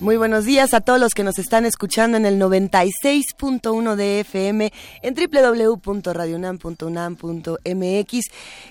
Muy buenos días a todos los que nos están escuchando en el 96.1 de FM, en www.radionam.unam.mx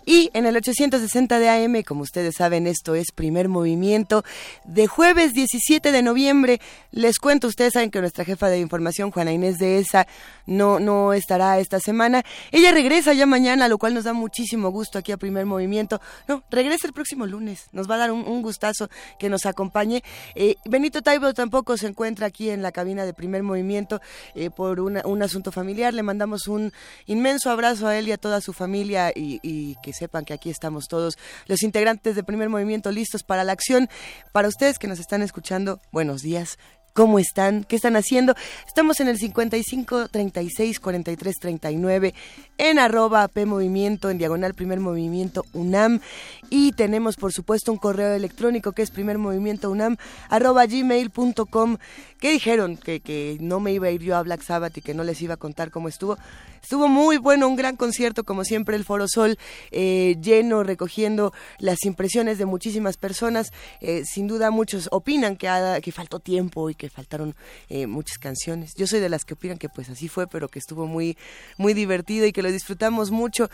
y en el 860 de AM. Como ustedes saben, esto es primer movimiento de jueves 17 de noviembre. Les cuento, ustedes saben que nuestra jefa de información, Juana Inés de ESA, no, no estará esta semana. Ella regresa ya mañana, lo cual nos da muchísimo gusto aquí a primer movimiento. No, regresa el próximo lunes. Nos va a dar un, gustazo que nos acompañe. Eh, Benito tampoco se encuentra aquí en la cabina de primer movimiento eh, por un asunto familiar. Le mandamos un inmenso abrazo a él y a toda su familia y, y, que sepan que aquí estamos todos los integrantes de primer movimiento listos para la acción. Para ustedes que nos están escuchando, buenos días cómo están, qué están haciendo. Estamos en el 55 36 43 39 en arroba P Movimiento, en diagonal Primer Movimiento UNAM. Y tenemos, por supuesto, un correo electrónico que es primer movimiento UNAM arroba gmail.com. ¿Qué dijeron? Que, que no me iba a ir yo a Black Sabbath y que no les iba a contar cómo estuvo. Estuvo muy bueno, un gran concierto, como siempre, el Foro Sol eh, lleno, recogiendo las impresiones de muchísimas personas. Eh, sin duda, muchos opinan que, que faltó tiempo y que faltaron eh, muchas canciones. Yo soy de las que opinan que pues así fue, pero que estuvo muy, muy divertido y que lo disfrutamos mucho.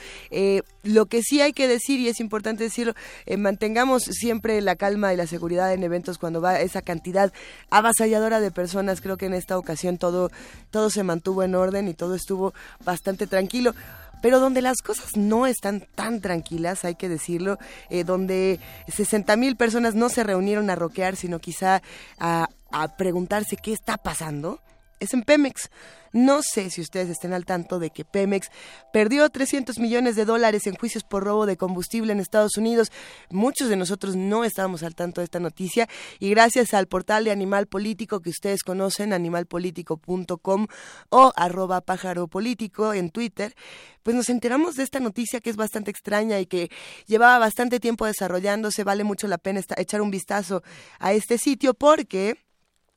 lo que sí hay que decir, y es importante decirlo, mantengamos siempre la calma y la seguridad en eventos cuando va esa cantidad avasalladora de personas. Creo que en esta ocasión todo, todo se mantuvo en orden y todo estuvo bastante tranquilo pero donde las cosas no están tan tranquilas, hay que decirlo, eh, donde 60 mil personas no se reunieron a roquear, sino quizá a, a preguntarse qué está pasando, es en Pemex. No sé si ustedes estén al tanto de que Pemex perdió 300 millones de dólares en juicios por robo de combustible en Estados Unidos. Muchos de nosotros no estábamos al tanto de esta noticia y gracias al portal de Animal Político que ustedes conocen, animalpolitico.com o arroba pájaro político en Twitter, pues nos enteramos de esta noticia que es bastante extraña y que llevaba bastante tiempo desarrollándose. Vale mucho la pena echar un vistazo a este sitio porque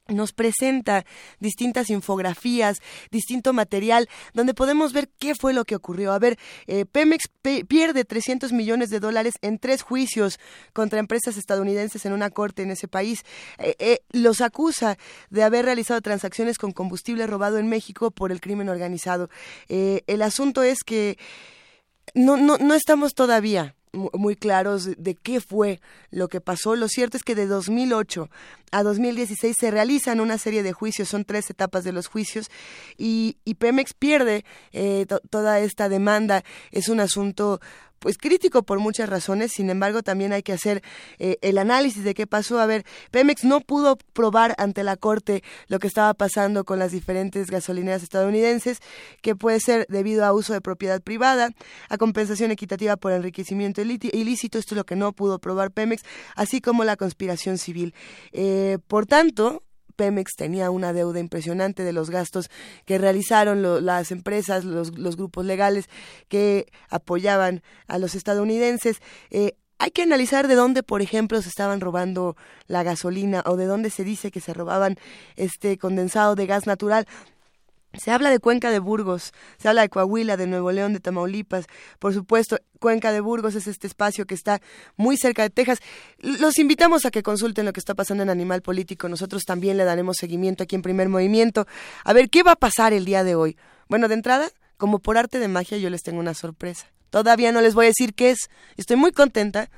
nos presenta distintas infografías, distinto material, donde podemos ver qué fue lo que ocurrió. A ver, eh, Pemex pierde 300 millones de dólares en tres juicios contra empresas estadounidenses en una corte en ese país. Eh, eh, los acusa de haber realizado transacciones con combustible robado en México por el crimen organizado. el asunto es que no, no, no estamos todavía muy claros de qué fue lo que pasó. Lo cierto es que de 2008 a 2016 se realizan una serie de juicios, son tres etapas de los juicios, y, Pemex pierde eh, toda esta demanda. Es un asunto pues crítico por muchas razones, sin embargo también hay que hacer eh, el análisis de qué pasó. A ver, Pemex no pudo probar ante la Corte lo que estaba pasando con las diferentes gasolineras estadounidenses, que puede ser debido a uso de propiedad privada, a compensación equitativa por enriquecimiento ilícito, esto es lo que no pudo probar Pemex, así como la conspiración civil. Eh, por tanto, Pemex tenía una deuda impresionante de los gastos que realizaron las empresas, los, grupos legales que apoyaban a los estadounidenses. Eh, hay que analizar de dónde, por ejemplo, se estaban robando la gasolina o de dónde se dice que se robaban este condensado de gas natural. Se habla de Cuenca de Burgos, se habla de Coahuila, de Nuevo León, de Tamaulipas. Por supuesto, Cuenca de Burgos es este espacio que está muy cerca de Texas. Los invitamos a que consulten lo que está pasando en Animal Político. Nosotros también le daremos seguimiento aquí en Primer Movimiento. A ver, ¿qué va a pasar el día de hoy? Bueno, de entrada, como por arte de magia, yo les tengo una sorpresa. Todavía no les voy a decir qué es. Estoy muy contenta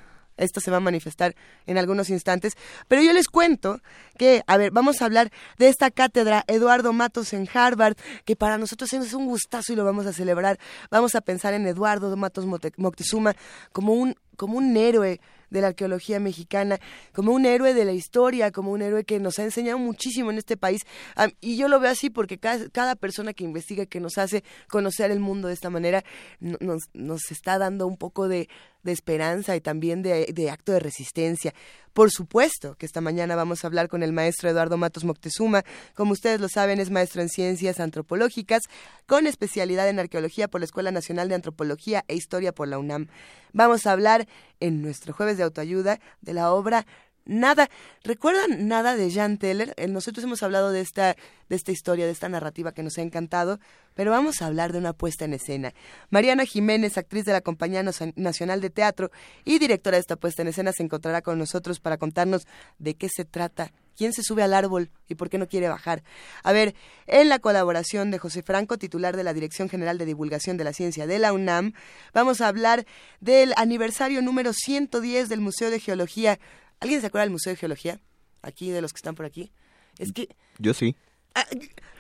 esto se va a manifestar en algunos instantes. Pero yo les cuento que, a ver, vamos a hablar de esta cátedra Eduardo Matos en Harvard, que para nosotros es un gustazo y lo vamos a celebrar. Vamos a pensar en Eduardo Matos Moctezuma como un, como un héroe de la arqueología mexicana, como un héroe de la historia, como un héroe que nos ha enseñado muchísimo en este país. y yo lo veo así porque cada, persona que investiga, que nos hace conocer el mundo de esta manera, nos, nos está dando un poco de, de esperanza y también de, de, acto de resistencia. Por supuesto que esta mañana vamos a hablar con el maestro Eduardo Matos Moctezuma. Como ustedes lo saben, es maestro en ciencias antropológicas con especialidad en arqueología por la Escuela Nacional de Antropología e Historia por la UNAM. Vamos a hablar en nuestro jueves de autoayuda de la obra nada. ¿Recuerdan nada de Jan Teller? Eh, nosotros hemos hablado de esta, de esta historia, de esta narrativa que nos ha encantado, pero vamos a hablar de una puesta en escena. Mariana Jiménez, actriz de la Compañía Nacional de Teatro y directora de esta puesta en escena, se encontrará con nosotros para contarnos de qué se trata ¿Quién se sube al árbol y por qué no quiere bajar? A ver, en la colaboración de José Franco, titular de la Dirección General de Divulgación de la Ciencia de la UNAM, vamos a hablar del aniversario número 110 del Museo de Geología. ¿Alguien se acuerda del Museo de Geología? Aquí, de los que están por aquí. Es que... Yo sí. Ah,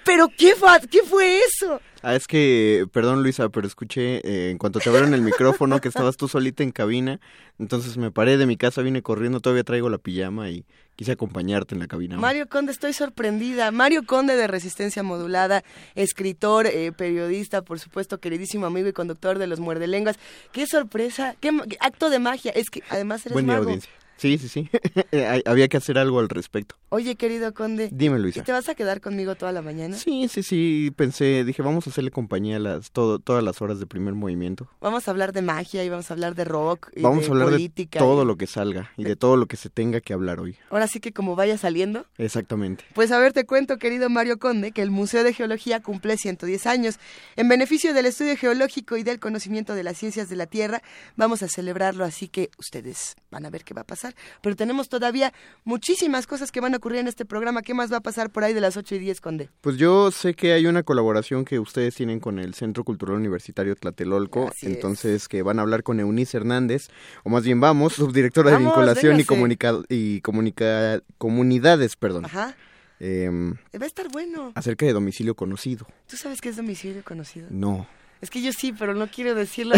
¿Pero qué fue, qué fue eso? Ah, es que, perdón Luisa, pero escuché eh, en cuanto te abrieron el micrófono que estabas tú solita en cabina, entonces me paré de mi casa, vine corriendo, todavía traigo la pijama y quise acompañarte en la cabina. Mario Conde, estoy sorprendida. Mario Conde de Resistencia Modulada, escritor, eh, periodista, por supuesto, queridísimo amigo y conductor de Los Muerdelenguas. Qué sorpresa, qué acto de magia. Es que además eres Buen audiencia. Sí, sí, sí. Había que hacer algo al respecto. Oye, querido Conde. Dime, Luisa. ¿Te vas a quedar conmigo toda la mañana? Sí, sí, sí. Pensé, dije, vamos a hacerle compañía a las, todo, todas las horas de primer movimiento. Vamos a hablar de magia y vamos a hablar de rock y vamos de a hablar política. De todo lo que salga y de todo lo que se tenga que hablar hoy. Ahora sí que como vaya saliendo. Exactamente. Pues a ver, te cuento, querido Mario Conde, que el Museo de Geología cumple 110 años. En beneficio del estudio geológico y del conocimiento de las ciencias de la Tierra, vamos a celebrarlo, así que ustedes van a ver qué va a pasar. Pero tenemos todavía muchísimas cosas que van a ocurrir en este programa. ¿Qué más va a pasar por ahí de las 8 y 10, Conde? Pues yo sé que hay una colaboración que ustedes tienen con el Centro Cultural Universitario Tlatelolco, entonces que van a hablar con Eunice Hernández, o más bien vamos, subdirectora de vinculación y, comunica y comunica comunidades, perdón. Ajá. Eh, va a estar bueno. Acerca de domicilio conocido. ¿Tú sabes qué es domicilio conocido? No. Es que yo sí, pero no quiero decirlo.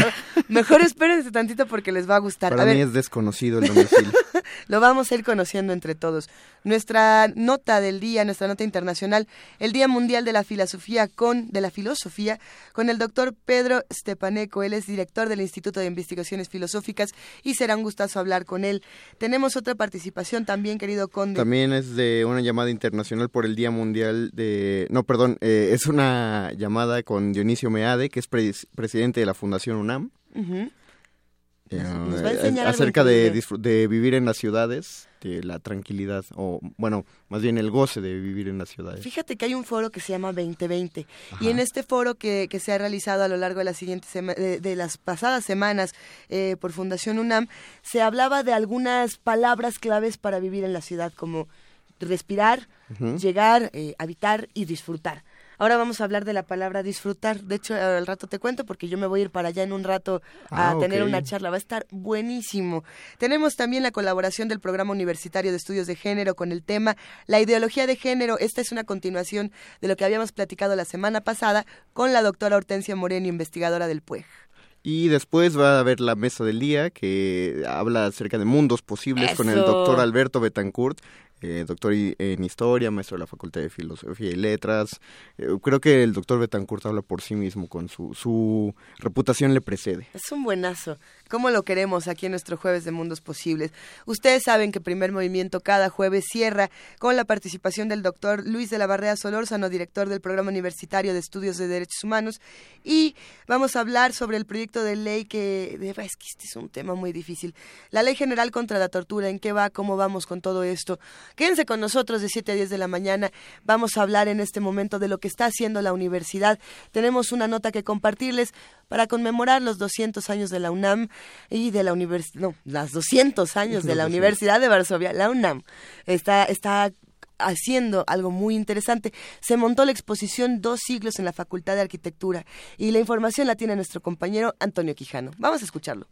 Mejor espérense tantito porque les va a gustar. Para mí es desconocido el domicilio. Lo vamos a ir conociendo entre todos. Nuestra nota del día, nuestra nota internacional, el Día Mundial de la Filosofía con de la Filosofía con el doctor Pedro Stepaneco. Él es director del Instituto de Investigaciones Filosóficas y será un gustazo hablar con él. Tenemos otra participación también, querido Conde. También es de una llamada internacional por el Día Mundial de... No, perdón, eh, es una llamada con Dionisio Meade, que es presidente de la Fundación UNAM. Eh, acerca de, de, vivir en las ciudades, de la tranquilidad, o bueno, más bien el goce de vivir en las ciudades. Fíjate que hay un foro que se llama 2020 y en este foro que, que, se ha realizado a lo largo de las siguientes de, las pasadas semanas eh, por Fundación UNAM, se hablaba de algunas palabras claves para vivir en la ciudad, como respirar, llegar, eh, habitar y disfrutar. Ahora vamos a hablar de la palabra disfrutar. De hecho, al rato te cuento porque yo me voy a ir para allá en un rato a ah, tener una charla. Va a estar buenísimo. Tenemos también la colaboración del Programa Universitario de Estudios de Género con el tema La ideología de género. Esta es una continuación de lo que habíamos platicado la semana pasada con la doctora Hortensia Moreno, investigadora del PUEG. Y después va a haber la mesa del día que habla acerca de mundos posibles con el doctor Alberto Betancourt, eh, doctor en historia, maestro de la Facultad de Filosofía y Letras. Eh, creo que el doctor Betancourt habla por sí mismo, con su, su reputación le precede. Es un buenazo. ¿Cómo lo queremos aquí en nuestro jueves de Mundos Posibles? Ustedes saben que Primer Movimiento cada jueves cierra con la participación del doctor Luis de la Barrea Solórzano, director del Programa Universitario de Estudios de Derechos Humanos, y vamos a hablar sobre el proyecto de ley que, es que este es un tema muy difícil. La Ley General contra la Tortura, ¿en qué va? ¿Cómo vamos con todo esto? Quédense con nosotros de 7 a 10 de la mañana. Vamos a hablar en este momento de lo que está haciendo la universidad. Tenemos una nota que compartirles para conmemorar los 200 años de la UNAM y de la universidad, no, los 200 años de la Universidad de Varsovia, la UNAM. Está, está haciendo algo muy interesante. Se montó la exposición Dos siglos en la Facultad de Arquitectura y la información la tiene nuestro compañero Antonio Quijano. Vamos a escucharlo.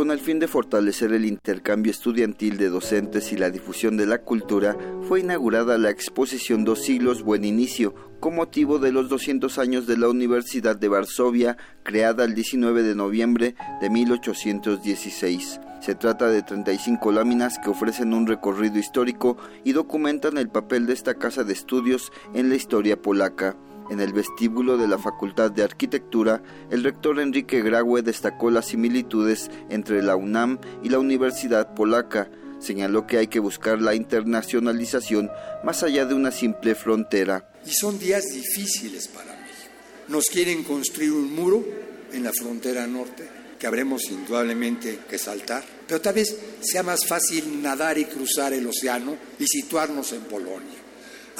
Con el fin de fortalecer el intercambio estudiantil de docentes y la difusión de la cultura, fue inaugurada la exposición Dos siglos Buen Inicio, con motivo de los 200 años de la Universidad de Varsovia, creada el 19 de noviembre de 1816. Se trata de 35 láminas que ofrecen un recorrido histórico y documentan el papel de esta casa de estudios en la historia polaca. En el vestíbulo de la Facultad de Arquitectura, el rector Enrique Graue destacó las similitudes entre la UNAM y la Universidad Polaca. Señaló que hay que buscar la internacionalización más allá de una simple frontera. Y son días difíciles para México. Nos quieren construir un muro en la frontera norte. que habremos indudablemente que saltar, pero tal vez sea más fácil nadar y cruzar el océano y situarnos en Polonia.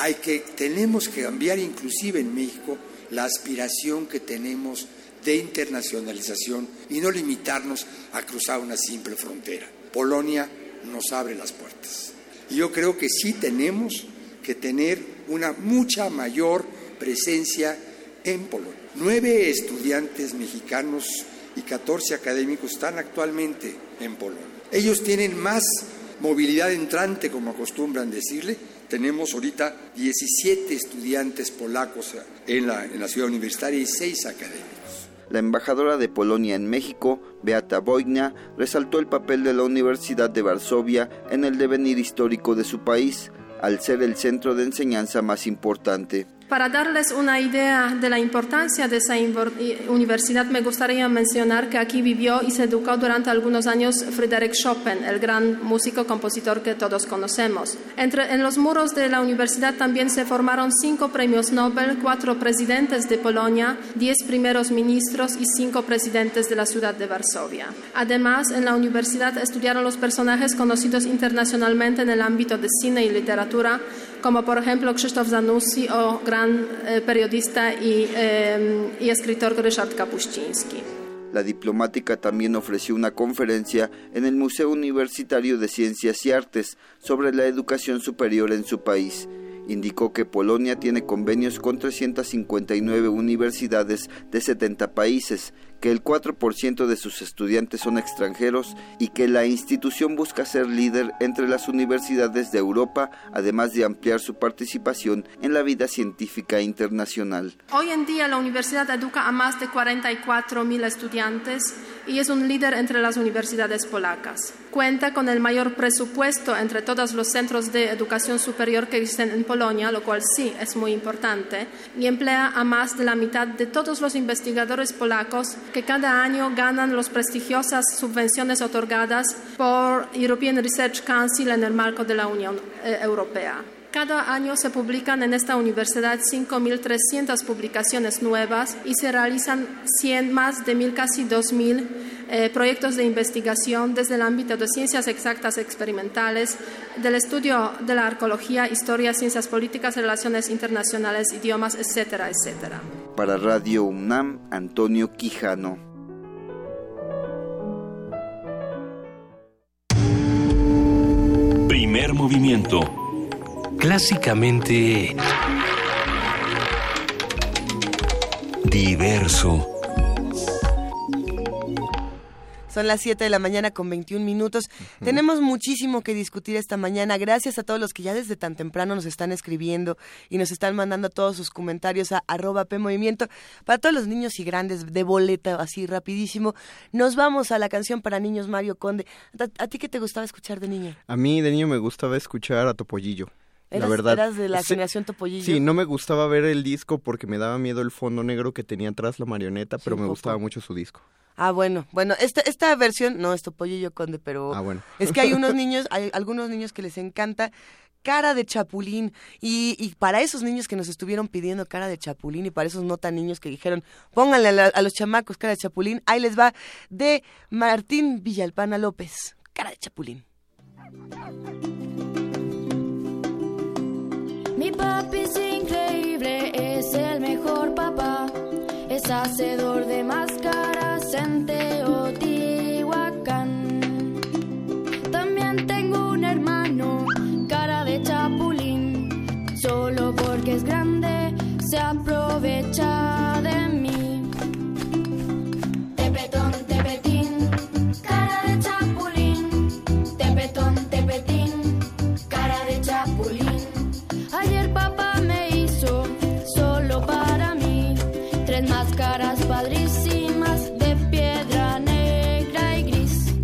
Hay que, tenemos que cambiar inclusive en México la aspiración que tenemos de internacionalización y no limitarnos a cruzar una simple frontera. Polonia nos abre las puertas. Y yo creo que sí tenemos que tener una mucha mayor presencia en Polonia. Nueve estudiantes mexicanos y 14 académicos están actualmente en Polonia. Ellos tienen más movilidad entrante, como acostumbran decirle. Tenemos ahorita 17 estudiantes polacos en la, ciudad universitaria y 6 académicos. La embajadora de Polonia en México, Beata Wojna, resaltó el papel de la Universidad de Varsovia en el devenir histórico de su país, al ser el centro de enseñanza más importante. Para darles una idea de la importancia de esa universidad, me gustaría mencionar que aquí vivió y se educó durante algunos años Friedrich Chopin, el gran músico compositor que todos conocemos. Entre, en los muros de la universidad también se formaron cinco premios Nobel, cuatro presidentes de Polonia, diez primeros ministros y cinco presidentes de la ciudad de Varsovia. Además, en la universidad estudiaron los personajes conocidos internacionalmente en el ámbito de cine y literatura, como por ejemplo Krzysztof Zanussi o gran eh, periodista y, eh, y escritor Ryszard Kapuściński. La diplomática también ofreció una conferencia en el Museo Universitario de Ciencias y Artes sobre la educación superior en su país indicó que Polonia tiene convenios con 359 universidades de 70 países, que el 4% de sus estudiantes son extranjeros y que la institución busca ser líder entre las universidades de Europa, además de ampliar su participación en la vida científica internacional. Hoy en día la universidad educa a más de 44 mil estudiantes y es un líder entre las universidades polacas. Cuenta con el mayor presupuesto entre todos los centros de educación superior que existen en Polonia, lo cual sí es muy importante, y emplea a más de la mitad de todos los investigadores polacos que cada año ganan las prestigiosas subvenciones otorgadas por European Research Council en el marco de la Unión eh, Europea. Cada año se publican en esta universidad 5.300 publicaciones nuevas y se realizan 100, más de 1.000, casi 2.000 eh, proyectos de investigación desde el ámbito de ciencias exactas experimentales, del estudio de la arqueología, historia, ciencias políticas, relaciones internacionales, idiomas, etcétera, etcétera. Para Radio UNAM, Antonio Quijano. Primer movimiento clásicamente diverso. Son las 7 de la mañana con 21 minutos. Tenemos muchísimo que discutir esta mañana. Gracias a todos los que ya desde tan temprano nos están escribiendo y nos están mandando todos sus comentarios a arroba P Movimiento. Para todos los niños y grandes de boleta, así rapidísimo, nos vamos a la canción para niños Mario Conde. ¿A, a ti qué te gustaba escuchar de niño? A mí de niño me gustaba escuchar a Topollillo. ¿Eras, la verdad. eras de la Sí, generación Topollillo? Sí, no me gustaba ver el disco porque me daba miedo el fondo negro que tenía atrás la marioneta, pero me poco. gustaba mucho su disco. Ah, bueno, bueno, esta, esta versión, no es Topollillo Conde, pero Ah, bueno. es que hay unos niños, hay algunos niños que les encanta cara de chapulín y, y para esos niños que nos estuvieron pidiendo cara de chapulín y para esos no tan niños que dijeron pónganle a, la- a los chamacos cara de chapulín, ahí les va de Martín Villalpana López, cara de chapulín. Mi papi es increíble, es el mejor papá. Es hacedor de máscaras en Teotihuacán. También tengo un hermano, cara de chapulín. Solo porque es grande, se aprovecha de mí. Tepetón, tepetín, cara caras padrísimas de piedra negra y gris.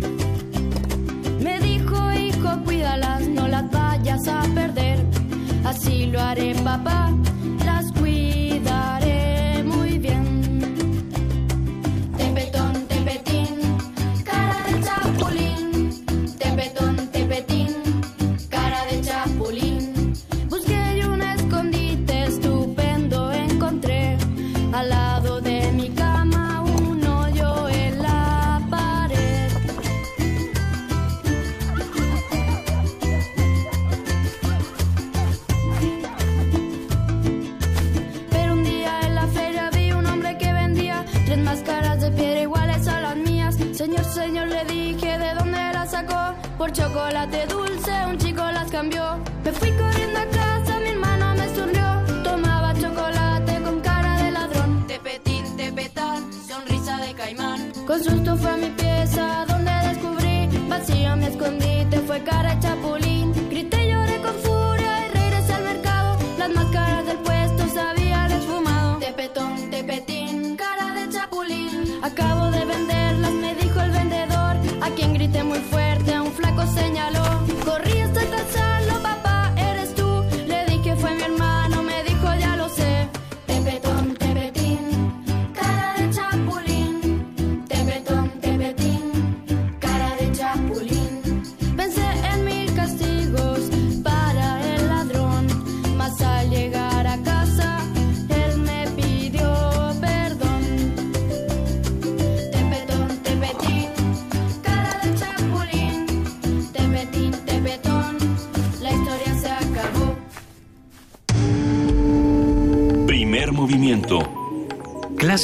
Me dijo, hijo, cuídalas, no las vayas a perder. Así lo haré, papá. Por chocolate dulce, un chico las cambió. Me fui corriendo a casa, mi hermano me sonrió. Tomaba chocolate con cara de ladrón. Tepetín, tepetán, sonrisa de caimán. Con susto fue a mi pieza, donde descubrí vacío mi escondite, fue cara de chapulín.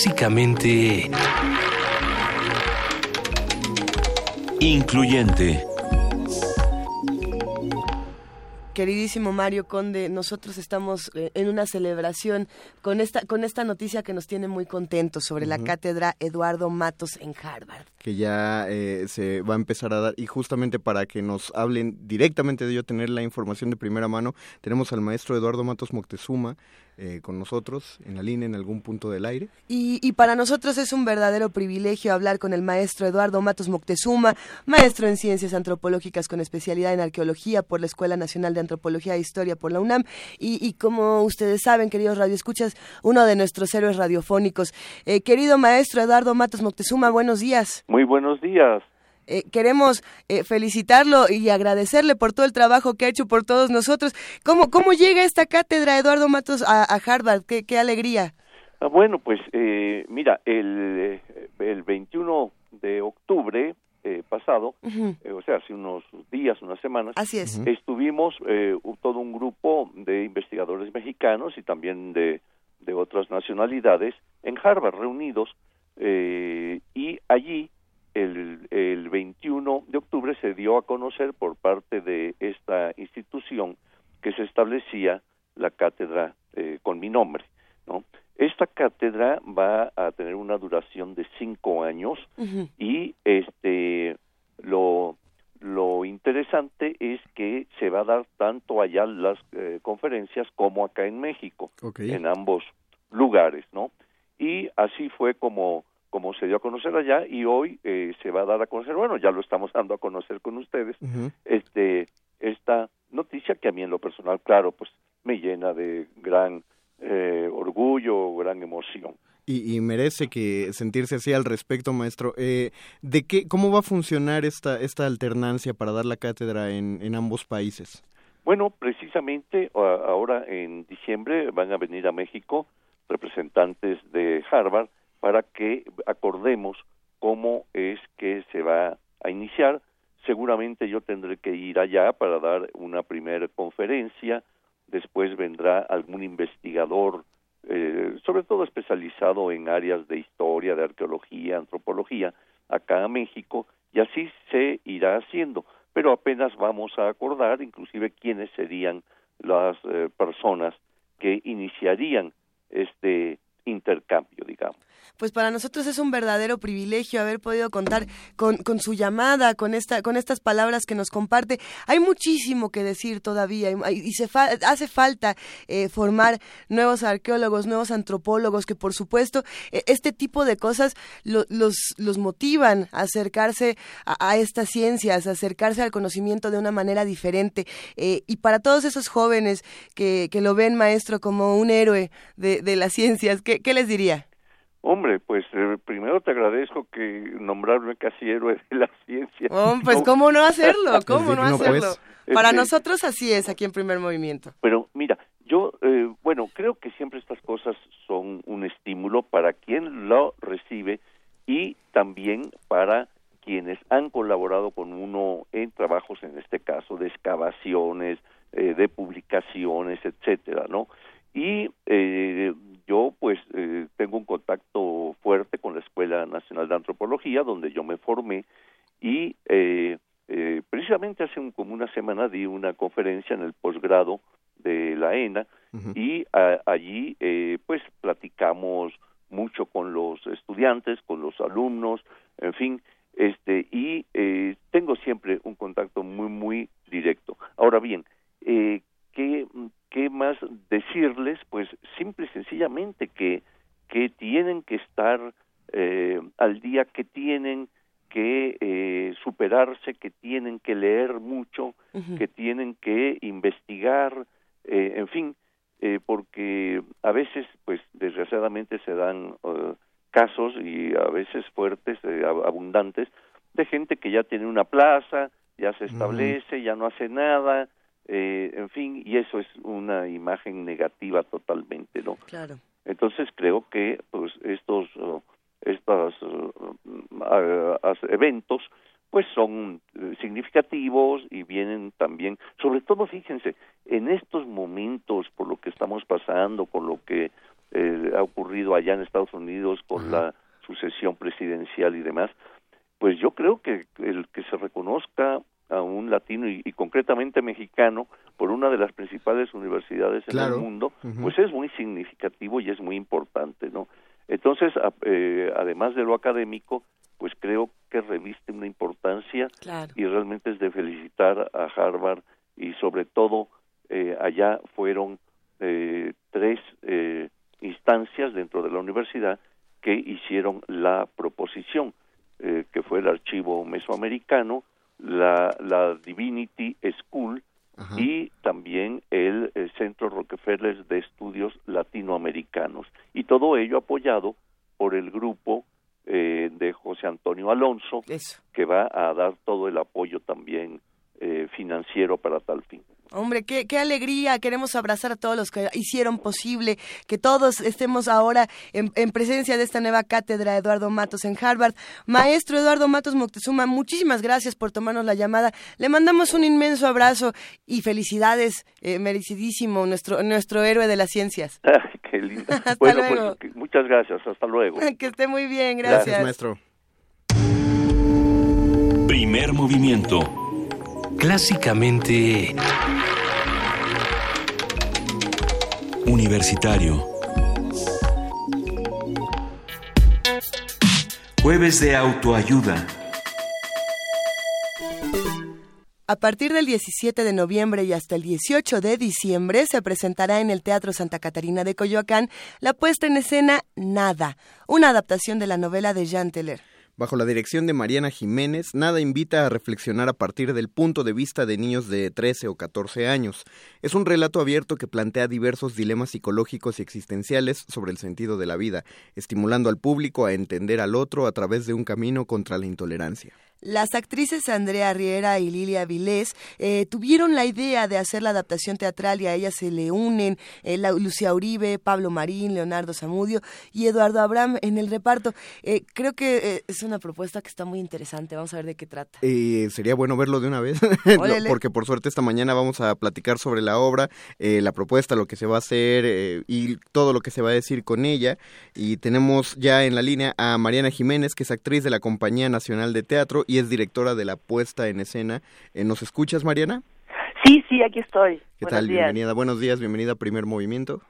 Clásicamente... Incluyente. Queridísimo Mario Conde, nosotros estamos eh, en una celebración con esta con esta noticia que nos tiene muy contentos sobre la cátedra Eduardo Matos en Harvard. que ya eh, se va a empezar a dar y justamente para que nos hablen directamente de ello, tener la información de primera mano, tenemos al maestro Eduardo Matos Moctezuma eh, con nosotros en la línea en algún punto del aire. Y, y para nosotros es un verdadero privilegio hablar con el maestro Eduardo Matos Moctezuma, maestro en ciencias antropológicas con especialidad en arqueología por la Escuela Nacional de Antropología e Historia por la UNAM y, y como ustedes saben, queridos radioescuchas, uno de nuestros héroes radiofónicos. Eh, querido maestro Eduardo Matos Moctezuma, buenos días. Muy buenos días. Eh, queremos eh, felicitarlo y agradecerle por todo el trabajo que ha hecho por todos nosotros. ¿Cómo, cómo llega esta cátedra, Eduardo Matos, a, a Harvard? Qué, qué alegría. Ah, bueno, pues eh, mira, el, eh, el 21 de octubre eh, pasado, eh, o sea, hace unos días, unas semanas, Así es. estuvimos eh, todo un grupo de investigadores mexicanos y también de, de otras nacionalidades en Harvard reunidos eh, y allí el, el 21 de octubre se dio a conocer por parte de esta institución que se establecía la cátedra eh, con mi nombre. ¿no? Esta cátedra va a tener una duración de cinco años y este lo lo interesante es que se va a dar tanto allá las eh, conferencias como acá en México en ambos lugares no y así fue como como se dio a conocer allá y hoy eh, se va a dar a conocer bueno ya lo estamos dando a conocer con ustedes este esta noticia que a mí en lo personal claro pues me llena de gran eh, orgullo gran emoción Y, y merece que sentirse así al respecto, maestro. Eh, ¿De qué, cómo va a funcionar esta esta alternancia para dar la cátedra en, en ambos países? Bueno, precisamente ahora en diciembre van a venir a México representantes de Harvard para que acordemos cómo es que se va a iniciar. Seguramente yo tendré que ir allá para dar una primera conferencia, después vendrá algún investigador, eh, sobre todo especializado en áreas de historia, de arqueología, antropología, acá a México, y así se irá haciendo. Pero apenas vamos a acordar, inclusive, quiénes serían las eh, personas que iniciarían este intercambio, digamos. Pues para nosotros es un verdadero privilegio haber podido contar con, su llamada, con esta, con estas palabras que nos comparte. Hay muchísimo que decir todavía y- se fa- hace falta eh, formar nuevos arqueólogos, nuevos antropólogos que por supuesto eh, este tipo de cosas lo- los, motivan a acercarse a, estas ciencias, a acercarse al conocimiento de una manera diferente. Eh, y para todos esos jóvenes que, lo ven maestro como un héroe de, las ciencias, ¿qué, qué les diría? Hombre, pues eh, primero te agradezco que nombrarme casi héroe de la ciencia. Oh, pues No, cómo no hacerlo, cómo no digno, hacerlo. pues. Para Este, nosotros así es aquí en primer movimiento. Pero mira, yo, eh, bueno, creo que siempre estas cosas son un estímulo para quien lo recibe y también para quienes han colaborado con uno en trabajos, en este caso, de excavaciones, eh, de publicaciones, etcétera, ¿no? Y eh, yo pues eh, tengo un contacto fuerte con la Escuela Nacional de Antropología, donde yo me formé, y eh, eh, precisamente hace un, como una semana di una conferencia en el posgrado de la ENA y allí pues platicamos mucho con los estudiantes, con los alumnos, en fin, este y tengo siempre un contacto muy muy directo. Ahora bien, eh, ¿qué, ¿qué más decirles? Pues simple y sencillamente que, que tienen que estar eh, al día, que tienen que eh, superarse, que tienen que leer mucho, que tienen que investigar, eh, en fin, eh, porque a veces, pues desgraciadamente se dan uh, casos y a veces fuertes, eh, abundantes, de gente que ya tiene una plaza, ya se establece, ya no hace nada, eh, en fin, y eso es una imagen negativa totalmente, ¿no? Claro. Entonces creo que pues estos uh, estos uh, eventos pues son uh, significativos y vienen también, sobre todo fíjense, en estos momentos por lo que estamos pasando, con lo que eh, ha ocurrido allá en Estados Unidos con la sucesión presidencial y demás, pues yo creo que el que se reconozca a un latino y, y, concretamente mexicano por una de las principales universidades Claro. en el mundo, pues es muy significativo y es muy importante, ¿no? Entonces, a- eh, además de lo académico, pues creo que reviste una importancia Claro. y realmente es de felicitar a Harvard y sobre todo eh, allá fueron eh, tres eh, instancias dentro de la universidad que hicieron la proposición, eh, que fue el archivo mesoamericano, la, la Divinity School Ajá. y también el, eh, Centro Rockefeller de Estudios Latinoamericanos. Y todo ello apoyado por el grupo eh, de José Antonio Alonso, Eso. que va a dar todo el apoyo también eh, financiero para tal fin. Hombre, qué, qué alegría. Queremos abrazar a todos los que hicieron posible que todos estemos ahora en, en presencia de esta nueva cátedra Eduardo Matos en Harvard. Maestro Eduardo Matos Moctezuma, muchísimas gracias por tomarnos la llamada. Le mandamos un inmenso abrazo y felicidades, eh, merecidísimo, nuestro, nuestro héroe de las ciencias. Qué lindo. Hasta bueno, luego. pues muchas gracias. Hasta luego. Que esté muy bien, Gracias, gracias. maestro. Primer movimiento. Clásicamente Universitario. Jueves de autoayuda. A partir del 17 de noviembre y hasta el 18 de diciembre se presentará en el Teatro Santa Catarina de Coyoacán la puesta en escena Nada, una adaptación de la novela de Jean Teller. Bajo la dirección de Mariana Jiménez, Nada invita a reflexionar a partir del punto de vista de niños de 13 o 14 años. Es un relato abierto que plantea diversos dilemas psicológicos y existenciales sobre el sentido de la vida, estimulando al público a entender al otro a través de un camino contra la intolerancia. Las actrices Andrea Riera y Lilia Vilés eh, tuvieron la idea de hacer la adaptación teatral y a ellas se le unen eh, la- Lucía Uribe, Pablo Marín, Leonardo Zamudio y Eduardo Abraham en el reparto. Eh, creo que es una propuesta que está muy interesante. Vamos a ver de qué trata. Sería bueno verlo de una vez, porque por suerte esta mañana vamos a platicar sobre la obra, eh, la propuesta, lo que se va a hacer y todo lo que se va a decir con ella. Y tenemos ya en la línea a Mariana Jiménez, que es actriz de la Compañía Nacional de Teatro y es directora de la puesta en escena. Eh, ¿Nos escuchas, Mariana? Sí, sí, aquí estoy. ¿Qué Buenos tal? días. Bienvenida, buenos días, bienvenida a Primer Movimiento.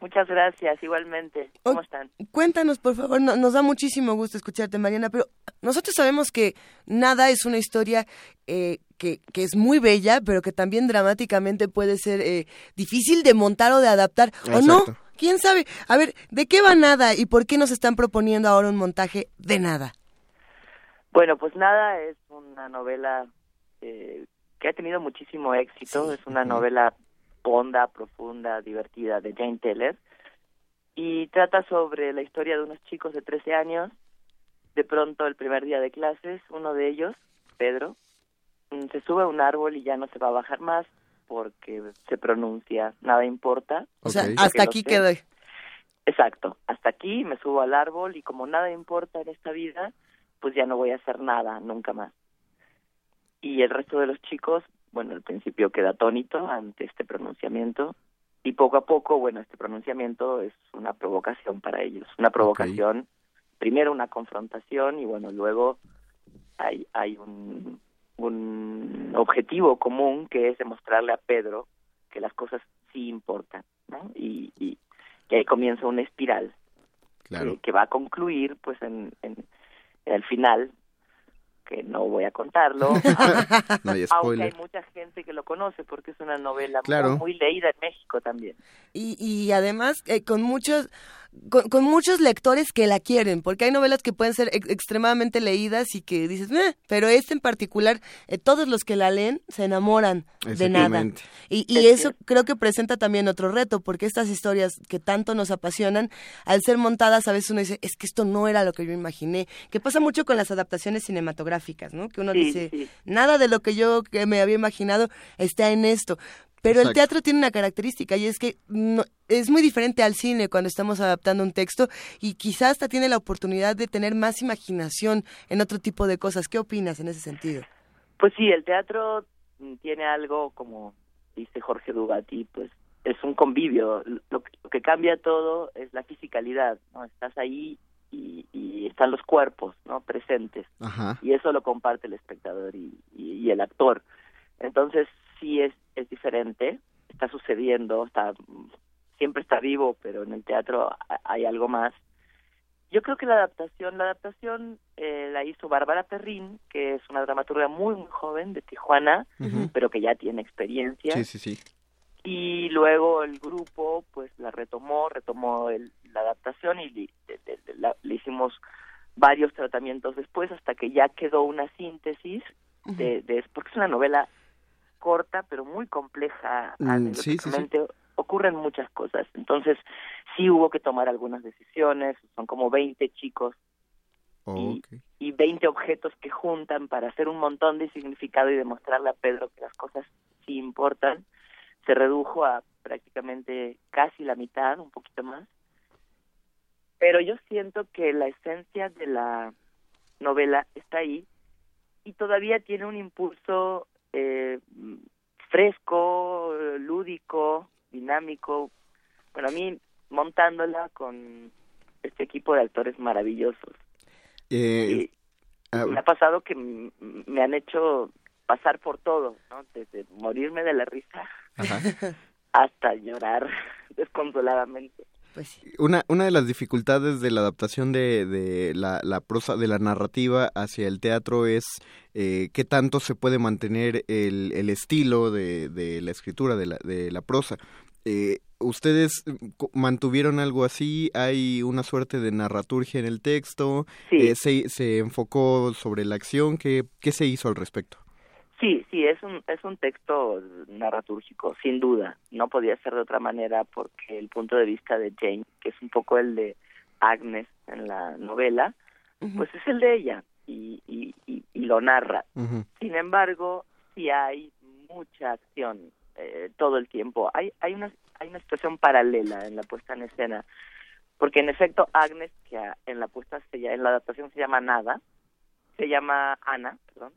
Muchas gracias, igualmente. ¿Cómo están? Cuéntanos, por favor, no- nos da muchísimo gusto escucharte, Mariana, pero nosotros sabemos que Nada es una historia eh, que, que es muy bella, pero que también dramáticamente puede ser eh, difícil de montar o de adaptar, ¿o no? ¿Quién sabe? A ver, ¿de qué va Nada y por qué nos están proponiendo ahora un montaje de Nada? Bueno, pues nada, es una novela eh, que ha tenido muchísimo éxito. Es una novela honda, profunda, divertida de Jane Teller. Y trata sobre la historia de unos chicos de 13 años. De pronto, el primer día de clases, uno de ellos, Pedro, mm, se sube a un árbol y ya no se va a bajar más porque se pronuncia nada importa. O sea, hasta aquí sé. quedó. Exacto, hasta aquí me subo al árbol y como nada importa en esta vida, pues ya no voy a hacer nada nunca más. Y el resto de los chicos, bueno, al principio queda atónito ante este pronunciamiento y poco a poco, bueno, este pronunciamiento es una provocación para ellos, una provocación, primero una confrontación y bueno, luego hay, hay un, un objetivo común que es demostrarle a Pedro que las cosas sí importan, ¿no? Y, y que ahí comienza una espiral que, que, va a concluir pues en el final que no voy a contarlo, no hay aunque hay mucha gente que lo conoce porque es una novela muy, muy, leída en México también. Y, y además eh, con muchos con, muchos lectores que la quieren, porque hay novelas que pueden ser extremadamente leídas y que dices, pero este en particular, eh, todos los que la leen se enamoran de nada. Y, y eso creo que presenta también otro reto, porque estas historias que tanto nos apasionan, al ser montadas, a veces uno dice, es que esto no era lo que yo imaginé, que pasa mucho con las adaptaciones cinematográficas, ¿no? Que uno dice, nada de lo que yo que me había imaginado está en esto. Pero el teatro tiene una característica y es que no, es muy diferente al cine cuando estamos adaptando un texto y quizás hasta tiene la oportunidad de tener más imaginación en otro tipo de cosas. ¿Qué opinas en ese sentido? Pues sí, el teatro tiene algo como dice Jorge Dugati, pues es un convivio. Lo, que cambia todo es la fisicalidad, ¿no? Estás ahí y, están los cuerpos, ¿no? Presentes. Y eso lo comparte el espectador y, y el actor. Entonces, sí es, es diferente, está sucediendo, está siempre está vivo, pero en el teatro hay algo más. Yo creo que la adaptación, la adaptación eh, la hizo Bárbara Perrín, que es una dramaturga muy muy joven de Tijuana, pero que ya tiene experiencia. Sí, sí, sí. Y luego el grupo, pues la retomó, retomó el, la adaptación y le, le, hicimos varios tratamientos después hasta que ya quedó una síntesis de, de, porque es una novela corta pero muy compleja mm, ocurren muchas cosas. Entonces sí hubo que tomar algunas decisiones. Son como 20 chicos y, y 20 objetos que juntan para hacer un montón de significado y demostrarle a Pedro que las cosas sí importan. Se redujo a prácticamente casi la mitad un poquito más. Pero yo siento que la esencia de la novela está ahí y todavía tiene un impulso eh, fresco, lúdico, dinámico. Bueno, a mí montándola con este equipo de actores maravillosos. Eh, me ha pasado que me han hecho pasar por todo, ¿no? Desde morirme de la risa hasta llorar desconsoladamente. Pues una, una de las dificultades de la adaptación de, de la, la, prosa, de la narrativa hacia el teatro es eh, qué tanto se puede mantener el, el estilo de, de, la escritura, de la, de la prosa. Eh, ¿Ustedes mantuvieron algo así? ¿Hay una suerte de narraturgia en el texto? Sí. Eh, se, ¿Se enfocó sobre la acción? ¿Qué, ¿Qué se hizo al respecto? Sí, sí, es un, es un texto narratúrgico, sin duda. No podía ser de otra manera porque el punto de vista de Jane, que es un poco el de Agnes en la novela, pues es el de ella y, y, y, lo narra. Sin embargo, sí hay mucha acción eh, todo el tiempo. Hay, hay, una, hay una situación paralela en la puesta en escena, porque en efecto Agnes, que en la puesta en la adaptación se llama Nada, se llama Ana, perdón,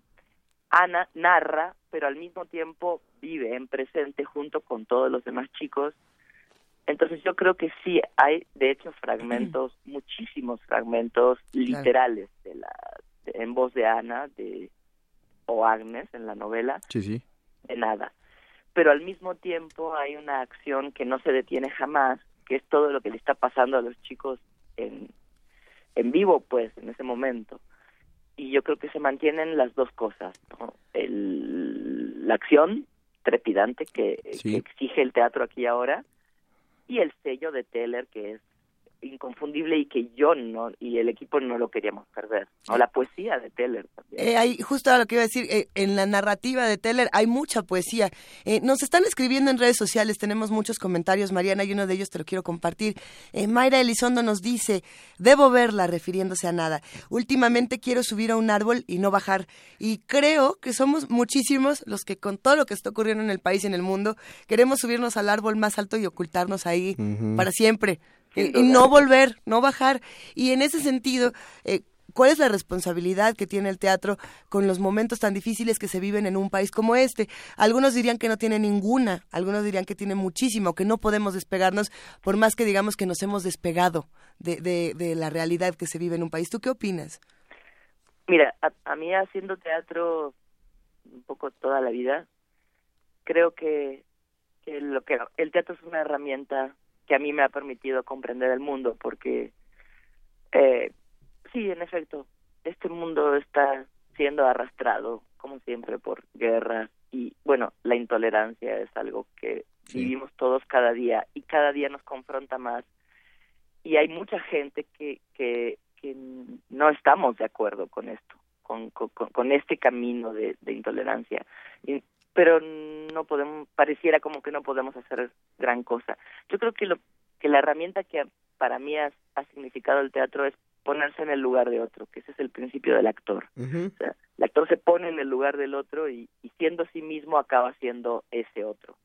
Ana narra, pero al mismo tiempo vive en presente junto con todos los demás chicos. Entonces yo creo que sí hay, de hecho, fragmentos, muchísimos fragmentos literales de la, en voz de Ana, de o Agnes en la novela. Sí, sí. De nada. Pero al mismo tiempo hay una acción que no se detiene jamás, que es todo lo que le está pasando a los chicos en, en vivo, pues, en ese momento y yo creo que se mantienen las dos cosas, el, la acción trepidante que, que, exige el teatro aquí ahora y el sello de Teller que es inconfundible y que yo no y el equipo no lo queríamos perder o la poesía de Teller también. Eh, hay justo a lo que iba a decir eh, en la narrativa de Teller hay mucha poesía. Eh, nos están escribiendo en redes sociales tenemos muchos comentarios Mariana y uno de ellos te lo quiero compartir. Eh, Mayra Elizondo nos dice debo verla refiriéndose a nada. Últimamente quiero subir a un árbol y no bajar y creo que somos muchísimos los que con todo lo que está ocurriendo en el país y en el mundo queremos subirnos al árbol más alto y ocultarnos ahí para siempre y, no volver, no bajar. Y en ese sentido, eh, ¿Cuál es la responsabilidad que tiene el teatro con los momentos tan difíciles que se viven en un país como este? Algunos dirían que no tiene ninguna, algunos dirían que tiene muchísimo, que no podemos despegarnos, por más que digamos que nos hemos despegado de, de, la realidad que se vive en un país. ¿Tú qué opinas? Mira, a, mí haciendo teatro un poco toda la vida, creo que, que, lo que el teatro es una herramienta que a mí me ha permitido comprender el mundo, porque eh, sí, en efecto, este mundo está siendo arrastrado, como siempre, por guerras y, bueno, la intolerancia es algo que vivimos todos cada día y cada día nos confronta más. Y hay mucha gente que, que, que no estamos de acuerdo con esto, con, con, con este camino de, de intolerancia. Y, pero no podemos, pareciera como que no podemos hacer gran cosa. Yo creo que lo que la herramienta que para mí ha, ha significado el teatro es ponerse en el lugar de otro, que ese es el principio del actor. o sea, el actor se pone en el lugar del otro y, siendo sí mismo acaba siendo ese otro.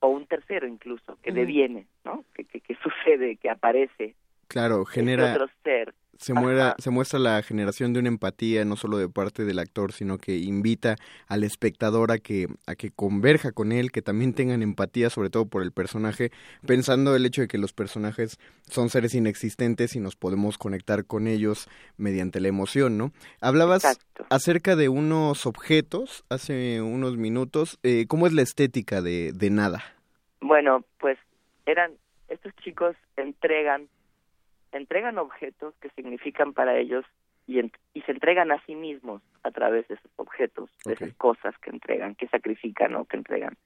O un tercero incluso, que deviene, ¿no? Que, que, que, sucede, que aparece. Claro, genera... otro ser se, muera, se muestra la generación de una empatía no solo de parte del actor, sino que invita al espectador a que, a que converja con él, que también tengan empatía, sobre todo por el personaje, pensando el hecho de que los personajes son seres inexistentes y nos podemos conectar con ellos mediante la emoción, ¿no? Hablabas acerca de unos objetos hace unos minutos. Eh, ¿Cómo es la estética de, de nada? Bueno, pues eran, estos chicos entregan entregan objetos que significan para ellos y, y se entregan a sí mismos a través de esos objetos, de esas cosas que entregan, que sacrifican o que entregan.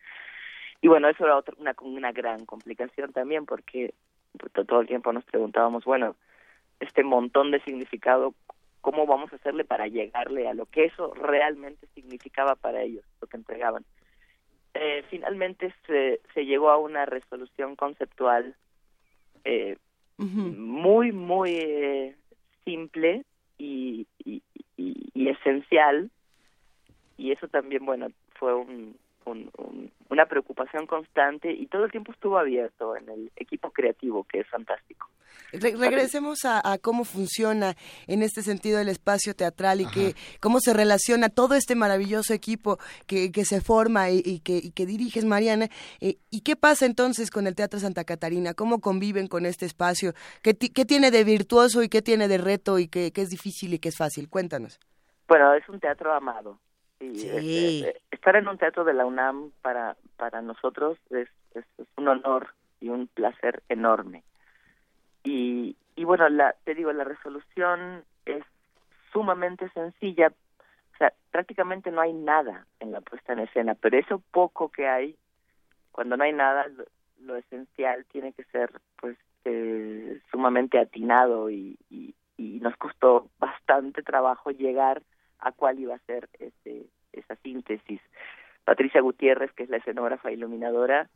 Y bueno, eso era otra, una, una gran complicación también porque todo el tiempo nos preguntábamos, bueno, este montón de significado, ¿cómo vamos a hacerle para llegarle a lo que eso realmente significaba para ellos, lo que entregaban? Eh, finalmente se, se llegó a una resolución conceptual eh, muy, muy eh, simple y, y, y, esencial. Y eso también, bueno, fue un, una preocupación constante y todo el tiempo estuvo abierto en el equipo creativo, que es fantástico. regresemos a, cómo funciona en este sentido el espacio teatral y que, cómo se relaciona todo este maravilloso equipo que, que se forma y, que, y que, diriges, Mariana. Eh, ¿Y qué pasa entonces con el Teatro Santa Catarina? ¿Cómo conviven con este espacio? ¿Qué, qué tiene de virtuoso y qué tiene de reto y qué, qué es difícil y qué es fácil? Cuéntanos. Bueno, es un teatro amado Sí, estar en un teatro de la UNAM para, para nosotros es, es, un honor y un placer enorme. Y, y bueno, la, te digo, la resolución es sumamente sencilla. O sea, prácticamente no hay nada en la puesta en escena, pero eso poco que hay, cuando no hay nada, lo, esencial tiene que ser pues eh, sumamente atinado y, y, y nos costó bastante trabajo llegar a cuál iba a ser ese, esa síntesis. Patricia Gutiérrez, que es la escenógrafa iluminadora,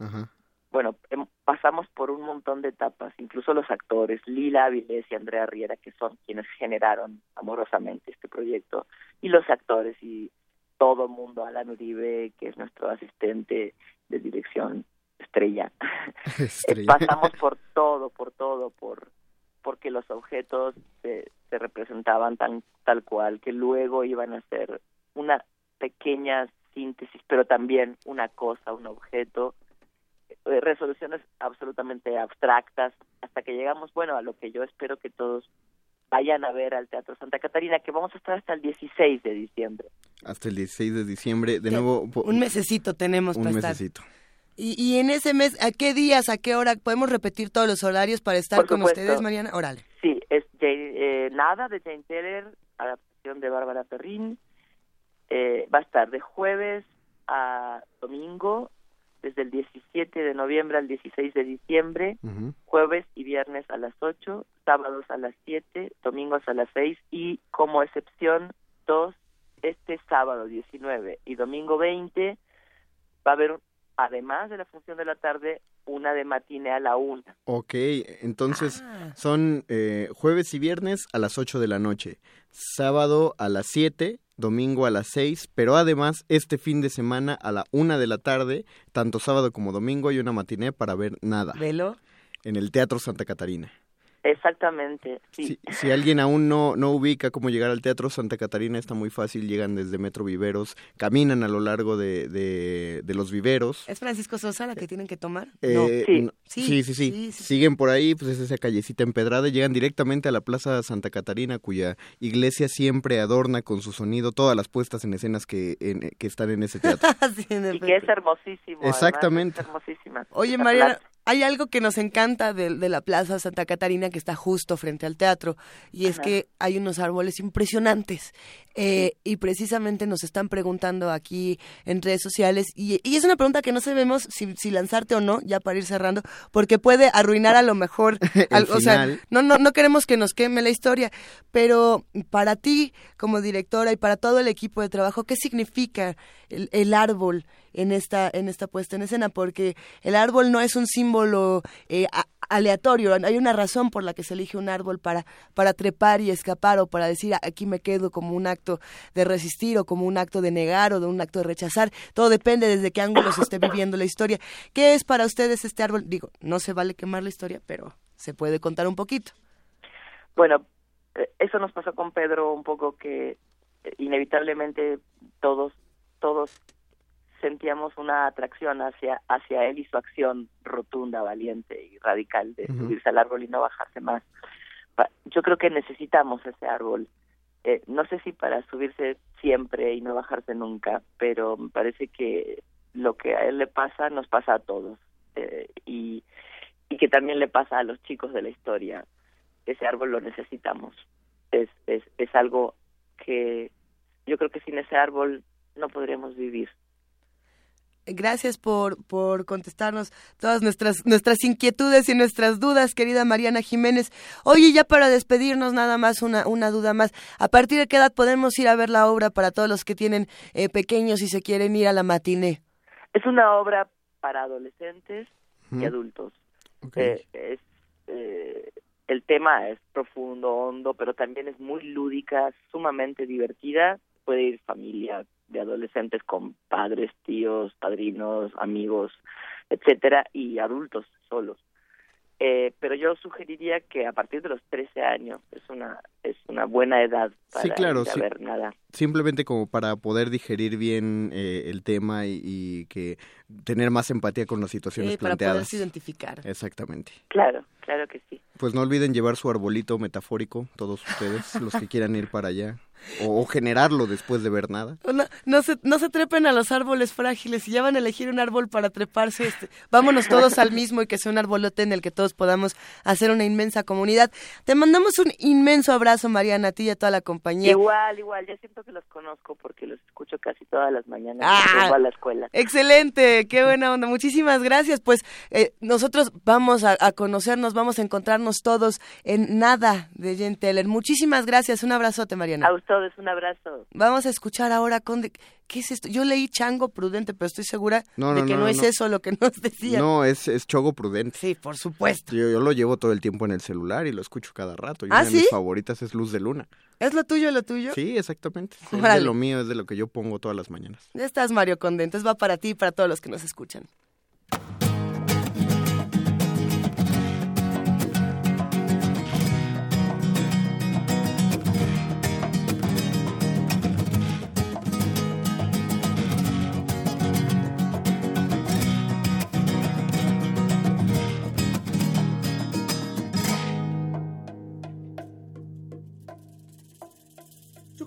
bueno, em, pasamos por un montón de etapas, incluso los actores, Lila Avilés y Andrea Riera, que son quienes generaron amorosamente este proyecto, y los actores y todo mundo, Alan Uribe, que es nuestro asistente de dirección estrella. estrella. Pasamos por todo, por todo, por porque los objetos se, se representaban tan tal cual que luego iban a ser una pequeña síntesis, pero también una cosa, un objeto, eh, resoluciones absolutamente abstractas, hasta que llegamos, bueno, a lo que yo espero que todos vayan a ver al Teatro Santa Catarina, que vamos a estar hasta el 16 de diciembre. Hasta el 16 de diciembre, de nuevo... Un mesecito tenemos un mesecito. Y, y, en ese mes, ¿a qué días, a qué hora? ¿Podemos repetir todos los horarios para estar con ustedes, Mariana? Órale. Sí, es eh, Nada de Jane Teller, adaptación de Bárbara Perrín. Eh, va a estar de jueves a domingo, desde el 17 de noviembre al 16 de diciembre, jueves y viernes a las 8, sábados a las 7, domingos a las 6 y como excepción dos este sábado 19 y domingo 20 va a haber además de la función de la tarde, una de matine a la una. Ok, entonces ah. son eh, jueves y viernes a las 8 de la noche, sábado a las 7, domingo a las 6, pero además este fin de semana a la una de la tarde, tanto sábado como domingo hay una matiné para ver nada. ¿Velo? En el Teatro Santa Catarina. Exactamente, sí. Si, alguien aún no, no ubica cómo llegar al Teatro Santa Catarina, está muy fácil, llegan desde Metro Viveros, caminan a lo largo de, de, los viveros. ¿Es Francisco Sosa la que tienen que tomar? Eh, sí. Sí, sí. Siguen por ahí, pues es esa callecita empedrada, llegan directamente a la Plaza Santa Catarina, cuya iglesia siempre adorna con su sonido todas las puestas en escenas que, que están en ese teatro. y que es hermosísimo. Exactamente. hermosísima. Oye, María, hay algo que nos encanta de, de, la Plaza Santa Catarina que está justo frente al teatro y es que hay unos árboles impresionantes eh, y precisamente nos están preguntando aquí en redes sociales y, y es una pregunta que no sabemos si, si, lanzarte o no ya para ir cerrando porque puede arruinar a lo mejor o sea no no no queremos que nos queme la historia pero para ti como directora y para todo el equipo de trabajo qué significa el, el árbol en esta, en esta puesta en escena, porque el árbol no es un símbolo eh, aleatorio, hay una razón por la que se elige un árbol para, para trepar y escapar o para decir aquí me quedo como un acto de resistir o como un acto de negar o de un acto de rechazar, todo depende desde qué ángulo se esté viviendo la historia. ¿Qué es para ustedes este árbol? Digo, no se vale quemar la historia, pero se puede contar un poquito. Bueno, eh, eso nos pasó con Pedro un poco que eh, inevitablemente todos todos sentíamos una atracción hacia, hacia él y su acción rotunda, valiente y radical de subirse al árbol y no bajarse más. Yo creo que necesitamos ese árbol. Eh, no sé si para subirse siempre y no bajarse nunca, pero me parece que lo que a él le pasa nos pasa a todos eh, y, y que también le pasa a los chicos de la historia. Ese árbol lo necesitamos. Es, es, es algo que yo creo que sin ese árbol no podríamos vivir. Gracias por, por contestarnos todas nuestras, nuestras inquietudes y nuestras dudas, querida Mariana Jiménez. Oye, ya para despedirnos, nada más una, una duda más. ¿A partir de qué edad podemos ir a ver la obra para todos los que tienen eh, pequeños y se quieren ir a la matiné? Es una obra para adolescentes y adultos. Eh, es, eh, el tema es profundo, hondo, pero también es muy lúdica, sumamente divertida. Puede ir familia, de adolescentes con padres, tíos, padrinos, amigos, etcétera, y adultos solos. Eh, pero yo sugeriría que a partir de los 13 años es una es una buena edad para sí, claro, ver nada. Simplemente como para poder digerir bien eh, el tema y, que tener más empatía con las situaciones planteadas. Para poderse identificar. Exactamente. Claro, claro que sí. Pues no olviden llevar su arbolito metafórico, todos ustedes, los que quieran ir para allá o, generarlo después de ver nada. No, no, se, no se trepen a los árboles frágiles. Si ya van a elegir un árbol para treparse, este, vámonos todos al mismo y que sea un arbolote en el que todos podamos hacer una inmensa comunidad. Te mandamos un inmenso abrazo, Mariana, a ti y a toda la compañía. Igual, igual. Ya siento que los conozco porque los escucho casi todas las mañanas ah, a la escuela. Excelente, qué buena onda. Muchísimas gracias. Pues eh, nosotros vamos a, conocernos, vamos a encontrarnos todos en nada de Jen Teller. Muchísimas gracias. Un abrazote, Mariana. A todos, un abrazo. Vamos a escuchar ahora, Conde, ¿qué es esto? Yo leí chango prudente, pero estoy segura de que no, es eso lo que nos decía. No, es, es chogo prudente. Sí, por supuesto. Yo, lo llevo todo el tiempo en el celular y lo escucho cada rato. Y ¿Ah, una de mis favoritas es Luz de Luna. ¿Es lo tuyo, lo tuyo? Sí, exactamente. Es de lo mío, es de lo que yo pongo todas las mañanas. Ya estás, Mario Conde, entonces va para ti y para todos los que nos escuchan.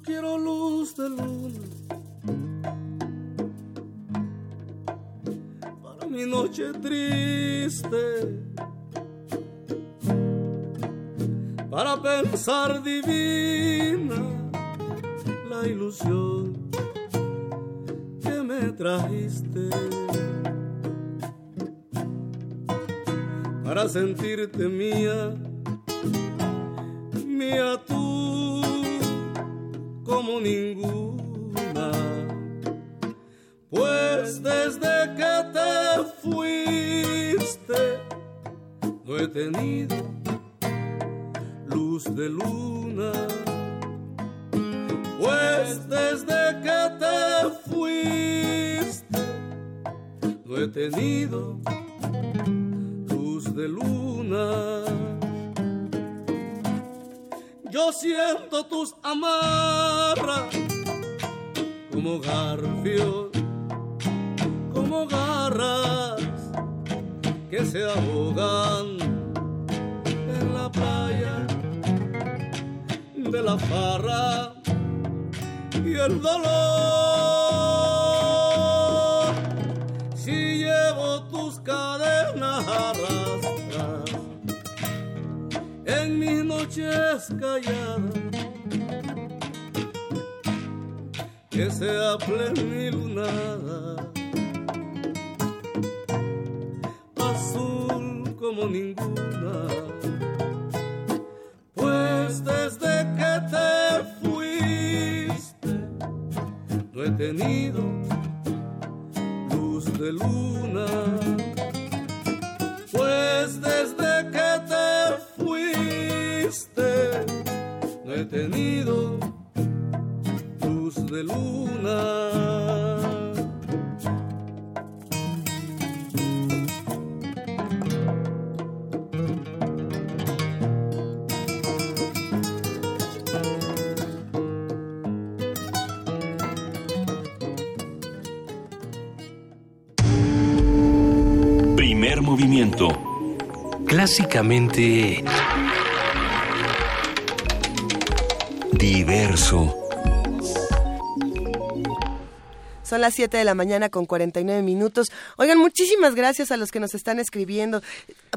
Quiero luz de luna. Para mi noche triste, para pensar divina la ilusión que me trajiste. Para sentirte mía, mía tú como ninguna. Pues desde que te fuiste no he tenido luz de luna. Pues desde que te fuiste no he tenido luz de luna. Yo siento tus amarras como garfios, como garras que se ahogan en la playa de la farra y el dolor. Si llevo tus cadenas en mis noches calladas, que sea plenilunada, azul como ninguna. Pues desde que te fuiste, no he tenido luz de luna. Pues desde tenido luz de luna. Primer movimiento. Clásicamente diverso. Son las 7 de la mañana con 49 minutos. Oigan, muchísimas gracias a los que nos están escribiendo.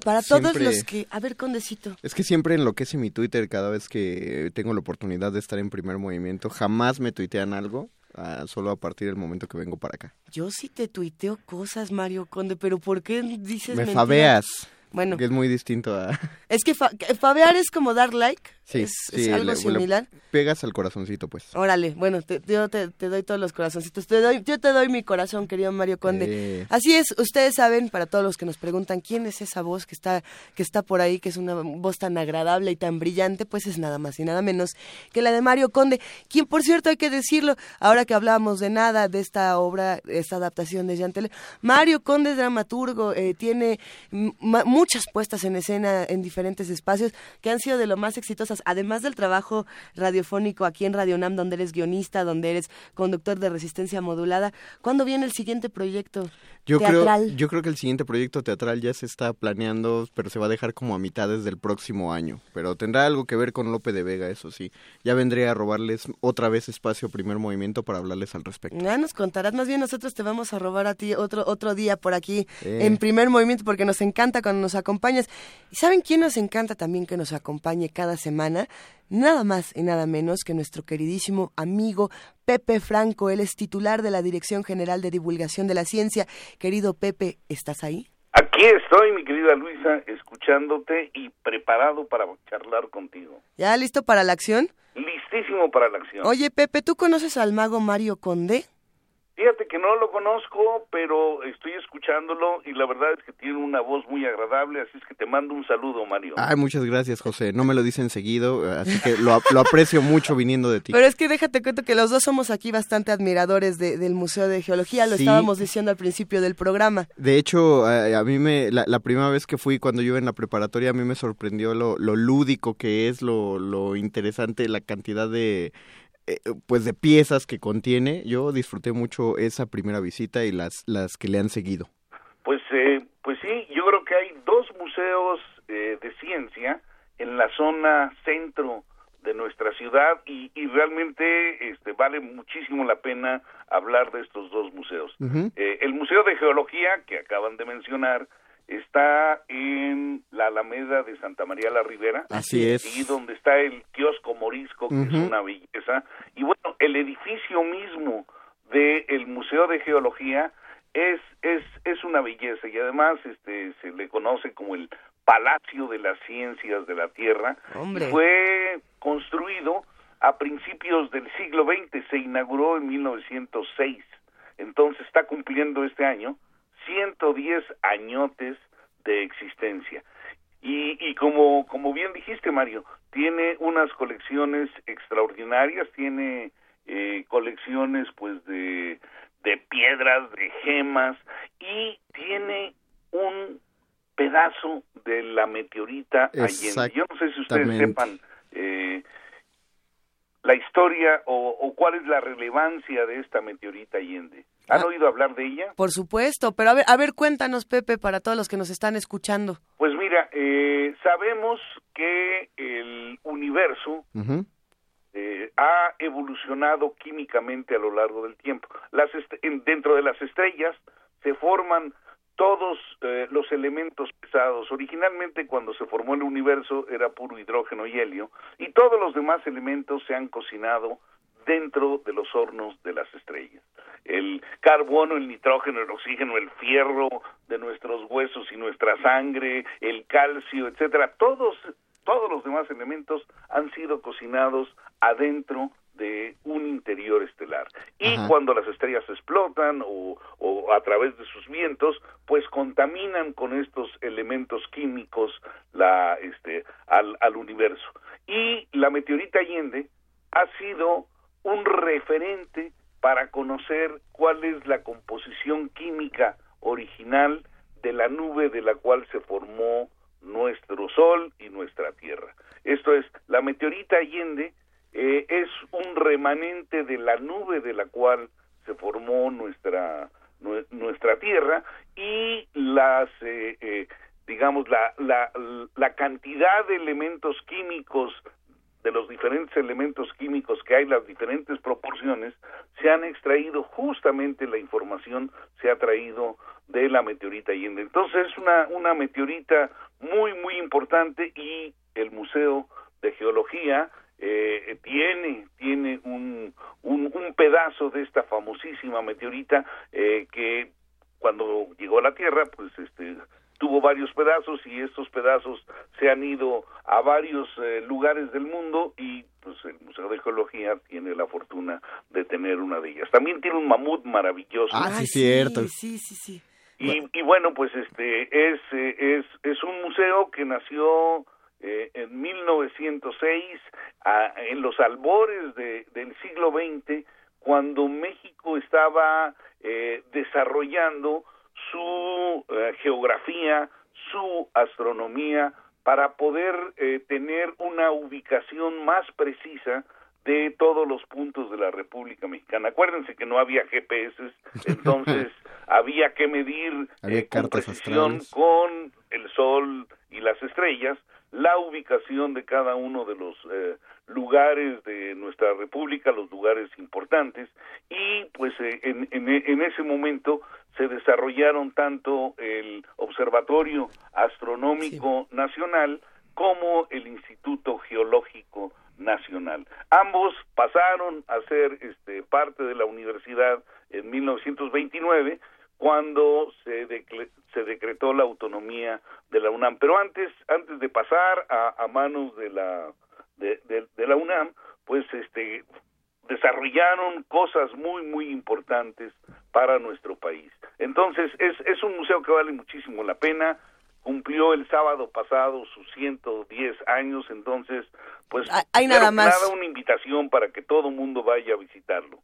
Para todos Siempre- los que... A ver, Condecito. Es que siempre enloquece mi Twitter cada vez que tengo la oportunidad de estar en primer movimiento. Jamás me tuitean algo, ah, solo a partir del momento que vengo para acá. Yo sí te tuiteo cosas, Mario Conde, pero ¿por qué dices me mentiras? fabeas. Bueno. Que es muy distinto a... Es que fa- que fabear es como dar like. Sí, es, sí, es algo le- le similar. pegas al corazoncito, pues. Órale, bueno, te, yo te, te doy todos los corazoncitos. Te doy, yo te doy mi corazón, querido Mario Conde. Eh. Así es, ustedes saben, para todos los que nos preguntan quién es esa voz que está, que está por ahí, que es una voz tan agradable y tan brillante, pues es nada más y nada menos que la de Mario Conde, quien por cierto hay que decirlo, ahora que hablábamos de nada, de esta obra, esta adaptación de Jean Tele, Mario Conde es dramaturgo, eh, tiene muchas puestas en escena en diferentes espacios que han sido de lo más exitosas, además del trabajo radiofónico aquí en Radio Nam, donde eres guionista, donde eres conductor de resistencia modulada. ¿Cuándo viene el siguiente proyecto Yo creo, teatral? yo creo que el siguiente proyecto teatral ya se está planeando, pero se va a dejar como a mitades del próximo año. Pero tendrá algo que ver con Lope de Vega, eso sí. Ya vendré a robarles otra vez espacio primer movimiento para hablarles al respecto. Ya nos contarás, más bien nosotros te vamos a robar a ti otro otro día por aquí Eh. en primer movimiento porque nos encanta cuando nos acompañas. ¿Y saben quién nos encanta también que nos acompañe cada semana? Nada más y nada menos que nuestro queridísimo amigo Pepe Franco. Él es titular de la Dirección General de Divulgación de la Ciencia. Querido Pepe, ¿estás ahí? Aquí estoy, mi querida Luisa, escuchándote y preparado para charlar contigo. ¿Ya listo para la acción? Listísimo para la acción. Oye, Pepe, ¿tú conoces al mago Mario Conde? Fíjate que no lo conozco, pero estoy escuchándolo y la verdad es que tiene una voz muy agradable, así es que te mando un saludo, Mario. Ay, muchas gracias, José. No me lo dicen seguido, así que lo, lo aprecio mucho viniendo de ti. Pero es que déjate cuento que los dos somos aquí bastante admiradores de- del Museo de Geología, lo Sí. estábamos diciendo al principio del programa. De hecho, a, a mí me, la, la primera vez que fui cuando yo iba en la preparatoria, a mí me sorprendió lo, lo lúdico que es, lo, lo interesante, la cantidad de, pues de piezas que contiene. Yo disfruté mucho esa primera visita y las, las que le han seguido. Pues, eh, pues sí, yo creo que hay dos museos eh, de ciencia en la zona centro de nuestra ciudad y, y realmente este, vale muchísimo la pena hablar de estos dos museos. Eh, el Museo de Geología, que acaban de mencionar, está en la Alameda de Santa María la Ribera. Así es. Y donde está el kiosco morisco, que es una belleza. Y bueno, el edificio mismo del Museo de Geología es, es, es una belleza y además este, se le conoce como el Palacio de las Ciencias de la Tierra. Hombre. Fue construido a principios del siglo XX, se inauguró en 1906. Entonces está cumpliendo este año 110 añotes de existencia. Y, y como, como bien dijiste, Mario, tiene unas colecciones extraordinarias, tiene eh, colecciones pues de, de piedras, de gemas, y tiene un pedazo de la meteorita Allende. Yo no sé si ustedes sepan eh, la historia o, o, cuál es la relevancia de esta meteorita Allende. ¿Han Ah. oído hablar de ella? Por supuesto, pero a ver, a ver, cuéntanos, Pepe, para todos los que nos están escuchando. Pues mira, eh, sabemos que el universo eh, ha evolucionado químicamente a lo largo del tiempo. Las dentro de las estrellas se forman todos eh, los elementos pesados. Originalmente cuando se formó el universo era puro hidrógeno y helio y todos los demás elementos se han cocinado dentro de los hornos de las estrellas. El carbono, el nitrógeno, el oxígeno, el fierro de nuestros huesos y nuestra sangre, el calcio, etcétera, todos todos los demás elementos han sido cocinados adentro de un interior estelar. Y Ajá. cuando las estrellas explotan o, o a través de sus vientos, pues contaminan con estos elementos químicos la, este, al, al universo. Y la meteorita Allende ha sido un referente para conocer cuál es la composición química original de la nube de la cual se formó nuestro Sol y nuestra Tierra. Esto es, la meteorita Allende eh, es un remanente de la nube de la cual se formó nuestra nue- nuestra Tierra y las eh, eh, digamos la, la la cantidad de elementos químicos de los diferentes elementos químicos que hay, las diferentes proporciones, se han extraído justamente la información, se ha traído de la meteorita Allende. Entonces es una, una meteorita muy, muy importante y el Museo de Geología eh, tiene, tiene un, un, pedazo de esta famosísima meteorita eh, que cuando llegó a la Tierra, pues este tuvo varios pedazos y estos pedazos se han ido a varios eh, lugares del mundo y pues el Museo de Geología tiene la fortuna de tener una de ellas. También tiene un mamut maravilloso. Ah, sí, cierto. Sí, sí, sí. Y, y bueno, pues este es eh, es es un museo que nació eh, en 1906 a- en los albores de- del siglo XX cuando México estaba eh, desarrollando su eh, geografía, su astronomía para poder eh, tener una ubicación más precisa de todos los puntos de la República Mexicana. Acuérdense que no había GPS, entonces había que medir Había eh, con precisión astrales. con el sol y las estrellas la ubicación de cada uno de los eh, lugares de nuestra república, los lugares importantes, y pues eh, en, en, en ese momento se desarrollaron tanto el Observatorio Astronómico Nacional como el Instituto Geológico Nacional. Ambos pasaron a ser este, parte de la universidad en 1929 cuando se, se decretó la autonomía de la UNAM. Pero antes, antes de pasar a, a manos de la de, de- de la UNAM, pues este desarrollaron cosas muy muy importantes para nuestro país. Entonces es es un museo que vale muchísimo la pena. Cumplió el sábado pasado sus 110 años, entonces pues hay nada más. nada una invitación para que todo mundo vaya a visitarlo.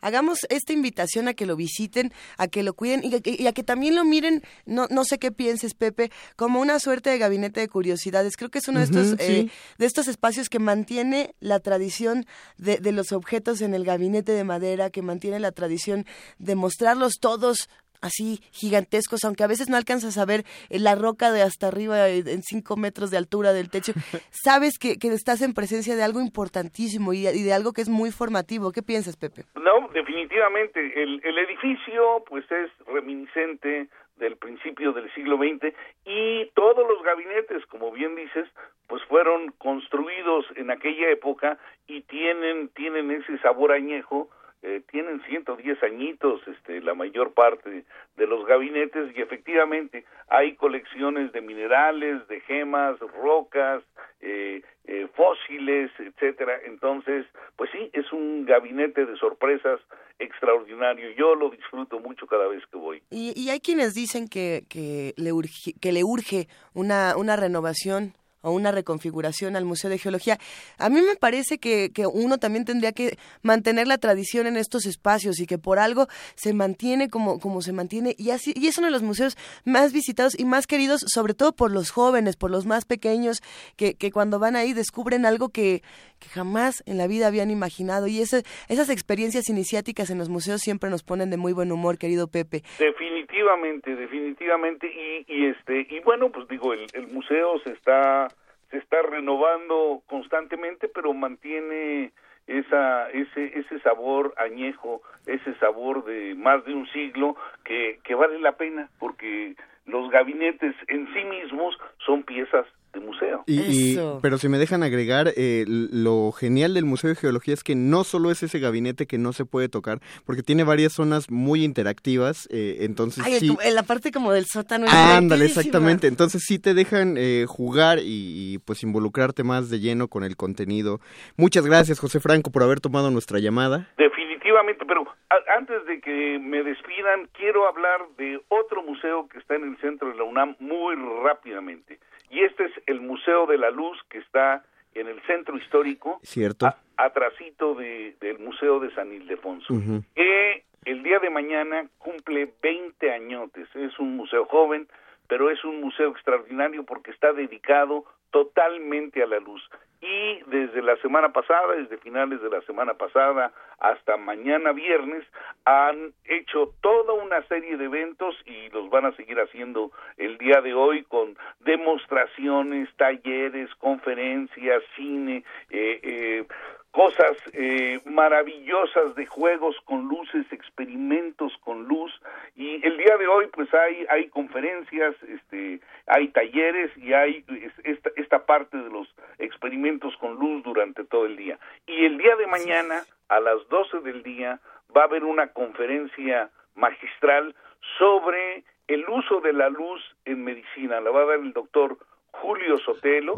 Hagamos esta invitación a que lo visiten, a que lo cuiden y a que, y a que también lo miren, no, no sé qué pienses, Pepe, como una suerte de gabinete de curiosidades. Creo que es uno de estos, sí. eh, de estos espacios que mantiene la tradición de, de los objetos en el gabinete de madera, que mantiene la tradición de mostrarlos todos así gigantescos, aunque a veces no alcanzas a ver eh, la roca de hasta arriba eh, en cinco metros de altura del techo, sabes que, que estás en presencia de algo importantísimo y, y de algo que es muy formativo. ¿Qué piensas, Pepe? No, definitivamente. El, el edificio, pues, es reminiscente del principio del siglo XX y todos los gabinetes, como bien dices, pues fueron construidos en aquella época y tienen tienen ese sabor añejo. Eh, tienen 110 añitos, este, la mayor parte de los gabinetes y efectivamente hay colecciones de minerales, de gemas, rocas, eh, eh, fósiles, etcétera. Entonces, pues sí, es un gabinete de sorpresas extraordinario. Yo lo disfruto mucho cada vez que voy. Y, y hay quienes dicen que, que, le, urge, que le urge una, una renovación o una reconfiguración al Museo de Geología. A mí me parece que, que uno también tendría que mantener la tradición en estos espacios y que por algo se mantiene como, como se mantiene y así y es uno de los museos más visitados y más queridos, sobre todo por los jóvenes, por los más pequeños, que, que cuando van ahí descubren algo que, que jamás en la vida habían imaginado. Y ese, esas experiencias iniciáticas en los museos siempre nos ponen de muy buen humor, querido Pepe. Definitivamente, definitivamente. Y, este y bueno, pues digo, el, el museo se está se está renovando constantemente, pero mantiene esa, ese, ese sabor añejo, ese sabor de más de un siglo que, que vale la pena porque los gabinetes en sí mismos son piezas de museo. Y, pero si me dejan agregar, eh, lo genial del Museo de Geología es que no solo es ese gabinete que no se puede tocar, porque tiene varias zonas muy interactivas, eh, entonces Ay, sí... en la parte como del sótano. es Ándale, exactamente. Entonces sí te dejan eh, jugar y, y, pues involucrarte más de lleno con el contenido. Muchas gracias, José Franco, por haber tomado nuestra llamada. Definitivamente, pero a- antes de que me despidan, quiero hablar de otro museo que está en el centro de la UNAM muy rápidamente. Y este es el Museo de la Luz que está en el centro histórico, Cierto. atrasito de, del Museo de San Ildefonso. Que el día de mañana cumple 20 añotes. Es un museo joven, pero es un museo extraordinario porque está dedicado totalmente a la luz. Y desde la semana pasada, desde finales de la semana pasada hasta mañana viernes, han hecho toda una serie de eventos y los van a seguir haciendo el día de hoy con demostraciones, talleres, conferencias, cine, eh, eh, cosas eh, maravillosas de juegos con luces, experimentos con luz. Y el día de hoy pues hay hay conferencias, este hay talleres y hay es- esta esta parte de los experimentos con luz durante todo el día. Y el día de mañana a las 12 del día va a haber una conferencia magistral sobre el uso de la luz en medicina. La va a dar el doctor Julio Sotelo.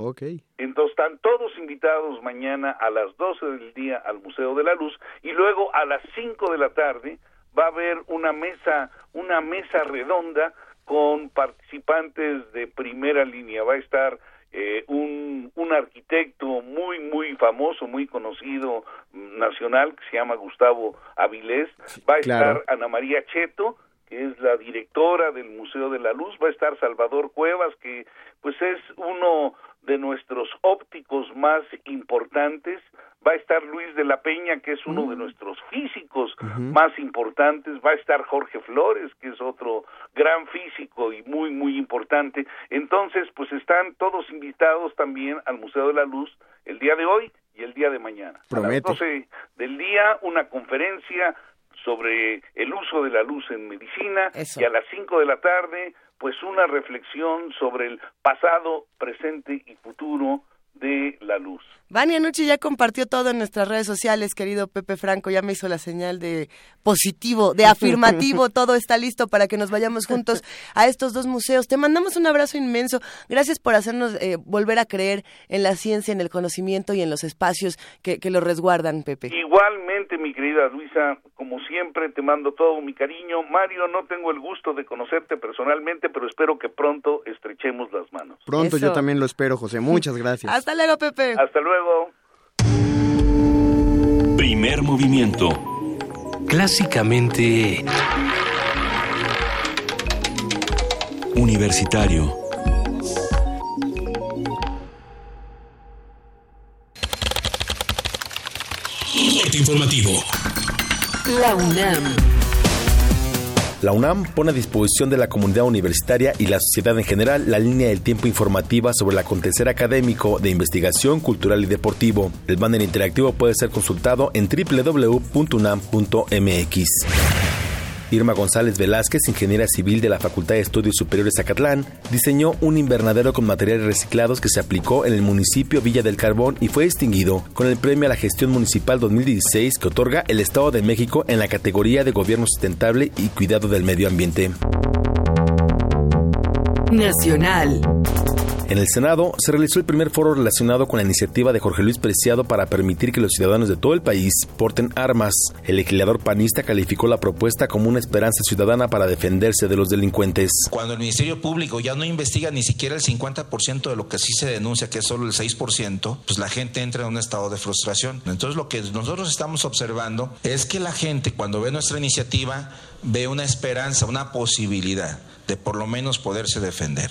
Entonces están todos invitados mañana a las 12 del día al Museo de la Luz y luego a las 5 de la tarde va a haber una mesa, una mesa redonda con participantes de primera línea. Va a estar eh, un, un arquitecto muy, muy famoso, muy conocido mm, nacional, que se llama Gustavo Avilés. Va a claro. estar Ana María Cheto, que es la directora del Museo de la Luz, va a estar Salvador Cuevas, que pues es uno de nuestros ópticos más importantes, va a estar Luis de la Peña, que es uno de nuestros físicos más importantes, va a estar Jorge Flores, que es otro gran físico y muy, muy importante. Entonces, pues están todos invitados también al Museo de la Luz el día de hoy y el día de mañana. Promete. A las 12 del día, una conferencia sobre el uso de la luz en medicina Eso. y a las 5 de la tarde pues una reflexión sobre el pasado, presente y futuro de la luz. Vania Nucci ya compartió todo en nuestras redes sociales, querido Pepe Franco, ya me hizo la señal de positivo, de afirmativo, todo está listo para que nos vayamos juntos a estos dos museos. Te mandamos un abrazo inmenso, gracias por hacernos eh, volver a creer en la ciencia, en el conocimiento y en los espacios que, que lo resguardan, Pepe. Igualmente, mi querida Luisa, como siempre te mando todo mi cariño. Mario, no tengo el gusto de conocerte personalmente, pero espero que pronto estrechemos las manos. Pronto Eso. yo también lo espero, José. Muchas gracias. Hasta luego, Pepe. Hasta luego. Primer movimiento. Clásicamente... Universitario. Corte informativo. La UNAM. La UNAM pone a disposición de la comunidad universitaria y la sociedad en general la línea del tiempo informativa sobre el acontecer académico, de investigación, cultural y deportivo. El banner interactivo puede ser consultado en www.unam.mx. Irma González Velázquez, ingeniera civil de la Facultad de Estudios Superiores Zacatlán, diseñó un invernadero con materiales reciclados que se aplicó en el municipio Villa del Carbón y fue distinguido con el Premio a la Gestión Municipal 2016 que otorga el Estado de México en la categoría de Gobierno Sustentable y Cuidado del Medio Ambiente. Nacional. En el Senado se realizó el primer foro relacionado con la iniciativa de Jorge Luis Preciado para permitir que los ciudadanos de todo el país porten armas. El legislador panista calificó la propuesta como una esperanza ciudadana para defenderse de los delincuentes. Cuando el Ministerio Público ya no investiga ni siquiera el 50% de lo que sí se denuncia, que es solo el 6%, pues la gente entra en un estado de frustración. Entonces lo que nosotros estamos observando es que la gente cuando ve nuestra iniciativa ve una esperanza, una posibilidad de por lo menos poderse defender.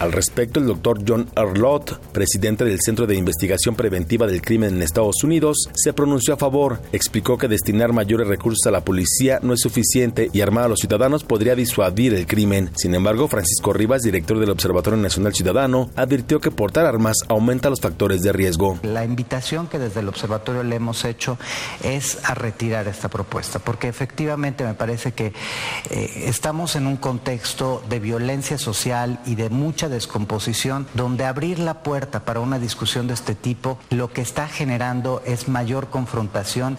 Al respecto, el doctor John Arlott, presidente del Centro de Investigación Preventiva del Crimen en Estados Unidos, se pronunció a favor. Explicó que destinar mayores recursos a la policía no es suficiente y armar a los ciudadanos podría disuadir el crimen. Sin embargo, Francisco Rivas, director del Observatorio Nacional Ciudadano, advirtió que portar armas aumenta los factores de riesgo. La invitación que desde el observatorio le hemos hecho es a retirar esta propuesta, porque efectivamente me parece que eh, estamos en un contexto de violencia social y de mucha descomposición, donde abrir la puerta para una discusión de este tipo lo que está generando es mayor confrontación.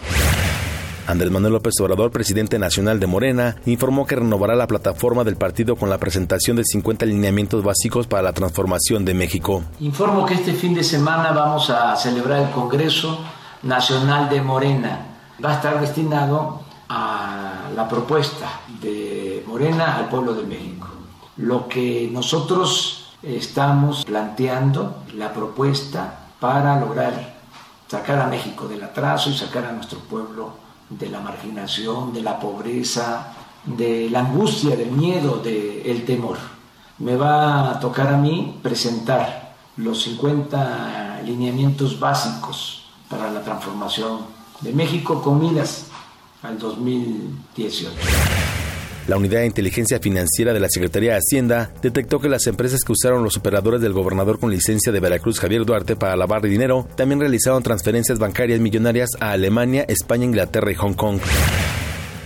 Andrés Manuel López Obrador, presidente nacional de Morena, informó que renovará la plataforma del partido con la presentación de 50 lineamientos básicos para la transformación de México. Informo que este fin de semana vamos a celebrar el Congreso Nacional de Morena. Va a estar destinado a la propuesta de Morena al pueblo de México. Lo que nosotros estamos planteando, la propuesta para lograr sacar a México del atraso y sacar a nuestro pueblo de la marginación, de la pobreza, de la angustia, del miedo, del temor. Me va a tocar a mí presentar los 50 lineamientos básicos para la transformación de México con miras al 2018. La Unidad de Inteligencia Financiera de la Secretaría de Hacienda detectó que las empresas que usaron los operadores del gobernador con licencia de Veracruz Javier Duarte para lavar dinero también realizaron transferencias bancarias millonarias a Alemania, España, Inglaterra y Hong Kong.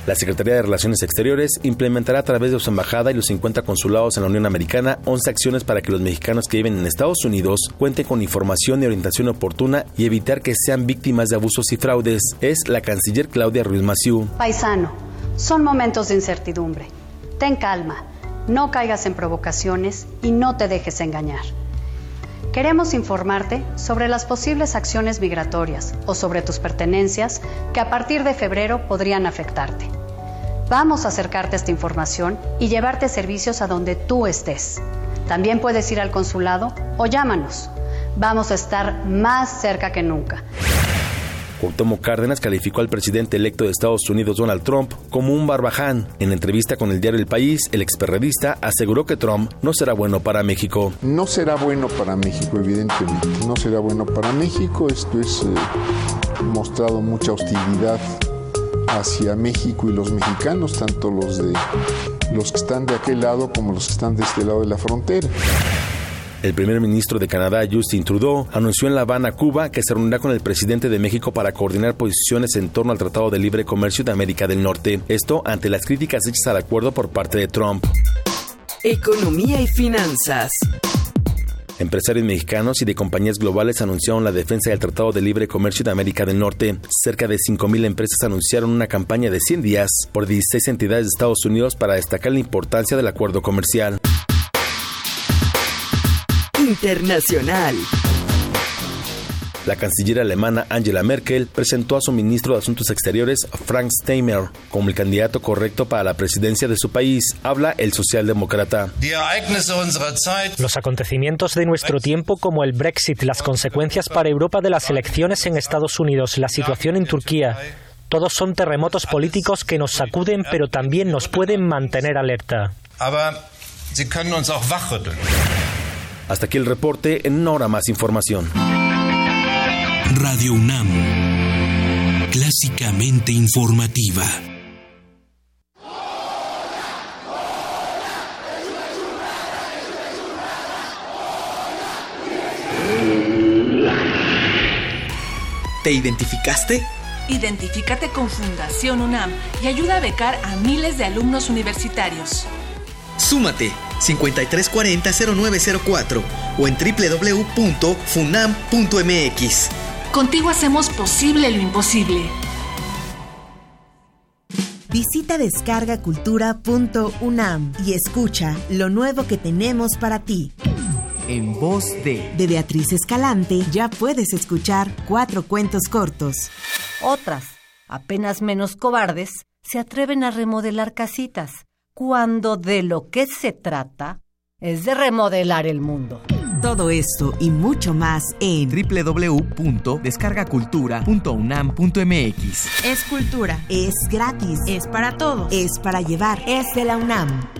La Secretaría de Relaciones Exteriores implementará a través de su embajada y los 50 consulados en la Unión Americana 11 acciones para que los mexicanos que viven en Estados Unidos cuenten con información y orientación oportuna y evitar que sean víctimas de abusos y fraudes. Es la canciller Claudia Ruiz Maciú. Paisano son momentos de incertidumbre. Ten calma, no caigas en provocaciones y no te dejes engañar. Queremos informarte sobre las posibles acciones migratorias o sobre tus pertenencias que a partir de febrero podrían afectarte. Vamos a acercarte a esta información y llevarte servicios a donde tú estés. También puedes ir al consulado o llámanos. Vamos a estar más cerca que nunca. Cuauhtémoc Cárdenas calificó al presidente electo de Estados Unidos Donald Trump como un barbaján. En entrevista con el diario El País, el experredista aseguró que Trump no será bueno para México. No será bueno para México, evidentemente. No será bueno para México. Esto es eh, mostrado mucha hostilidad hacia México y los mexicanos, tanto los de los que están de aquel lado como los que están de este lado de la frontera. El primer ministro de Canadá, Justin Trudeau, anunció en La Habana, Cuba, que se reunirá con el presidente de México para coordinar posiciones en torno al Tratado de Libre Comercio de América del Norte. Esto ante las críticas hechas al acuerdo por parte de Trump. Economía y finanzas. Empresarios mexicanos y de compañías globales anunciaron la defensa del Tratado de Libre Comercio de América del Norte. Cerca de 5.000 empresas anunciaron una campaña de 100 días por 16 entidades de Estados Unidos para destacar la importancia del acuerdo comercial. Internacional. La canciller alemana Angela Merkel presentó a su ministro de Asuntos Exteriores, Frank Steimer, como el candidato correcto para la presidencia de su país. Habla el socialdemócrata. Los acontecimientos de nuestro tiempo, como el Brexit, las consecuencias para Europa de las elecciones en Estados Unidos, la situación en Turquía, todos son terremotos políticos que nos sacuden, pero también nos pueden mantener alerta. Hasta aquí el reporte, en una hora más información. Radio UNAM, clásicamente informativa. ¿Te identificaste? Identifícate con Fundación UNAM y ayuda a becar a miles de alumnos universitarios. Súmate 5340-0904 o en www.funam.mx. Contigo hacemos posible lo imposible. Visita descargacultura.unam y escucha lo nuevo que tenemos para ti. En voz de... De Beatriz Escalante ya puedes escuchar cuatro cuentos cortos. Otras, apenas menos cobardes, se atreven a remodelar casitas cuando de lo que se trata es de remodelar el mundo. Todo esto y mucho más en www.descargacultura.unam.mx. Es cultura, es gratis, es para todos, es para llevar, es de la UNAM.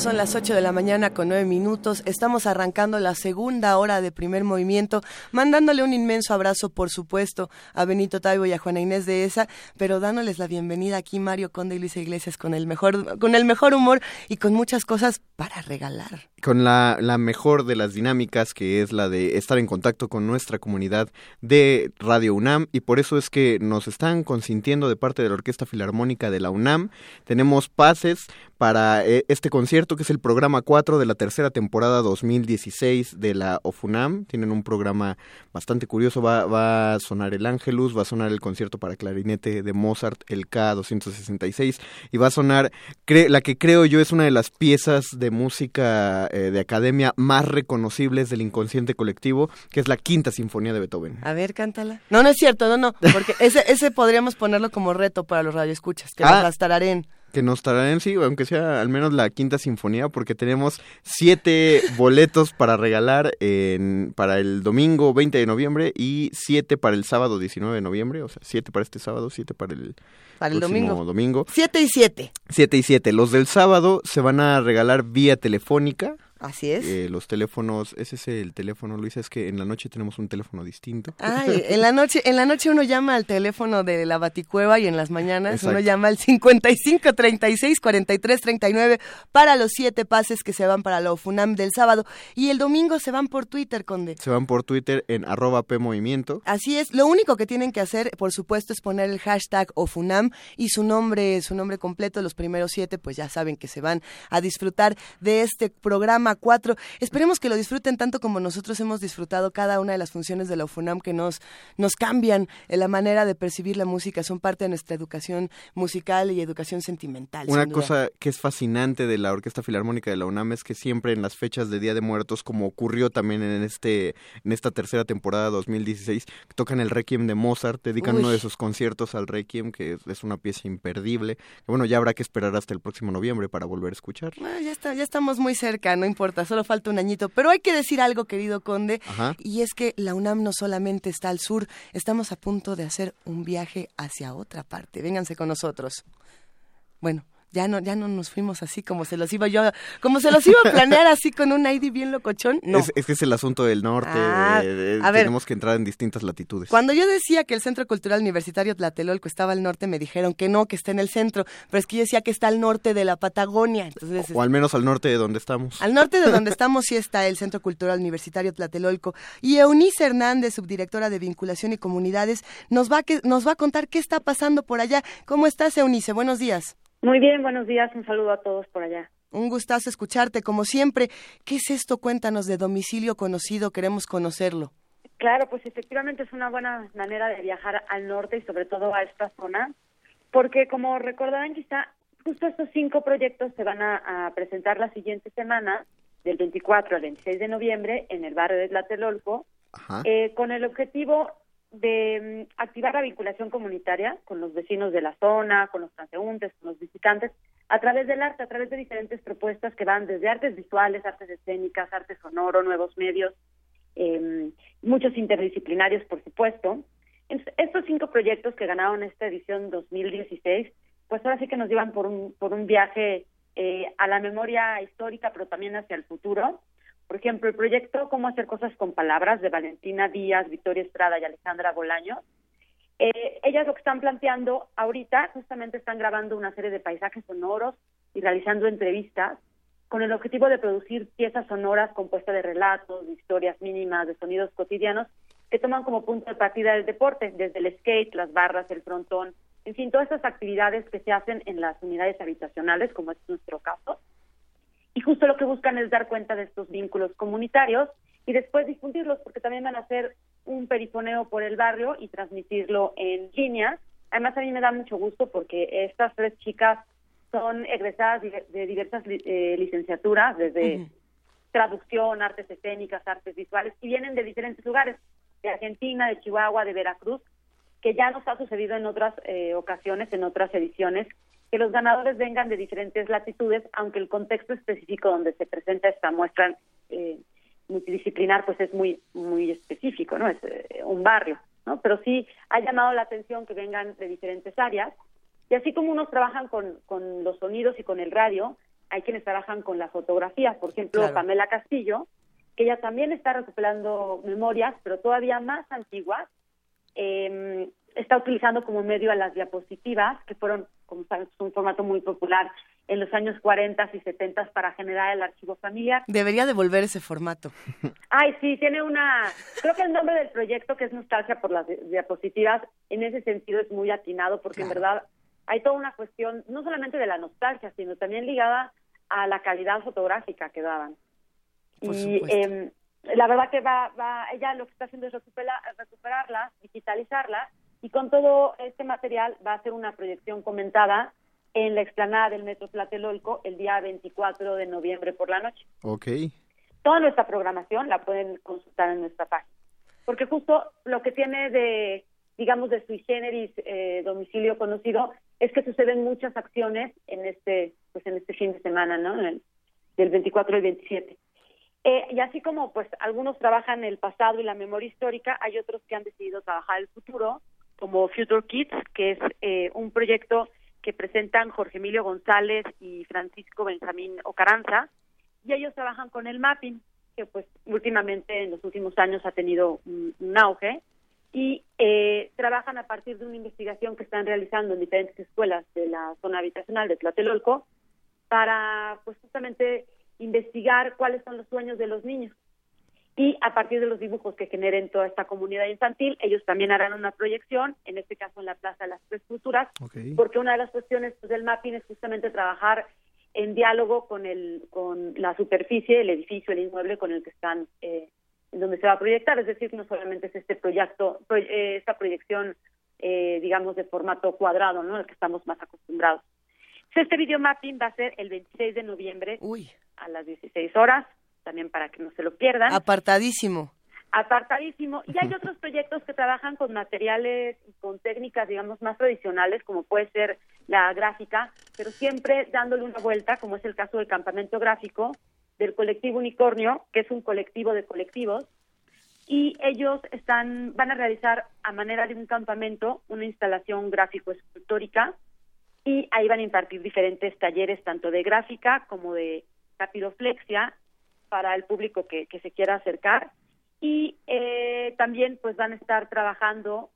Son las 8 de la mañana con 9 minutos. Estamos arrancando la segunda hora de primer movimiento, mandándole un inmenso abrazo, por supuesto, a Benito Taibo y a Juana Inés de Esa, pero dándoles la bienvenida aquí Mario Conde y Luisa Iglesias con el mejor, con el mejor humor y con muchas cosas para regalar. Con la, la mejor de las dinámicas, que es la de estar en contacto con nuestra comunidad de Radio UNAM, y por eso es que nos están consintiendo de parte de la Orquesta Filarmónica de la UNAM. Tenemos pases para eh, este concierto, que es el programa 4 de la tercera temporada 2016 de la OFUNAM. Tienen un programa bastante curioso, va, va a sonar el Ángelus, va a sonar el concierto para clarinete de Mozart, el K266, y va a sonar la que creo yo es una de las piezas de música eh, de academia más reconocibles del inconsciente colectivo, que es la Quinta Sinfonía de Beethoven. A ver, cántala. No, no es cierto, no, no, porque ese, ese podríamos ponerlo como reto para los radioescuchas, que Ah. nos tararen. Que nos traerán, sí, aunque sea al menos la quinta sinfonía, porque tenemos siete boletos para regalar en, para el domingo 20 de noviembre y siete para el sábado 19 de noviembre, o sea, siete para este sábado, siete para el, Para el domingo. domingo. Siete y siete. Siete y siete. Los del sábado se van a regalar vía telefónica. Así es. Eh, los teléfonos, ese es el teléfono, Luisa, es que en la noche tenemos un teléfono distinto. Ay, en la noche, en la noche uno llama al teléfono de la Baticueva y en las mañanas Exacto. uno llama al 55 36 43 39 para los siete pases que se van para la OFUNAM del sábado y el domingo se van por Twitter, Conde. Se van por Twitter en arroba PMovimiento. Así es, lo único que tienen que hacer, por supuesto, es poner el hashtag OFUNAM y su nombre, su nombre completo, los primeros siete, pues ya saben que se van a disfrutar de este programa 4. Esperemos que lo disfruten tanto como nosotros hemos disfrutado cada una de las funciones de la OFUNAM que nos, nos cambian en la manera de percibir la música, son parte de nuestra educación musical y educación sentimental. Una cosa que es fascinante de la Orquesta Filarmónica de la UNAM es que siempre en las fechas de Día de Muertos, como ocurrió también en este en esta tercera temporada 2016, tocan el Requiem de Mozart, dedican Uy. uno de sus conciertos al Requiem, que es, una pieza imperdible. Bueno, ya habrá que esperar hasta el próximo noviembre para volver a escuchar. Ah, ya, está, ya estamos muy cerca, no importa, solo falta un añito. Pero hay que decir algo, querido Conde, Ajá. y es que la UNAM no solamente está al sur, estamos a punto de hacer un viaje hacia otra parte. Vénganse con nosotros. Bueno. Ya no, ya no nos fuimos así como se los iba yo, como se los iba a planear así con un ID bien locochón. No. Es, es que es el asunto del norte, Ah, de- de- a ver. tenemos que entrar en distintas latitudes. Cuando yo decía que el Centro Cultural Universitario Tlatelolco estaba al norte, me dijeron que no, que está en el centro, pero es que yo decía que está al norte de la Patagonia. Entonces, O al menos al norte de donde estamos. Al norte de donde estamos sí está el Centro Cultural Universitario Tlatelolco. Y Eunice Hernández, subdirectora de Vinculación y Comunidades, nos va, a que, nos va a contar qué está pasando por allá. ¿Cómo estás, Eunice? Buenos días. Muy bien, buenos días, un saludo a todos por allá. Un gustazo escucharte, como siempre. ¿Qué es esto? Cuéntanos de domicilio conocido, queremos conocerlo. Claro, pues efectivamente es una buena manera de viajar al norte y sobre todo a esta zona. Porque como recordarán quizá, justo estos cinco proyectos se van a, presentar la siguiente semana, del 24 al 26 de noviembre, en el barrio de Tlatelolco, eh, con el objetivo de mm, activar la vinculación comunitaria con los vecinos de la zona, con los transeúntes, con los visitantes, a través del arte, a través de diferentes propuestas que van desde artes visuales, artes escénicas, arte sonoro, nuevos medios, eh, muchos interdisciplinarios, por supuesto. estos cinco proyectos que ganaron esta edición 2016, pues ahora sí que nos llevan por un, por un viaje eh, a la memoria histórica, pero también hacia el futuro. Por ejemplo, el proyecto Cómo hacer cosas con palabras de Valentina Díaz, Victoria Estrada y Alejandra Bolaño. Eh, ellas lo que están planteando ahorita, justamente están grabando una serie de paisajes sonoros y realizando entrevistas con el objetivo de producir piezas sonoras compuestas de relatos, de historias mínimas, de sonidos cotidianos que toman como punto de partida el deporte, desde el skate, las barras, el frontón, en fin, todas estas actividades que se hacen en las unidades habitacionales, como es nuestro caso. Y justo lo que buscan es dar cuenta de estos vínculos comunitarios y después difundirlos, porque también van a hacer un perifoneo por el barrio y transmitirlo en línea. Además, a mí me da mucho gusto porque estas tres chicas son egresadas de diversas eh, licenciaturas, desde traducción, artes escénicas, artes visuales, y vienen de diferentes lugares, de Argentina, de Chihuahua, de Veracruz, que ya nos ha sucedido en otras eh, ocasiones, en otras ediciones, que los ganadores vengan de diferentes latitudes, aunque el contexto específico donde se presenta esta muestra eh, multidisciplinar pues es muy muy específico, ¿no? Es un barrio, ¿no? Pero sí ha llamado la atención que vengan de diferentes áreas y así como unos trabajan con, con los sonidos y con el radio, hay quienes trabajan con la fotografía. Por ejemplo, Pamela Castillo, que ella también está recuperando memorias, pero todavía más antiguas. Eh, está utilizando como medio a las diapositivas, que fueron, como saben, un formato muy popular en los años 40 y 70 para generar el archivo familiar. Debería devolver ese formato. Ay, sí, tiene una... Creo que el nombre del proyecto, que es Nostalgia por las diapositivas, en ese sentido es muy atinado, porque en verdad hay toda una cuestión no solamente de la nostalgia, sino también ligada a la calidad fotográfica que daban. y eh, la verdad que va, va, ella lo que está haciendo es recuperar, recuperarla, digitalizarla, y con todo este material va a hacer una proyección comentada en la explanada del Metro Tlatelolco el día 24 de noviembre por la noche. Ok. Toda nuestra programación la pueden consultar en nuestra página. Porque justo lo que tiene de, digamos, de sui generis eh, domicilio conocido es que suceden muchas acciones en este pues en este fin de semana, ¿no? del 24 al 27. Eh, y así como pues algunos trabajan el pasado y la memoria histórica, hay otros que han decidido trabajar el futuro, como Future Kids, que es eh, un proyecto que presentan Jorge Emilio González y Francisco Benjamín Ocaranza, y ellos trabajan con el mapping, que pues últimamente en los últimos años ha tenido un auge, y eh, trabajan a partir de una investigación que están realizando en diferentes escuelas de la zona habitacional de Tlatelolco para pues justamente investigar cuáles son los sueños de los niños y a partir de los dibujos que generen toda esta comunidad infantil, ellos también harán una proyección, en este caso en la Plaza de las Tres Culturas, porque una de las cuestiones pues, del mapping es justamente trabajar en diálogo con el con la superficie, el edificio, el inmueble con el que están eh, en donde se va a proyectar, es decir, no solamente es este proyecto, eh, esta proyección, eh, digamos, de formato cuadrado, ¿no? Al que estamos más acostumbrados. Este video mapping va a ser el 26 de noviembre a las 16 horas, también para que no se lo pierdan. Apartadísimo. Apartadísimo. Y hay otros proyectos que trabajan con materiales y con técnicas, digamos, más tradicionales, como puede ser la gráfica, pero siempre dándole una vuelta, como es el caso del campamento gráfico, del colectivo Unicornio, que es un colectivo de colectivos, y ellos están van a realizar a manera de un campamento una instalación gráfico escultórica y ahí van a impartir diferentes talleres tanto de gráfica como de capiroflexia para el público que, que se quiera acercar y eh, también pues van a estar trabajando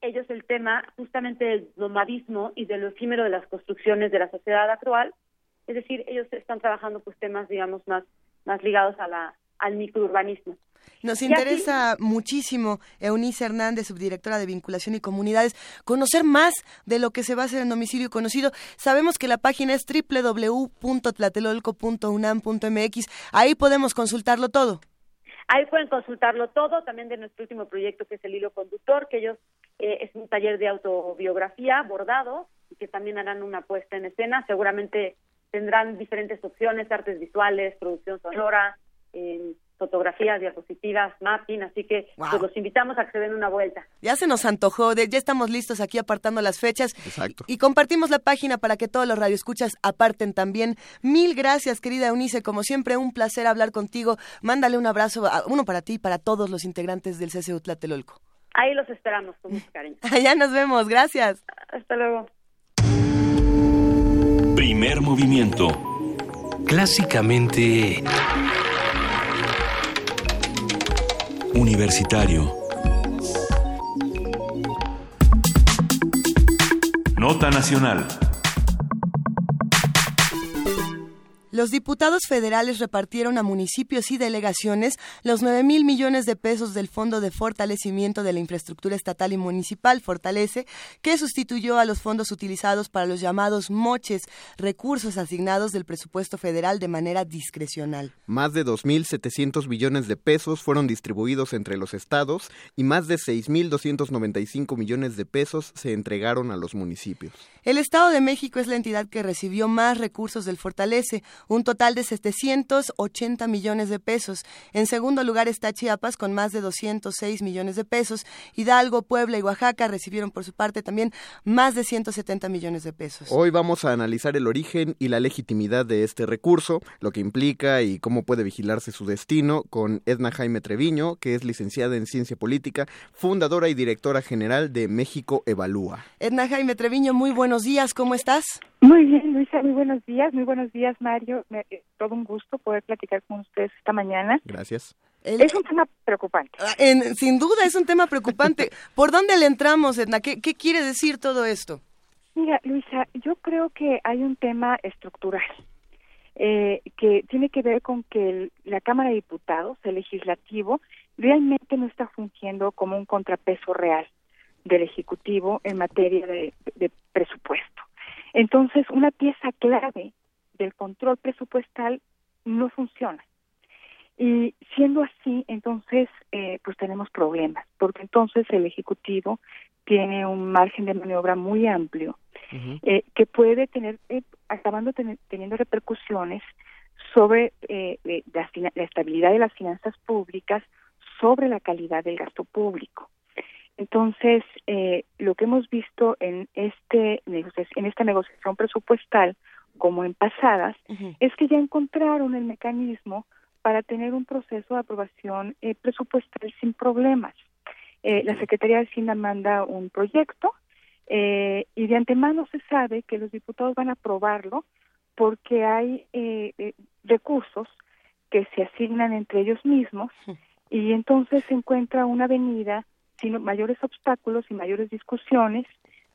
ellos el tema justamente del nomadismo y de lo efímero de las construcciones de la sociedad actual es decir, ellos están trabajando pues temas, digamos, más, más ligados a la, al microurbanismo. Nos interesa muchísimo, Eunice Hernández, subdirectora de Vinculación y Comunidades, conocer más de lo que se va a hacer en domicilio conocido. Sabemos que la página es www.tlatelolco.unam.mx. Ahí podemos consultarlo todo. Ahí pueden consultarlo todo, también de nuestro último proyecto que es el hilo conductor, que ellos eh, es un taller de autobiografía bordado que también harán una puesta en escena. Seguramente tendrán diferentes opciones, artes visuales, producción sonora, eh, fotografías, diapositivas, mapping, así que pues, los invitamos a que se den una vuelta. Ya se nos antojó, ya estamos listos aquí apartando las fechas. Exacto. Y compartimos la página para que todos los radioescuchas aparten también. Mil gracias, querida Eunice, como siempre un placer hablar contigo. Mándale un abrazo, uno para ti y para todos los integrantes del CCU Tlatelolco. Ahí los esperamos con mucho cariño. Allá nos vemos, gracias. Hasta luego. Primer movimiento. Clásicamente... Universitario. Nota Nacional. Los diputados federales repartieron a municipios y delegaciones los 9 mil millones de pesos del Fondo de Fortalecimiento de la Infraestructura Estatal y Municipal, Fortalece, que sustituyó a los fondos utilizados para los llamados moches, recursos asignados del presupuesto federal de manera discrecional. Más de 2.700 millones de pesos fueron distribuidos entre los estados y más de 6.295 millones de pesos se entregaron a los municipios. El Estado de México es la entidad que recibió más recursos del Fortalece, un total de 780 millones de pesos. En segundo lugar está Chiapas con más de 206 millones de pesos. Hidalgo, Puebla y Oaxaca recibieron por su parte también más de 170 millones de pesos. Hoy vamos a analizar el origen y la legitimidad de este recurso, lo que implica y cómo puede vigilarse su destino con Edna Jaime Treviño, que es licenciada en Ciencia Política, fundadora y directora general de México Evalúa. Edna Jaime Treviño, muy buenos días, ¿cómo estás? Muy bien, Luisa, muy buenos días, muy buenos días, Mario. Me, eh, todo un gusto poder platicar con ustedes esta mañana. Gracias. Es un tema preocupante. Ah, en, sin duda es un tema preocupante. ¿Por dónde le entramos, Edna? ¿Qué, ¿Qué quiere decir todo esto? Mira, Luisa, yo creo que hay un tema estructural eh, que tiene que ver con que el- la Cámara de Diputados, el legislativo, realmente no está fungiendo como un contrapeso real del Ejecutivo en materia de, de presupuesto. Entonces, una pieza clave del control presupuestal no funciona. Y siendo así, entonces, eh, pues tenemos problemas, porque entonces el Ejecutivo tiene un margen de maniobra muy amplio eh, que puede tener, eh, acabando tener- teniendo repercusiones sobre eh, la, la estabilidad de las finanzas públicas, sobre la calidad del gasto público. Entonces, eh, lo que hemos visto en este en esta negociación presupuestal, como en pasadas, es que ya encontraron el mecanismo para tener un proceso de aprobación eh, presupuestal sin problemas. Eh, la Secretaría de Hacienda manda un proyecto eh, y de antemano se sabe que los diputados van a aprobarlo porque hay eh, eh, recursos que se asignan entre ellos mismos y entonces se encuentra una avenida sin mayores obstáculos y mayores discusiones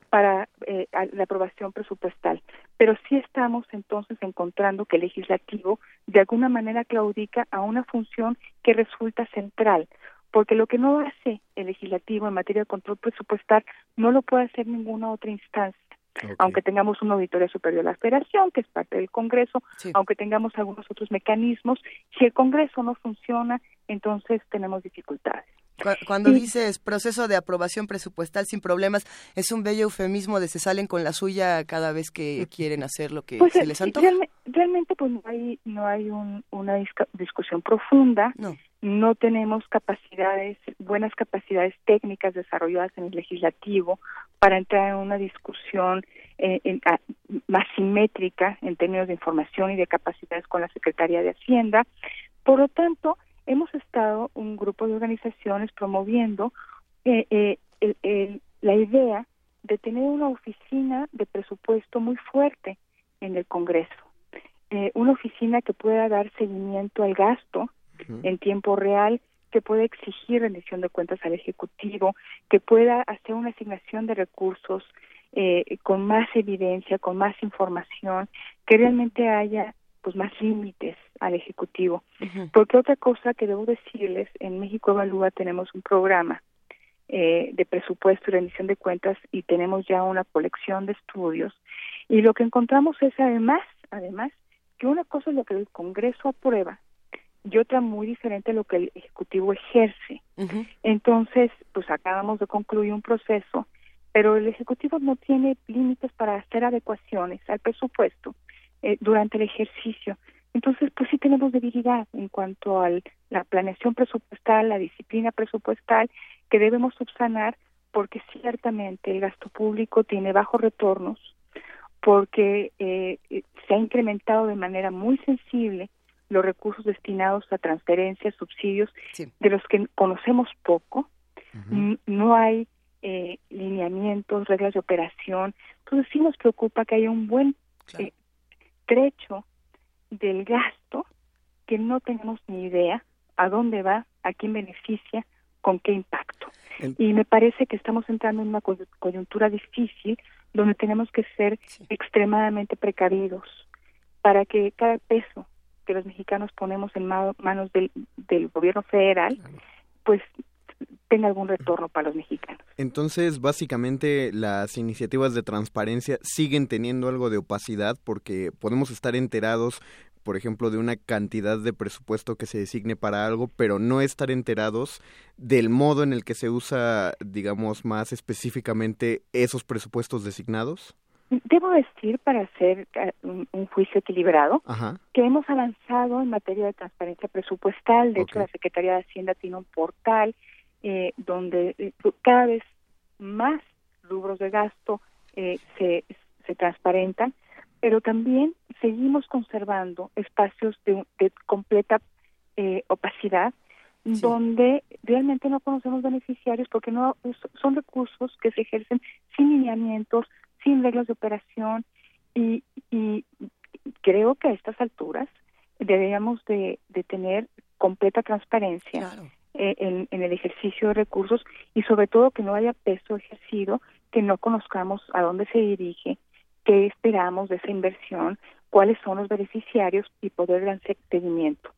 para eh, a- la aprobación presupuestal. Pero sí estamos entonces encontrando que el legislativo de alguna manera claudica a una función que resulta central, porque lo que no hace el legislativo en materia de control presupuestal no lo puede hacer ninguna otra instancia. Aunque tengamos una auditoría superior de la Federación, que es parte del Congreso, aunque tengamos algunos otros mecanismos, si el Congreso no funciona, entonces tenemos dificultades. Cu- Cuando dices proceso de aprobación presupuestal sin problemas, es un bello eufemismo de se salen con la suya cada vez que quieren hacer lo que Pues, se eh, les antoja. realme- realmente pues no hay no hay un- una discusión profunda no. tenemos capacidades buenas capacidades técnicas desarrolladas en el legislativo para entrar en una discusión eh, en- a- más simétrica en términos de información y de capacidades con la Secretaría de Hacienda por lo tanto hemos estado un grupo de organizaciones promoviendo eh, eh, el- el- la idea de tener una oficina de presupuesto muy fuerte en el Congreso, Eh, una oficina que pueda dar seguimiento al gasto en tiempo real, que pueda exigir rendición de cuentas al Ejecutivo, que pueda hacer una asignación de recursos eh, con más evidencia, con más información, que realmente haya pues más límites al Ejecutivo. Porque otra cosa que debo decirles, en México Evalúa tenemos un programa eh, de presupuesto y rendición de cuentas y tenemos ya una colección de estudios y lo que encontramos es además, además, que una cosa es lo que el Congreso aprueba y otra muy diferente lo que el Ejecutivo ejerce. Entonces, pues acabamos de concluir un proceso pero el Ejecutivo no tiene límites para hacer adecuaciones al presupuesto eh, durante el ejercicio. Entonces, pues sí tenemos debilidad en cuanto a la planeación presupuestal, la disciplina presupuestal, que debemos subsanar porque ciertamente el gasto público tiene bajos retornos, porque eh, se ha incrementado de manera muy sensible los recursos destinados a transferencias, subsidios, de los que conocemos poco. No hay eh, lineamientos, reglas de operación. Entonces sí nos preocupa que haya un buen eh, trecho del gasto que no tenemos ni idea a dónde va, a quién beneficia, con qué impacto. Y me parece que estamos entrando en una coyuntura difícil donde tenemos que ser extremadamente precavidos para que cada peso que los mexicanos ponemos en manos del, del gobierno federal, pues tenga algún retorno para los mexicanos. Entonces, básicamente, las iniciativas de transparencia siguen teniendo algo de opacidad porque podemos estar enterados por ejemplo, de una cantidad de presupuesto que se designe para algo, pero no estar enterados del modo en el que se usa, digamos, más específicamente esos presupuestos designados? Debo decir, para hacer eh, un, juicio equilibrado, que hemos avanzado en materia de transparencia presupuestal. De hecho, la Secretaría de Hacienda tiene un portal eh, donde eh, cada vez más rubros de gasto eh, se, se transparentan, pero también seguimos conservando espacios de, completa opacidad donde realmente no conocemos beneficiarios porque no son recursos que se ejercen sin lineamientos, sin reglas de operación y, y creo que a estas alturas deberíamos de, de tener completa transparencia eh, en, el ejercicio de recursos y sobre todo que no haya peso ejercido, que no conozcamos a dónde se dirige, qué esperamos de esa inversión, cuáles son los beneficiarios y poder dar seguimiento.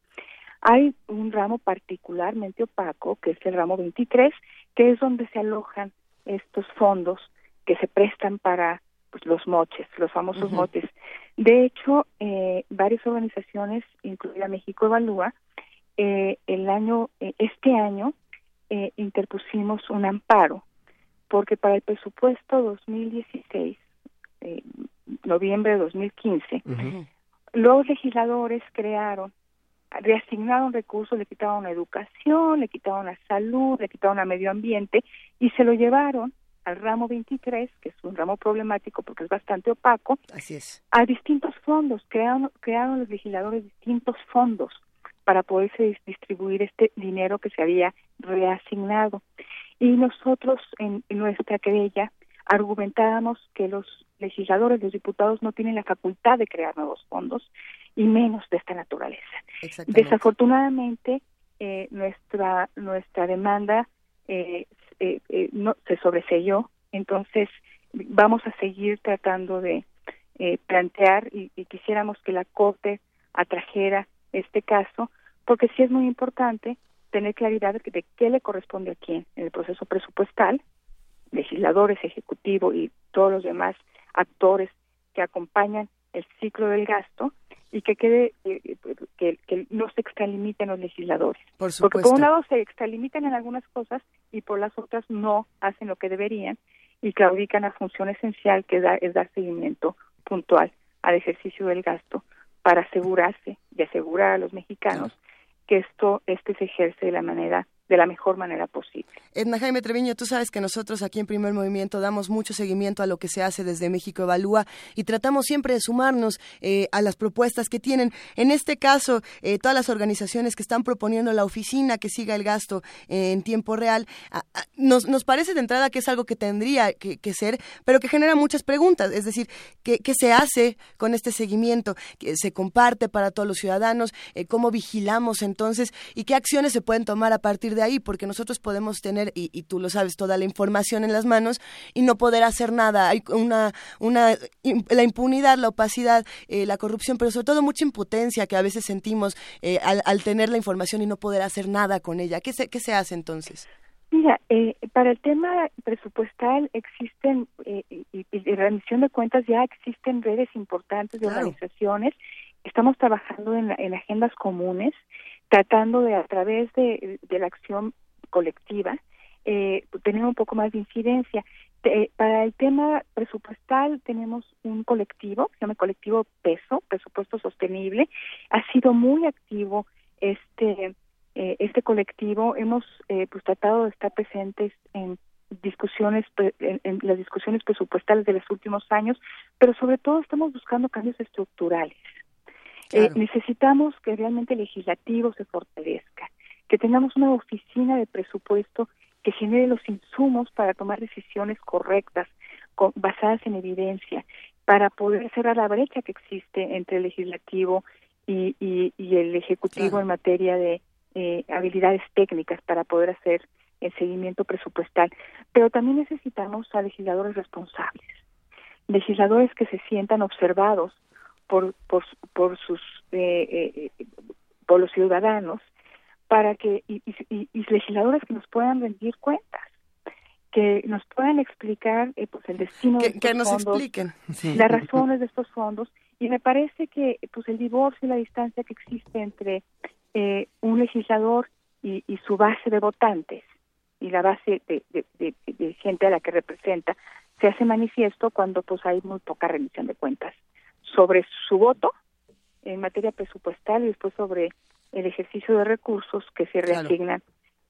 Hay un ramo particularmente opaco, que es el ramo 23, que es donde se alojan estos fondos que se prestan para pues, los moches, los famosos moches. De hecho, eh, varias organizaciones, incluida México Evalúa, eh, el año, eh, este año, eh, interpusimos un amparo, porque para el presupuesto 2016, eh, noviembre de 2015, los legisladores crearon, reasignaron recursos, le quitaron a educación, le quitaron a salud, le quitaron a medio ambiente y se lo llevaron al ramo 23, que es un ramo problemático porque es bastante opaco, Así es. a distintos fondos, crearon, crearon los legisladores distintos fondos para poderse distribuir este dinero que se había reasignado. Y nosotros en, nuestra querella argumentábamos que los legisladores, los diputados no tienen la facultad de crear nuevos fondos y menos de esta naturaleza. Desafortunadamente, eh, nuestra nuestra demanda eh, eh, no se sobreselló, entonces vamos a seguir tratando de plantear y, y, quisiéramos que la Corte atrajera este caso porque sí es muy importante tener claridad de, de qué le corresponde a quién en el proceso presupuestal, legisladores, ejecutivo y todos los demás actores que acompañan el ciclo del gasto y que quede eh, que, que, no se extralimiten los legisladores. Porque por un lado se extralimitan en algunas cosas y por las otras no hacen lo que deberían y claudican la función esencial que da, es dar seguimiento puntual al ejercicio del gasto para asegurarse y asegurar a los mexicanos que esto este se ejerce de la manera de la mejor manera posible. Edna Jaime Treviño, tú sabes que nosotros aquí en Primer Movimiento damos mucho seguimiento a lo que se hace desde México Evalúa y tratamos siempre de sumarnos eh, a las propuestas que tienen. En este caso, eh, todas las organizaciones que están proponiendo la oficina que siga el gasto eh, en tiempo real, nos, nos parece de entrada que es algo que tendría que, ser, pero que genera muchas preguntas. Es decir, ¿qué, ¿qué, se hace con este seguimiento? ¿Qué ¿Se comparte para todos los ciudadanos? ¿Cómo vigilamos entonces? ¿Y qué acciones se pueden tomar a partir de de ahí, porque nosotros podemos tener, y, tú lo sabes, toda la información en las manos y no poder hacer nada. Hay una, una la impunidad, la opacidad, eh, la corrupción, pero sobre todo mucha impotencia que a veces sentimos eh, al, tener la información y no poder hacer nada con ella. ¿Qué se, qué se hace entonces? Mira, eh, para el tema presupuestal existen, y, y, rendición de cuentas ya existen redes importantes de organizaciones. Estamos trabajando en, en agendas comunes tratando de a través de, la acción colectiva eh, tener un poco más de incidencia. para el tema presupuestal tenemos un colectivo, se llama Colectivo Peso, Presupuesto Sostenible. Ha sido muy activo este eh, este colectivo. Hemos eh, pues tratado de estar presentes en discusiones en, las discusiones presupuestales de los últimos años, pero sobre todo estamos buscando cambios estructurales. Eh, necesitamos que realmente el legislativo se fortalezca, que tengamos una oficina de presupuesto que genere los insumos para tomar decisiones correctas, basadas en evidencia, para poder cerrar la brecha que existe entre el legislativo y, el ejecutivo en materia de eh, habilidades técnicas para poder hacer el seguimiento presupuestal. Pero también necesitamos a legisladores responsables, legisladores que se sientan observados por, por, por sus eh, eh, por los ciudadanos para que y, legisladores que nos puedan rendir cuentas que nos puedan explicar eh, pues el destino que, de que nos fondos, expliquen. Las razones de estos fondos. Y me parece que pues el divorcio y la distancia que existe entre eh, un legislador y, y, su base de votantes y la base de, de, de, gente a la que representa se hace manifiesto cuando pues hay muy poca rendición de cuentas sobre su voto en materia presupuestal y después sobre el ejercicio de recursos que se reasignan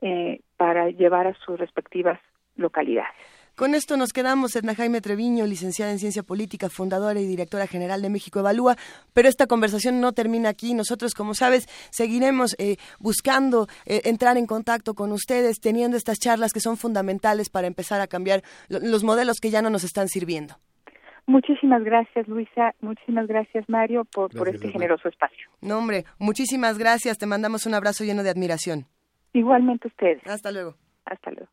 eh, para llevar a sus respectivas localidades. Con esto nos quedamos, Edna Jaime Treviño, licenciada en Ciencia Política, fundadora y directora general de México Evalúa, pero esta conversación no termina aquí. Nosotros, como sabes, seguiremos eh, buscando eh, entrar en contacto con ustedes, teniendo estas charlas que son fundamentales para empezar a cambiar los modelos que ya no nos están sirviendo. Muchísimas gracias, Luisa. Muchísimas gracias, Mario, por, por este generoso espacio. No, hombre, muchísimas gracias. Te mandamos un abrazo lleno de admiración. Igualmente ustedes. Hasta luego. Hasta luego.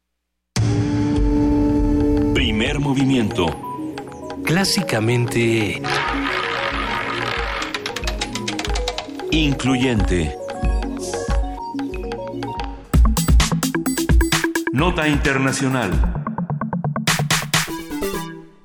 Primer movimiento. Clásicamente... Incluyente. Nota Internacional.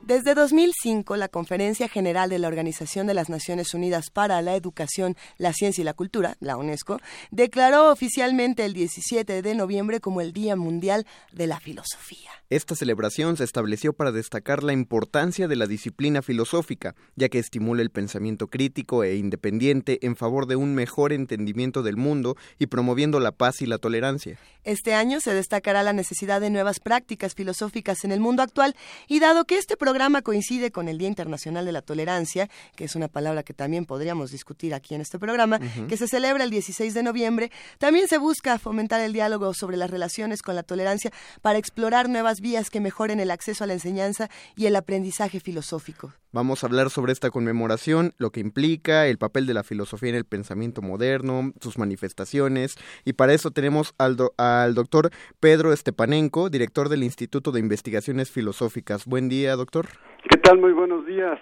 Desde 2005, la Conferencia General de la Organización de las Naciones Unidas para la Educación, la Ciencia y la Cultura, la UNESCO, declaró oficialmente el 17 de noviembre como el Día Mundial de la Filosofía. Esta celebración se estableció para destacar la importancia de la disciplina filosófica, ya que estimula el pensamiento crítico e independiente en favor de un mejor entendimiento del mundo y promoviendo la paz y la tolerancia. Este año se destacará la necesidad de nuevas prácticas filosóficas en el mundo actual y dado que este programa coincide con el Día Internacional de la Tolerancia, que es una palabra que también podríamos discutir aquí en este programa, que se celebra el 16 de noviembre, también se busca fomentar el diálogo sobre las relaciones con la tolerancia para explorar nuevas vías que mejoren el acceso a la enseñanza y el aprendizaje filosófico. Vamos a hablar sobre esta conmemoración, lo que implica, el papel de la filosofía en el pensamiento moderno, sus manifestaciones, y para eso tenemos al, al doctor Pedro Estepanenko, director del Instituto de Investigaciones Filosóficas. Buen día, doctor. ¿Qué tal? Muy buenos días.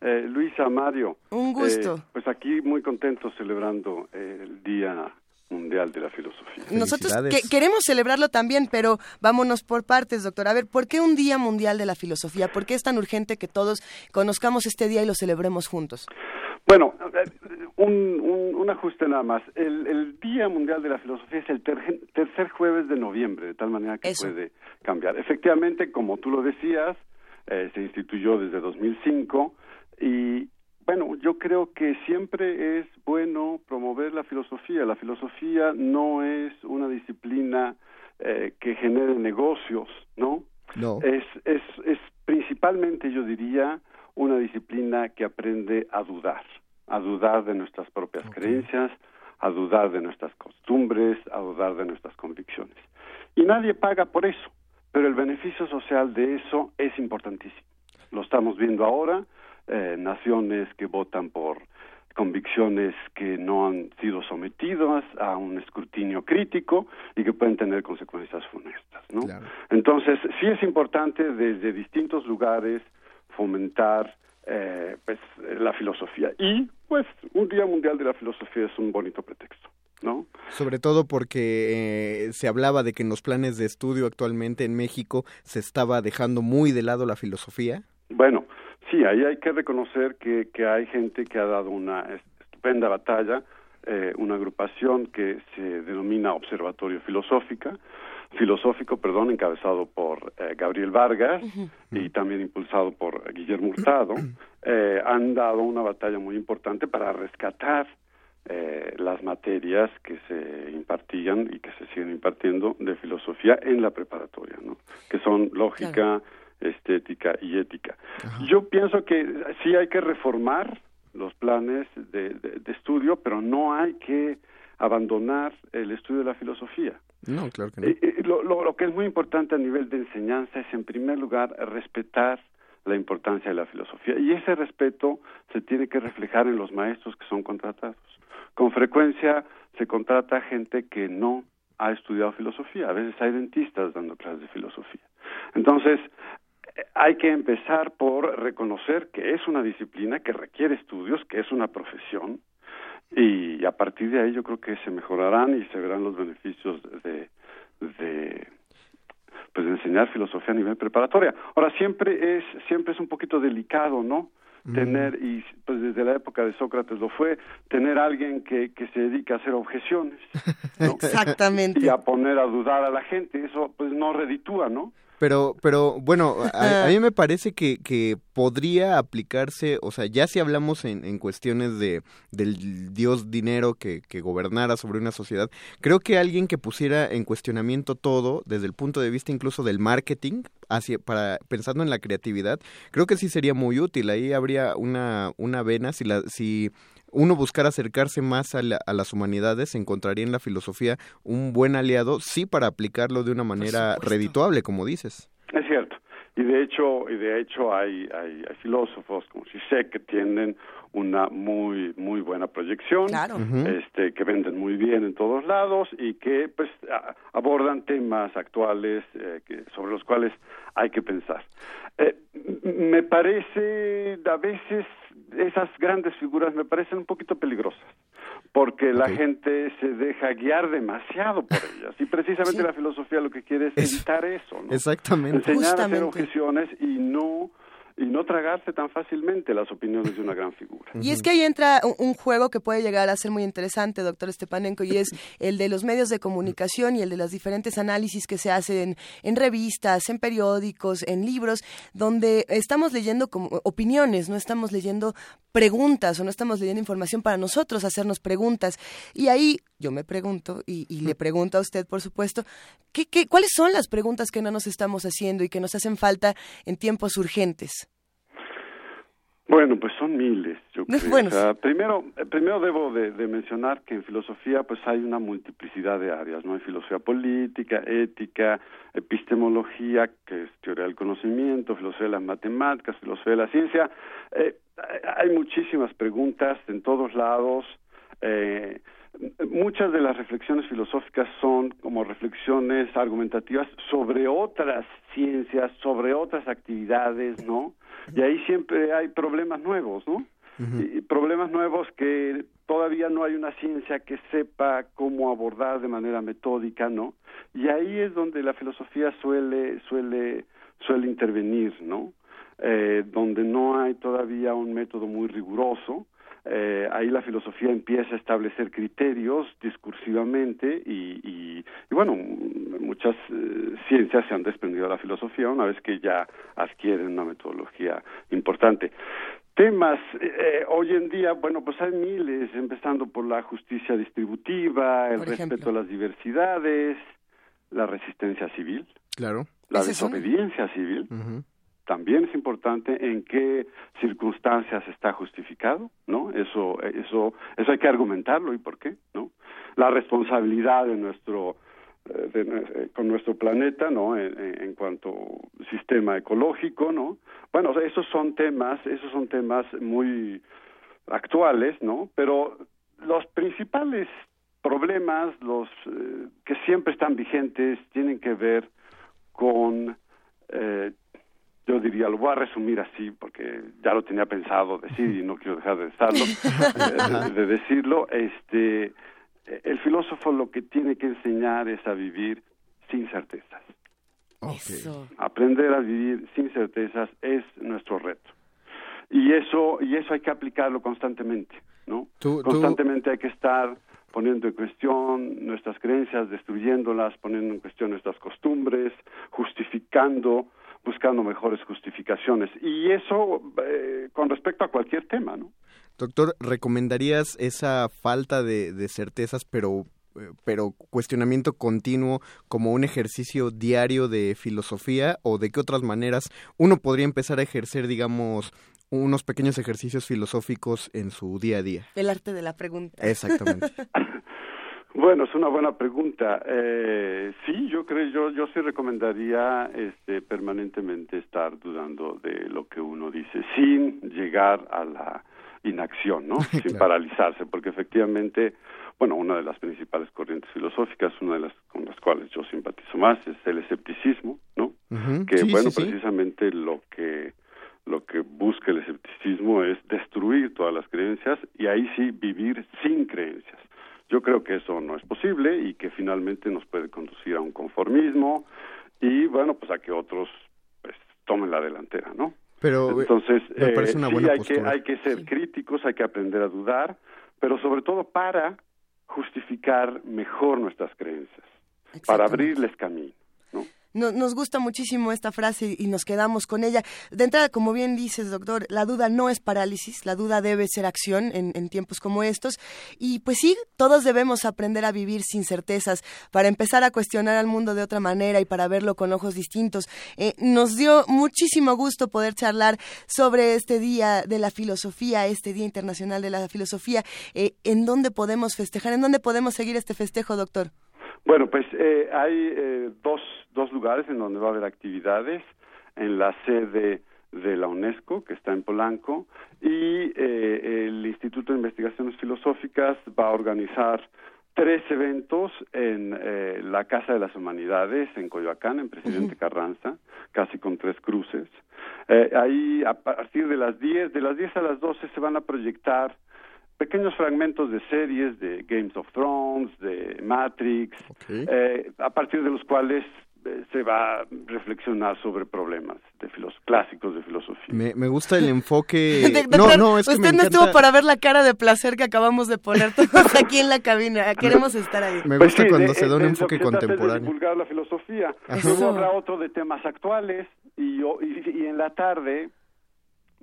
Eh, Luisa, Mario. Un gusto. Eh, pues aquí muy contentos celebrando el Día Mundial de la Filosofía. Nosotros queremos celebrarlo también, pero vámonos por partes, doctor. A ver, ¿por qué un Día Mundial de la Filosofía? ¿Por qué es tan urgente que todos conozcamos este día y lo celebremos juntos? Bueno, un, ajuste nada más. El, Día Mundial de la Filosofía es el tercer jueves de noviembre, de tal manera que puede cambiar. Efectivamente, como tú lo decías, eh, se instituyó desde 2005 y bueno, yo creo que siempre es bueno promover la filosofía. La filosofía no es una disciplina eh, que genere negocios, ¿no? No. Es, es, es principalmente, yo diría, una disciplina que aprende a dudar, a dudar de nuestras propias creencias, a dudar de nuestras costumbres, a dudar de nuestras convicciones. Y nadie paga por eso, pero el beneficio social de eso es importantísimo. Lo estamos viendo ahora eh, naciones que votan por convicciones que no han sido sometidas a un escrutinio crítico y que pueden tener consecuencias funestas, ¿no? Entonces, sí es importante desde distintos lugares fomentar eh, pues la filosofía y pues un Día Mundial de la Filosofía es un bonito pretexto. ¿No? Sobre todo porque eh, se hablaba de que en los planes de estudio actualmente en México se estaba dejando muy de lado la filosofía. Bueno, sí, ahí hay que reconocer que, que hay gente que ha dado una estupenda batalla, eh, una agrupación que se denomina Observatorio Filosófica, filosófico, perdón, encabezado por eh, Gabriel Vargas y también impulsado por Guillermo Hurtado, eh, han dado una batalla muy importante para rescatar eh, las materias que se impartían y que se siguen impartiendo de filosofía en la preparatoria, ¿no? Que son lógica, estética y ética. Yo pienso que sí hay que reformar los planes de, de estudio, pero no hay que abandonar el estudio de la filosofía. No, claro que no. Eh, eh, lo, lo, que es muy importante a nivel de enseñanza es, en primer lugar, respetar la importancia de la filosofía. Y ese respeto se tiene que reflejar en los maestros que son contratados. Con frecuencia se contrata gente que no ha estudiado filosofía. A veces hay dentistas dando clases de filosofía. Entonces, hay que empezar por reconocer que es una disciplina que requiere estudios, que es una profesión, y a partir de ahí yo creo que se mejorarán y se verán los beneficios de, de pues de enseñar filosofía a nivel preparatoria. Ahora siempre es siempre es un poquito delicado, ¿no? tener y pues desde la época de Sócrates lo fue tener alguien que, que se dedica a hacer objeciones exactamente y a poner a dudar a la gente eso pues no reditúa no pero, pero bueno, a, mí me parece que, que, podría aplicarse, o sea, ya si hablamos en, en cuestiones de del dios dinero que, que, gobernara sobre una sociedad, creo que alguien que pusiera en cuestionamiento todo, desde el punto de vista incluso del marketing, hacia, para, pensando en la creatividad, creo que sí sería muy útil. Ahí habría una, una vena si la, si uno buscar acercarse más a, las humanidades, encontraría en la filosofía un buen aliado, sí, para aplicarlo de una manera redituable, como dices. Es cierto. Y de hecho, y de hecho hay, hay, filósofos como Zizek que tienen una muy muy buena proyección, este, que venden muy bien en todos lados y que pues abordan temas actuales eh, que, sobre los cuales hay que pensar. Eh, me parece a veces esas grandes figuras me parecen un poquito peligrosas porque la gente se deja guiar demasiado por ellas y precisamente la filosofía lo que quiere es, evitar eso, ¿no? Exactamente. Enseñar a hacer objeciones y no y no tragarse tan fácilmente las opiniones de una gran figura. Y es que ahí entra un juego que puede llegar a ser muy interesante, doctor Stepanenko, y es el de los medios de comunicación y el de los diferentes análisis que se hacen en revistas, en periódicos, en libros, donde estamos leyendo como opiniones, no estamos leyendo preguntas o no estamos leyendo información para nosotros hacernos preguntas. Y ahí yo me pregunto, y, le pregunto a usted, por supuesto, ¿qué, qué, cuáles son las preguntas que no nos estamos haciendo y que nos hacen falta en tiempos urgentes? Bueno, pues son miles, yo creo. primero, primero debo de, mencionar que en filosofía pues hay una multiplicidad de áreas, ¿no? Hay filosofía política, ética, epistemología, que es teoría del conocimiento, filosofía de las matemáticas, filosofía de la ciencia. Eh, hay muchísimas preguntas en todos lados. Eh, muchas de las reflexiones filosóficas son como reflexiones argumentativas sobre otras ciencias, sobre otras actividades, ¿no? Y ahí siempre hay problemas nuevos, ¿no? y problemas nuevos que todavía no hay una ciencia que sepa cómo abordar de manera metódica, ¿no? Y ahí es donde la filosofía suele suele suele intervenir, ¿no? Eh, donde no hay todavía un método muy riguroso, eh, ahí la filosofía empieza a establecer criterios discursivamente y, y, bueno, muchas eh, ciencias se han desprendido de la filosofía una vez que ya adquieren una metodología importante. Temas, eh, hoy en día, bueno, pues hay miles, empezando por la justicia distributiva, el respeto a las diversidades, la resistencia civil, claro. la desobediencia civil, también es importante en qué circunstancias está justificado, ¿no? Eso, eso, eso hay que argumentarlo y por qué, ¿no? La responsabilidad de nuestro, eh, eh, con nuestro planeta, ¿no? En, en, cuanto sistema ecológico, ¿no? Bueno, esos son temas, esos son temas muy actuales, ¿no? Pero los principales problemas, los eh, que siempre están vigentes, tienen que ver con eh, yo diría, lo voy a resumir así porque ya lo tenía pensado decir y no quiero dejar de estarlo, eh, de, decirlo, este, el filósofo lo que tiene que enseñar es a vivir sin certezas. Aprender a vivir sin certezas es nuestro reto. Y eso, y eso hay que aplicarlo constantemente, ¿no? constantemente hay que estar poniendo en cuestión nuestras creencias, destruyéndolas, poniendo en cuestión nuestras costumbres, justificando, buscando mejores justificaciones. Y eso eh, con respecto a cualquier tema, ¿no? Doctor, ¿recomendarías esa falta de, de certezas, pero eh, pero cuestionamiento continuo como un ejercicio diario de filosofía o de qué otras maneras uno podría empezar a ejercer, digamos, unos pequeños ejercicios filosóficos en su día a día? El arte de la pregunta. Exactamente. Bueno, es una buena pregunta. Eh, sí, yo creo, yo, yo sí recomendaría este, permanentemente estar dudando de lo que uno dice, sin llegar a la inacción, ¿no? Sin paralizarse, porque efectivamente, bueno, una de las principales corrientes filosóficas, una de las con las cuales yo simpatizo más, es el escepticismo, ¿no? que bueno, precisamente lo que lo que busca el escepticismo es destruir todas las creencias y ahí sí vivir sin creencias. Yo creo que eso no es posible y que finalmente nos puede conducir a un conformismo y bueno, pues a que otros pues, tomen la delantera, ¿no? Pero entonces me parece una eh, buena sí, hay postura. que hay que ser críticos, hay que aprender a dudar, pero sobre todo para justificar mejor nuestras creencias, para abrirles camino. No- nos gusta muchísimo esta frase y nos quedamos con ella. De entrada, como bien dices, doctor, la duda no es parálisis, la duda debe ser acción en, en tiempos como estos. Y pues sí, todos debemos aprender a vivir sin certezas para empezar a cuestionar al mundo de otra manera y para verlo con ojos distintos. Eh, nos dio muchísimo gusto poder charlar sobre este Día de la Filosofía, este Día Internacional de la Filosofía. Eh, ¿En dónde podemos festejar? ¿En dónde podemos seguir este festejo, doctor? Bueno, pues eh, hay eh, dos, dos lugares en donde va a haber actividades, en la sede de la UNESCO, que está en Polanco, y eh, el Instituto de Investigaciones Filosóficas va a organizar tres eventos en eh, la Casa de las Humanidades, en Coyoacán, en Presidente Carranza, casi con tres cruces. Eh, ahí, a partir de las 10, de las 10 a las 12 se van a proyectar pequeños fragmentos de series de Games of Thrones, de Matrix, eh, a partir de los cuales eh, se va a reflexionar sobre problemas de filos clásicos de filosofía. Me, me gusta el enfoque. De- no, doctor, no, es que usted me no encanta- estuvo para ver la cara de placer que acabamos de poner todos aquí en la cabina. Queremos estar ahí. Me gusta Pues sí, cuando de- se da un de- enfoque que es de contemporáneo. divulgar la filosofía. Luego habrá otro de temas actuales y, yo- y, y en la tarde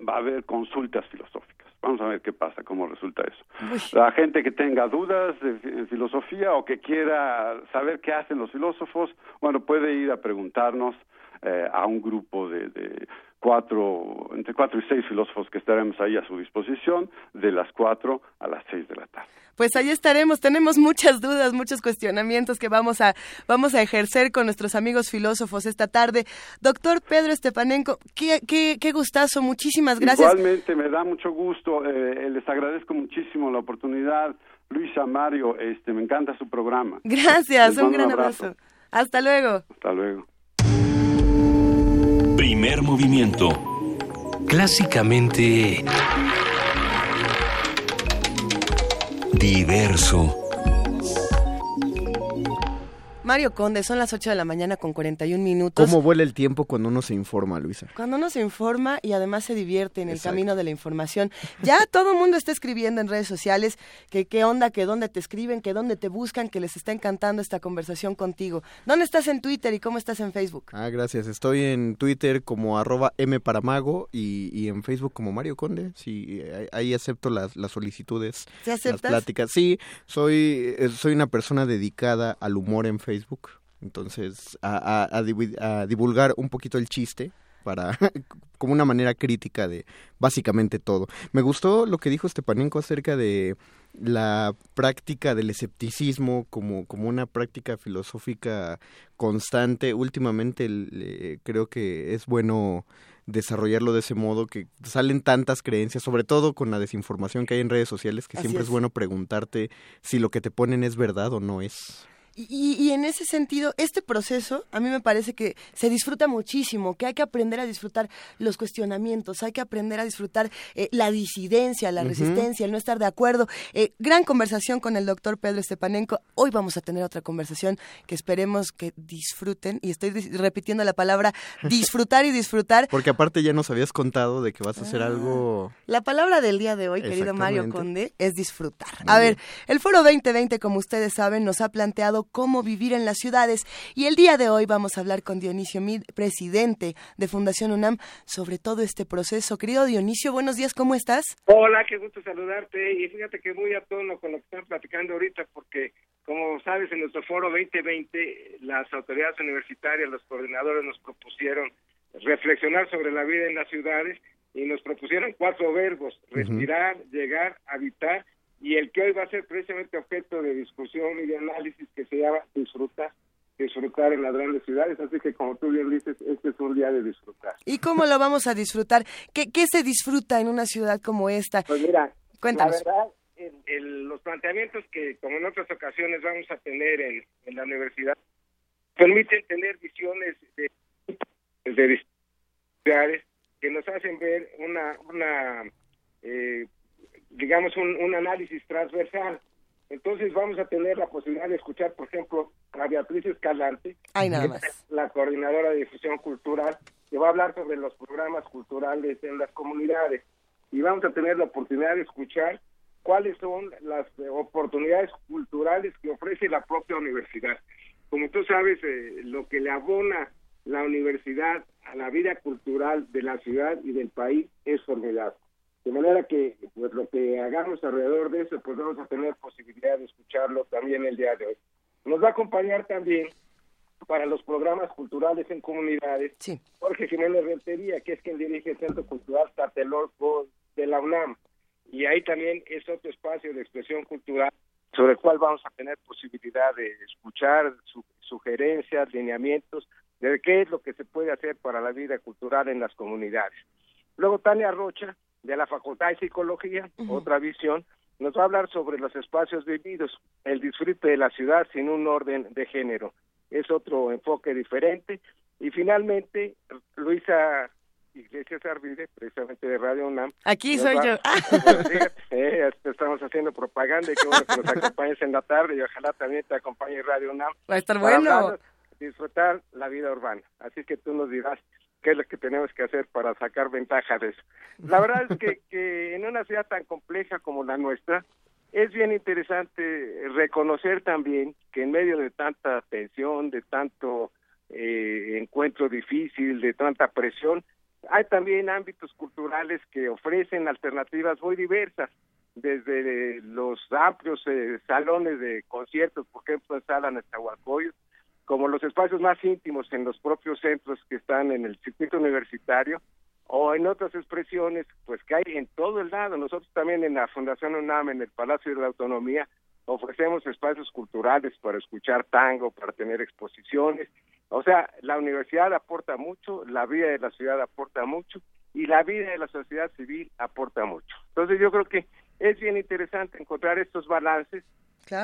va a haber consultas filosóficas. Vamos a ver qué pasa, cómo resulta eso. La gente que tenga dudas en filosofía o que quiera saber qué hacen los filósofos, bueno, puede ir a preguntarnos eh, a un grupo de, de cuatro, entre cuatro y seis filósofos que estaremos ahí a su disposición de las cuatro a las seis de la tarde. Pues ahí estaremos. Tenemos muchas dudas, muchos cuestionamientos que vamos a vamos a ejercer con nuestros amigos filósofos esta tarde. Doctor Pedro Estepanenko, qué, qué, qué gustazo. Muchísimas gracias. Igualmente, me da mucho gusto. eh, les agradezco muchísimo la oportunidad. Luisa, Mario, este, me encanta su programa. Gracias, un gran abrazo. Hasta luego. Hasta luego. Primer movimiento. Clásicamente... Diverso. Mario Conde, son las 8 de la mañana con 41 minutos. ¿Cómo vuela el tiempo cuando uno se informa, Luisa? Cuando uno se informa y además se divierte en el Exacto. camino de la información. Ya todo el mundo está escribiendo en redes sociales que qué onda, que dónde te escriben, que dónde te buscan, que les está encantando esta conversación contigo. ¿Dónde estás en Twitter y cómo estás en Facebook? Ah, gracias. Estoy en Twitter como arroba mparamago y, y en Facebook como Mario Conde. Sí, ahí- acepto las, las solicitudes, ¿Sí las pláticas. Sí, soy, eh, soy una persona dedicada al humor en Facebook. Entonces, a, a- a a divulgar un poquito el chiste para como una manera crítica de básicamente todo. Me gustó lo que dijo Stepanenko acerca de la práctica del escepticismo como, como una práctica filosófica constante. Últimamente eh, creo que es bueno desarrollarlo de ese modo que salen tantas creencias, sobre todo con la desinformación que hay en redes sociales, que Así siempre es. es. bueno preguntarte si lo que te ponen es verdad o no es. Y, en ese sentido, este proceso a mí me parece que se disfruta muchísimo, que hay que aprender a disfrutar los cuestionamientos, hay que aprender a disfrutar eh, la disidencia, la resistencia, el no estar de acuerdo. Eh, gran conversación con el doctor Pedro Estepanenko. Hoy vamos a tener otra conversación que esperemos que disfruten, y estoy repitiendo la palabra disfrutar y disfrutar. Porque aparte ya nos habías contado de que vas a hacer ah, algo... La palabra del día de hoy, querido Mario Conde, es disfrutar. a ver, el Foro 2020, como ustedes saben, nos ha planteado cómo vivir en las ciudades. Y el día de hoy vamos a hablar con Dionisio Mid, presidente de Fundación UNAM, sobre todo este proceso. Querido Dionisio, buenos días, ¿cómo estás? Hola, qué gusto saludarte. Y fíjate que muy a tono con lo que están platicando ahorita, porque como sabes, en nuestro foro 2020, las autoridades universitarias, los coordinadores nos propusieron reflexionar sobre la vida en las ciudades y nos propusieron cuatro verbos, respirar, llegar, habitar y el que hoy va a ser precisamente objeto de discusión y de análisis que se llama disfrutar disfrutar en las grandes ciudades, así que como tú bien dices, este es un día de disfrutar. ¿Y cómo lo vamos a disfrutar? ¿Qué, qué se disfruta en una ciudad como esta? Pues mira, Cuéntanos. la verdad, los planteamientos que como en otras ocasiones vamos a tener en, en la universidad permiten tener visiones de, de ciudades que nos hacen ver una, una eh, digamos, un, un análisis transversal. Entonces vamos a tener la posibilidad de escuchar, por ejemplo, a Beatriz Escalante, la coordinadora de difusión cultural, que va a hablar sobre los programas culturales en las comunidades. Y vamos a tener la oportunidad de escuchar cuáles son las oportunidades culturales que ofrece la propia universidad. Como tú sabes, eh, lo que le abona la universidad a la vida cultural de la ciudad y del país es formidable. De manera que pues lo que hagamos alrededor de eso, pues vamos a tener posibilidad de escucharlo también el día de hoy. Nos va a acompañar también para los programas culturales en comunidades Jorge Jiménez Rentería, que es quien dirige el Centro Cultural Tatelolco de la UNAM. Y ahí también es otro espacio de expresión cultural sobre el cual vamos a tener posibilidad de escuchar sugerencias, lineamientos de qué es lo que se puede hacer para la vida cultural en las comunidades. Luego Tania Rocha, de la Facultad de Psicología, otra visión, nos va a hablar sobre los espacios vividos, el disfrute de la ciudad sin un orden de género. Es otro enfoque diferente. Y finalmente, Luisa Iglesias Arvide, precisamente de Radio UNAM. Aquí soy yo. Eh, estamos haciendo propaganda y que bueno que nos acompañes en la tarde y ojalá también te acompañe Radio UNAM. Va a estar bueno. disfrutar la vida urbana. Así que tú nos dirás qué es lo que tenemos que hacer para sacar ventaja de eso. La verdad es que, que en una ciudad tan compleja como la nuestra, es bien interesante reconocer también que en medio de tanta tensión, de tanto eh, encuentro difícil, de tanta presión, hay también ámbitos culturales que ofrecen alternativas muy diversas, desde los amplios eh, salones de conciertos, por ejemplo en Sala Nezahualcóyotl, como los espacios más íntimos en los propios centros que están en el circuito universitario o en otras expresiones, pues que hay en todo el lado. Nosotros también en la Fundación UNAM, en el Palacio de la Autonomía, ofrecemos espacios culturales para escuchar tango, para tener exposiciones. O sea, la universidad aporta mucho, la vida de la ciudad aporta mucho y la vida de la sociedad civil aporta mucho. Entonces yo creo que es bien interesante encontrar estos balances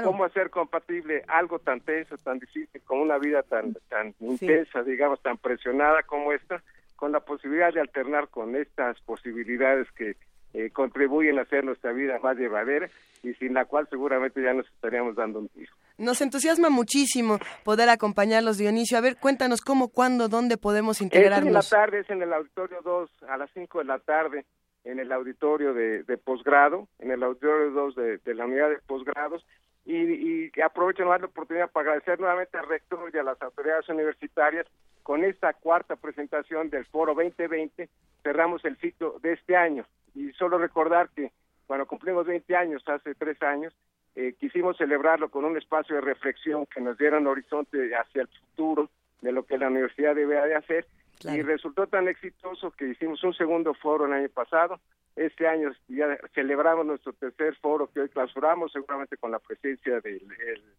¿Cómo hacer compatible algo tan tenso, tan difícil, como una vida tan, tan intensa, digamos, tan presionada como esta, con la posibilidad de alternar con estas posibilidades que eh, contribuyen a hacer nuestra vida más llevadera y sin la cual seguramente ya nos estaríamos dando un tiro. Nos entusiasma muchísimo poder acompañarlos, Dionisio. A ver, cuéntanos cómo, cuándo, dónde podemos integrarnos. Es en la tarde, es en el auditorio 2 a las 5 de la tarde, en el auditorio de, posgrado, en el auditorio 2 de, de la unidad de posgrados y, y aprovecho la oportunidad para agradecer nuevamente al rector y a las autoridades universitarias. Con esta cuarta presentación del Foro 2020 cerramos el ciclo de este año. Y solo recordar que cuando cumplimos 20 años hace tres años eh, quisimos celebrarlo con un espacio de reflexión que nos diera un horizonte hacia el futuro de lo que la universidad debe de hacer y resultó tan exitoso que hicimos un segundo foro el año pasado. Este año ya celebramos nuestro tercer foro que hoy clausuramos, seguramente con la presencia del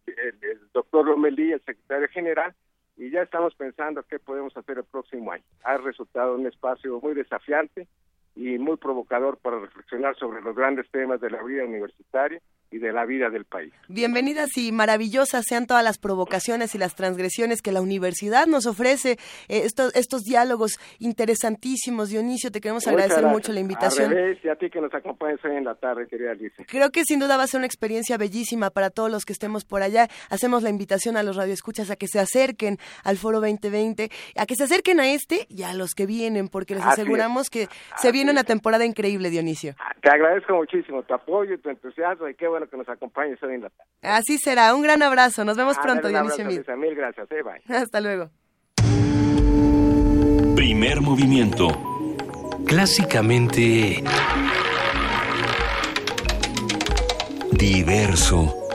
el, doctor Romelí, el secretario general, y ya estamos pensando qué podemos hacer el próximo año. Ha resultado un espacio muy desafiante y muy provocador para reflexionar sobre los grandes temas de la vida universitaria y de la vida del país. Bienvenidas y maravillosas sean todas las provocaciones y las transgresiones que la universidad nos ofrece, eh, estos, estos diálogos interesantísimos. Dionisio, te queremos agradecer mucho la invitación. y a ti que nos acompañes hoy en la tarde, querida Alicia. Creo que sin duda va a ser una experiencia bellísima para todos los que estemos por allá. Hacemos la invitación a los radioescuchas a que se acerquen al Foro 2020, a que se acerquen a este y a los que vienen, porque les aseguramos que se viene una temporada increíble, Dionisio. Te agradezco muchísimo tu apoyo y tu entusiasmo y qué bueno que nos acompañes hoy en la tarde. Así será. Un gran abrazo. Nos vemos pronto, Dionisio Mil. Mil gracias. Eh, bye. Hasta luego. Primer movimiento. Clásicamente... Diverso.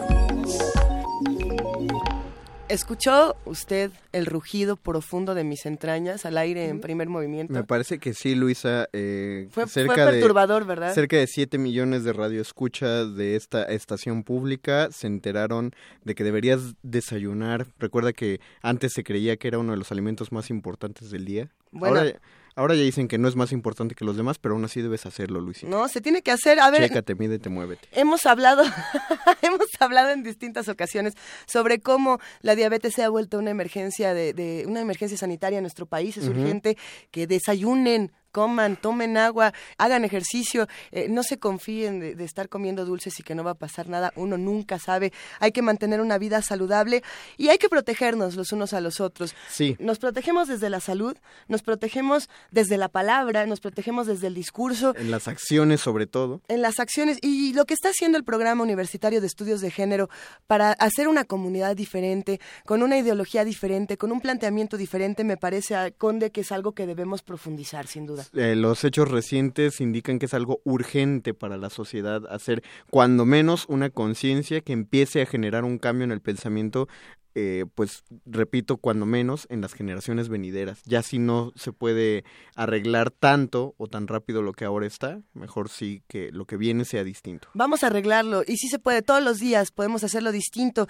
¿Escuchó usted el rugido profundo de mis entrañas al aire en primer movimiento? Me parece que sí, Luisa. Eh, fue, cerca perturbador, ¿verdad? Cerca de 7 millones de radioescuchas de esta estación pública se enteraron de que deberías desayunar. Recuerda que antes se creía que era uno de los alimentos más importantes del día. Bueno, Ahora ya dicen que no es más importante que los demás, pero aún así debes hacerlo, Luisito. No, se tiene que hacer. A ver. Chécate, mídete, muévete. Hemos hablado, hemos hablado en distintas ocasiones sobre cómo la diabetes se ha vuelto una emergencia de, de una emergencia sanitaria en nuestro país. Es urgente que desayunen coman, tomen agua, hagan ejercicio, eh, no se confíen de, estar comiendo dulces y que no va a pasar nada, uno nunca sabe, hay que mantener una vida saludable y hay que protegernos los unos a los otros. Sí. Nos protegemos desde la salud, nos protegemos desde la palabra, nos protegemos desde el discurso. En las acciones sobre todo. En las acciones y lo que está haciendo el programa universitario de estudios de género para hacer una comunidad diferente, con una ideología diferente, con un planteamiento diferente, me parece, a Conde, que es algo que debemos profundizar, sin duda. Eh, los hechos recientes indican que es algo urgente para la sociedad hacer cuando menos una conciencia que empiece a generar un cambio en el pensamiento eh, pues repito, cuando menos en las generaciones venideras. Ya si no se puede arreglar tanto o tan rápido lo que ahora está, mejor sí que lo que viene sea distinto. Vamos a arreglarlo y si se puede, todos los días podemos hacerlo distinto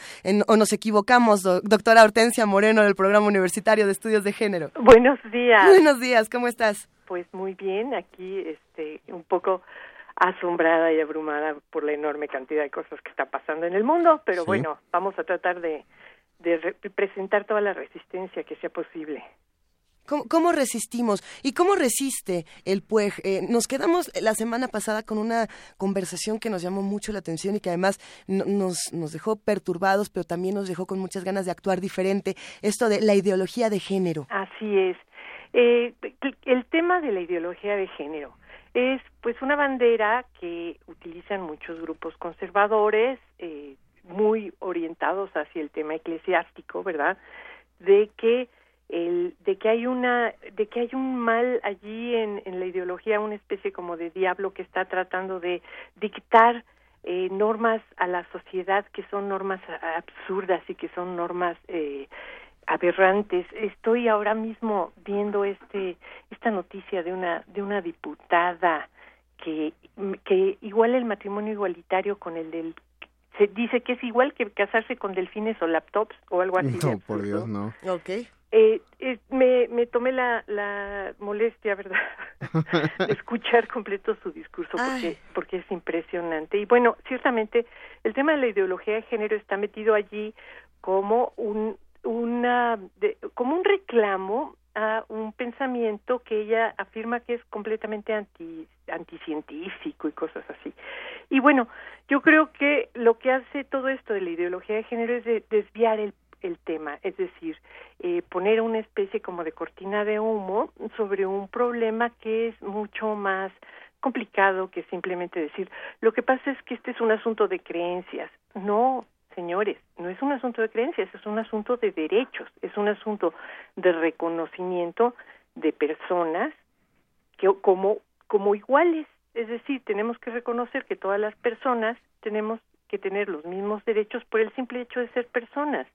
o nos equivocamos, doctora Hortensia Moreno del Programa Universitario de Estudios de Género. Buenos días. Buenos días, ¿cómo estás? Pues muy bien, aquí este, un poco asombrada y abrumada por la enorme cantidad de cosas que está pasando en el mundo, pero bueno, vamos a tratar de de presentar toda la resistencia que sea posible. ¿Cómo, resistimos? ¿Y cómo resiste el PUEG? Eh, nos quedamos la semana pasada con una conversación que nos llamó mucho la atención y que además nos, nos dejó perturbados, pero también nos dejó con muchas ganas de actuar diferente. Esto de la ideología de género. Así es. Eh, el tema de la ideología de género es pues una bandera que utilizan muchos grupos conservadores, eh, muy orientados hacia el tema eclesiástico, ¿verdad? De que el, de que hay una de que hay un mal allí en, en la ideología una especie como de diablo que está tratando de dictar eh, normas a la sociedad que son normas absurdas y que son normas eh, aberrantes estoy ahora mismo viendo este esta noticia de una de una diputada que que igual el matrimonio igualitario con el del se dice que es igual que casarse con delfines o laptops o algo así. No, por Dios, no. Ok. Eh, me, me tomé la, la molestia, ¿verdad?, de escuchar completo su discurso porque, porque es impresionante. Y bueno, ciertamente el tema de la ideología de género está metido allí como un, una, como un reclamo a un pensamiento que ella afirma que es completamente anti, anticientífico y cosas así. Y bueno, yo creo que lo que hace todo esto de la ideología de género es desviar el, el tema, es decir, eh, poner una especie como de cortina de humo sobre un problema que es mucho más complicado que simplemente decir, lo que pasa es que este es un asunto de creencias. No, señores, no es un asunto de creencias, es un asunto de derechos, es un asunto de reconocimiento de personas que como como iguales, es decir, tenemos que reconocer que todas las personas tenemos que tener los mismos derechos por el simple hecho de ser personas.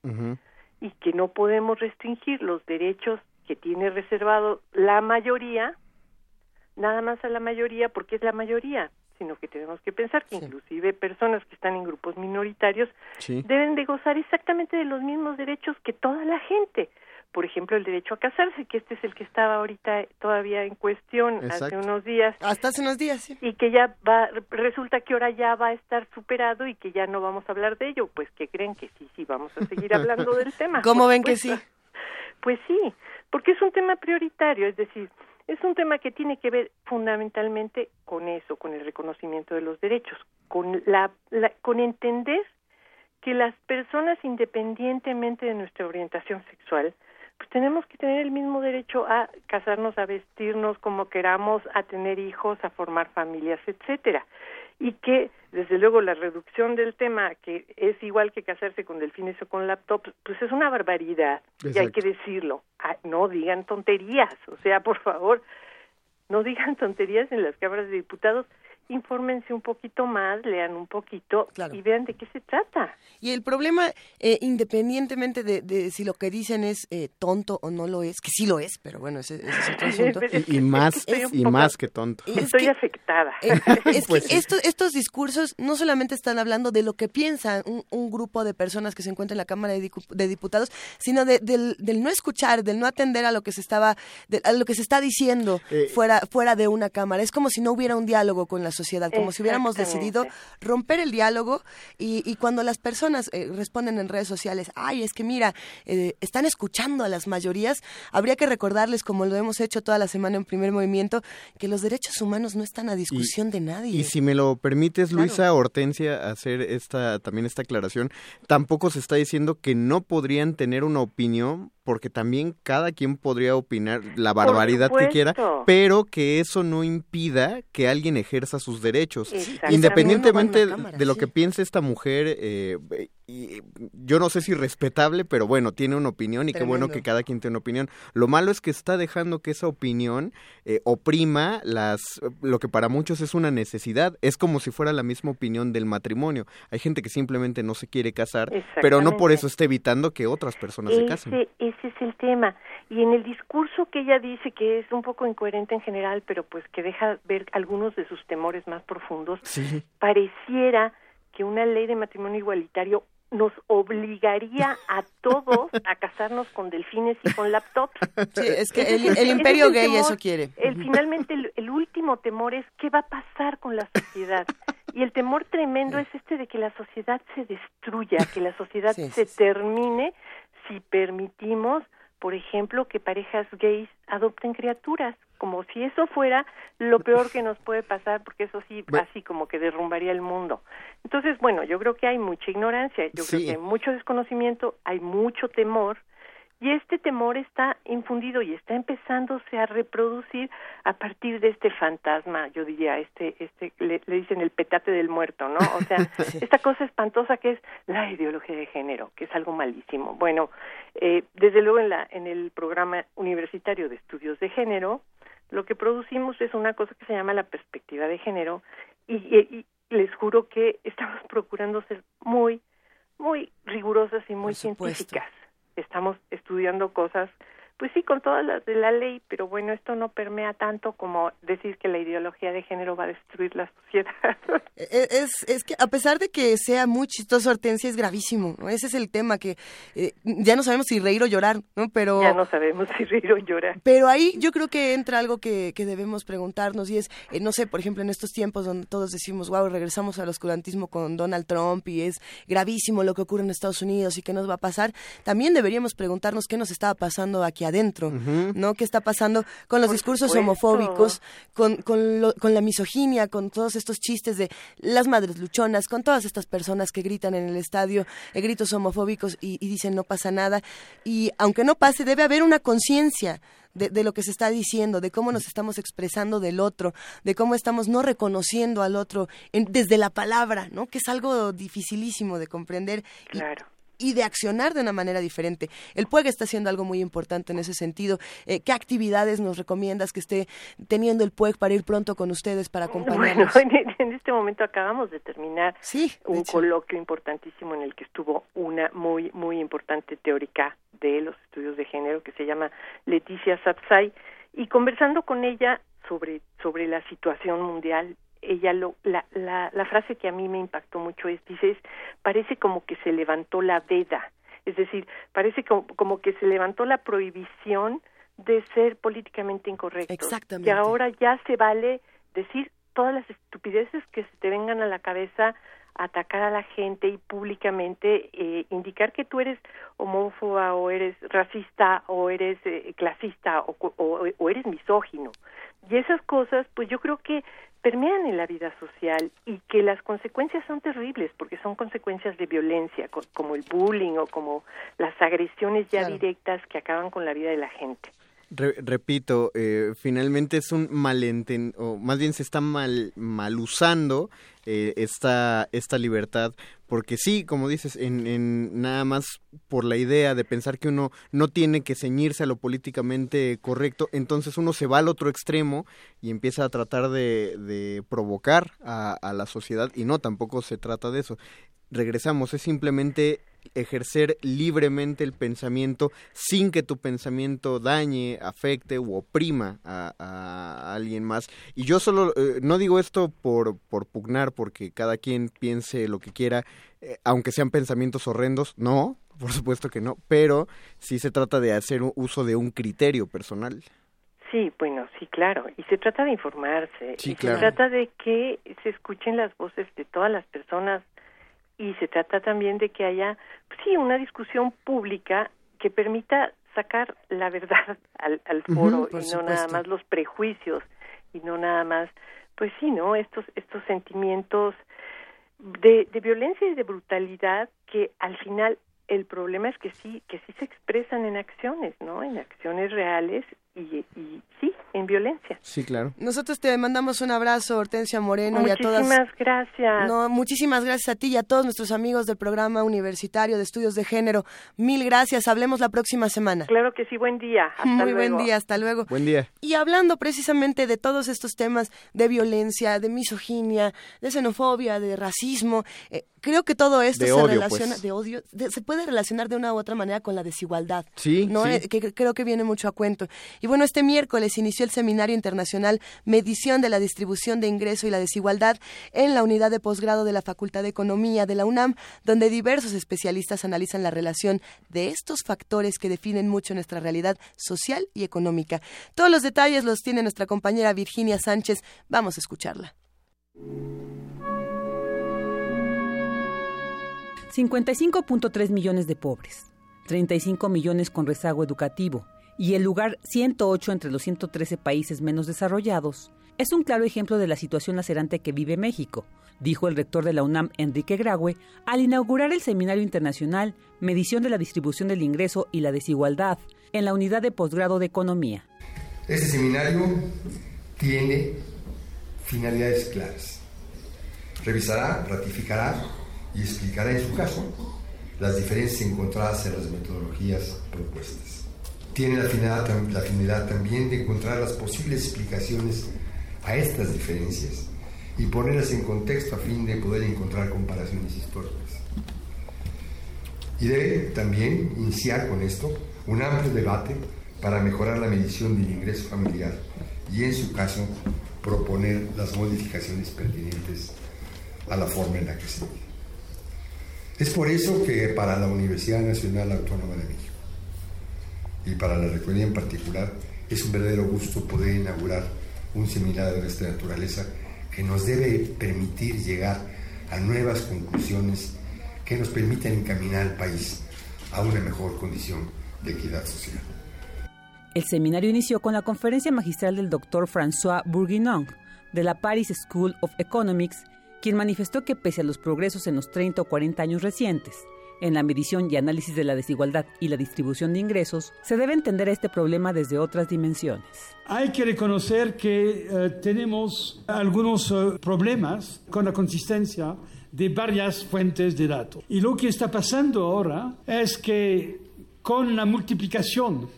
Y que no podemos restringir los derechos que tiene reservado la mayoría nada más a la mayoría porque es la mayoría sino que tenemos que pensar que inclusive personas que están en grupos minoritarios deben de gozar exactamente de los mismos derechos que toda la gente, por ejemplo, el derecho a casarse, que este es el que estaba ahorita todavía en cuestión hace unos días. Hasta hace unos días, sí. Y que ya va, resulta que ahora ya va a estar superado y que ya no vamos a hablar de ello. Pues que creen que sí, sí, vamos a seguir hablando del tema. ¿Cómo ven que sí? Pues sí, porque es un tema prioritario, es decir, es un tema que tiene que ver fundamentalmente con eso, con el reconocimiento de los derechos, con la, con entender que las personas independientemente de nuestra orientación sexual pues tenemos que tener el mismo derecho a casarnos, a vestirnos como queramos, a tener hijos, a formar familias, etcétera. Y que, desde luego, la reducción del tema, que es igual que casarse con delfines o con laptops, pues es una barbaridad, y hay que decirlo. Ah, no digan tonterías, o sea, por favor, no digan tonterías en las cámaras de diputados infórmense un poquito más, lean un poquito y vean de qué se trata. Y el problema, eh, independientemente de, si lo que dicen es eh, tonto o no lo es, que sí lo es, pero bueno, ese, es otro asunto. y, más, y más que tonto. Estoy afectada. Eh, es que pues estos, estos discursos no solamente están hablando de lo que piensa un, grupo de personas que se encuentran en la Cámara de, Diputados, sino del, del, no escuchar, del no atender a lo que se estaba, a lo que se está diciendo fuera, fuera de una Cámara. Es como si no hubiera un diálogo con la sociedad, como si hubiéramos decidido romper el diálogo y, cuando las personas eh, responden en redes sociales, ay, es que mira, eh, están escuchando a las mayorías, habría que recordarles, como lo hemos hecho toda la semana en primer movimiento, que los derechos humanos no están a discusión de nadie. Y si me lo permites, Luisa Hortensia, hacer esta también esta aclaración, tampoco se está diciendo que no podrían tener una opinión porque también cada quien podría opinar la barbaridad que quiera, pero que eso no impida que alguien ejerza sus derechos. Independientemente de lo que piense esta mujer, eh, y yo no sé si respetable, pero bueno, tiene una opinión y qué bueno que cada quien tiene una opinión. Lo malo es que está dejando que esa opinión eh, oprima las lo que para muchos es una necesidad. Es como si fuera la misma opinión del matrimonio. Hay gente que simplemente no se quiere casar, pero no por eso está evitando que otras personas se casen. Ese es el tema. Y en el discurso que ella dice que es un poco incoherente en general, pero pues que deja ver algunos de sus temores más profundos, pareciera que una ley de matrimonio igualitario nos obligaría a todos a casarnos con delfines y con laptops. Sí, es que el, imperio gay eso quiere. El, finalmente el, último temor es qué va a pasar con la sociedad. Y el temor tremendo es este de que la sociedad se destruya, que la sociedad se termine si permitimos por ejemplo, que parejas gays adopten criaturas, como si eso fuera lo peor que nos puede pasar, porque eso sí, así como que derrumbaría el mundo. Entonces, bueno, yo creo que hay mucha ignorancia, yo creo que hay mucho desconocimiento, hay mucho temor, y este temor está infundido y está empezándose a reproducir a partir de este fantasma, yo diría, este, este, le, dicen el petate del muerto, ¿no? O sea, esta cosa espantosa que es la ideología de género, que es algo malísimo. Bueno, eh, desde luego en, la, en el programa universitario de estudios de género, lo que producimos es una cosa que se llama la perspectiva de género y, y les juro que estamos procurando ser muy, muy rigurosas y muy científicas estamos estudiando cosas pues sí, con todas las de la ley, pero bueno, esto no permea tanto como decir que la ideología de género va a destruir la sociedad. E, e, es, es que a pesar de que sea muy chistoso Hortensia, es gravísimo, ¿no? Ese es el tema que eh, ya no sabemos si reír o llorar, ¿no? Pero... Ya no sabemos si reír o llorar. Pero ahí yo creo que entra algo que, que debemos preguntarnos y es, eh, no sé, por ejemplo, en estos tiempos donde todos decimos, wow, regresamos al oscurantismo con Donald Trump y es gravísimo lo que ocurre en Estados Unidos y qué nos va a pasar, también deberíamos preguntarnos qué nos estaba pasando aquí adentro, ¿no? ¿Qué está pasando con los discursos homofóbicos, con, con, con, la misoginia, con todos estos chistes de las madres luchonas, con todas estas personas que gritan en el estadio eh, gritos homofóbicos y, dicen no pasa nada? Y aunque no pase, debe haber una conciencia de, lo que se está diciendo, de cómo nos estamos expresando del otro, de cómo estamos no reconociendo al otro desde la palabra, ¿no? Que es algo dificilísimo de comprender. Claro y de accionar de una manera diferente. El PUEG está haciendo algo muy importante en ese sentido. Eh, ¿Qué actividades nos recomiendas que esté teniendo el PUEG para ir pronto con ustedes, para acompañarnos? Bueno, en, este momento acabamos de terminar un coloquio importantísimo en el que estuvo una muy, muy importante teórica de los estudios de género que se llama Leticia Sapsay y conversando con ella sobre, sobre la situación mundial ella lo, la, la, la frase que a mí me impactó mucho es, dices, parece como que se levantó la veda Es decir, parece como, como que se levantó la prohibición de ser políticamente incorrecto. Exactamente. Y ahora ya se vale decir todas las estupideces que se te vengan a la cabeza, atacar a la gente y públicamente eh, indicar que tú eres homófoba o eres racista o eres eh, clasista o, o, o eres misógino. Y esas cosas, pues yo creo que permean en la vida social y que las consecuencias son terribles porque son consecuencias de violencia como el bullying o como las agresiones ya directas que acaban con la vida de la gente repito, eh, finalmente es un malenten o más bien se está mal, mal usando eh, esta, esta libertad, porque sí, como dices, en, en, nada más por la idea de pensar que uno no tiene que ceñirse a lo políticamente correcto, entonces uno se va al otro extremo y empieza a tratar de, de provocar a, a la sociedad y no, tampoco se trata de eso. Regresamos, es simplemente ejercer libremente el pensamiento sin que tu pensamiento dañe, afecte u oprima a, alguien más. Y yo solo eh, no digo esto por, por pugnar, porque cada quien piense lo que quiera, eh, aunque sean pensamientos horrendos, no, por supuesto que no, pero sí se trata de hacer uso de un criterio personal. Sí, bueno, sí, claro. Y se trata de informarse. Sí, y claro. Se trata de que se escuchen las voces de todas las personas y se trata también de que haya, pues sí, una discusión pública que permita sacar la verdad al, al foro y no nada más los prejuicios y no nada más, pues sí, ¿no? Estos, estos sentimientos de, de violencia y de brutalidad que al final el problema es que sí, que sí se expresan en acciones, ¿no? En acciones reales y, y sí, en violencia. Sí, claro. Nosotros te mandamos un abrazo, Hortensia Moreno, y a todas. Muchísimas gracias. No, muchísimas gracias a ti y a todos nuestros amigos del programa universitario de estudios de género. Mil gracias. Hablemos la próxima semana. Claro que sí. Buen día. Hasta Muy luego. buen día. Hasta luego. Buen día. Y hablando precisamente de todos estos temas de violencia, de misoginia, de xenofobia, de racismo, eh, creo que todo esto De se odio, relaciona, pues. de odio, de- se puede relacionar de una u otra manera con la desigualdad. Sí, ¿no? sí. Eh, que que creo que viene mucho a cuento. Y bueno, este miércoles inició el Seminario Internacional Medición de la Distribución de Ingreso y la Desigualdad en la unidad de posgrado de la Facultad de Economía de la UNAM, donde diversos especialistas analizan la relación de estos factores que definen mucho nuestra realidad social y económica. Todos los detalles los tiene nuestra compañera Virginia Sánchez. Vamos a escucharla. 55.3 millones de pobres, 35 millones con rezago educativo y el lugar 108 entre los 113 países menos desarrollados es un claro ejemplo de la situación lacerante que vive México, dijo el rector de la UNAM, Enrique Graue, al inaugurar el Seminario Internacional Medición de la Distribución del Ingreso y la Desigualdad en la Unidad de Posgrado de Economía. Este seminario tiene finalidades claras. Revisará, ratificará y explicará en su caso las diferencias encontradas en las metodologías propuestas. Tiene la finalidad, la también de encontrar las posibles explicaciones a estas diferencias y ponerlas en contexto a fin de poder encontrar comparaciones históricas. Y debe también iniciar con esto un amplio debate para mejorar la medición del ingreso familiar y, en su caso, proponer las modificaciones pertinentes a la forma en la que se mide. Es por eso que para la Universidad Nacional Autónoma de México y para la Rectoría en particular es un verdadero gusto poder inaugurar un seminario de esta naturaleza que nos debe permitir llegar a nuevas conclusiones que nos permitan encaminar al país a una mejor condición de equidad social. El seminario inició con la conferencia magistral del doctor François Bourguignon de la Paris School of Economics, quien manifestó que pese a los progresos en los 30 o 40 años recientes, en la medición y análisis de la desigualdad y la distribución de ingresos, se debe entender este problema desde otras dimensiones. Hay que reconocer que eh, tenemos algunos eh, problemas con la consistencia de varias fuentes de datos. Y lo que está pasando ahora es que con la multiplicación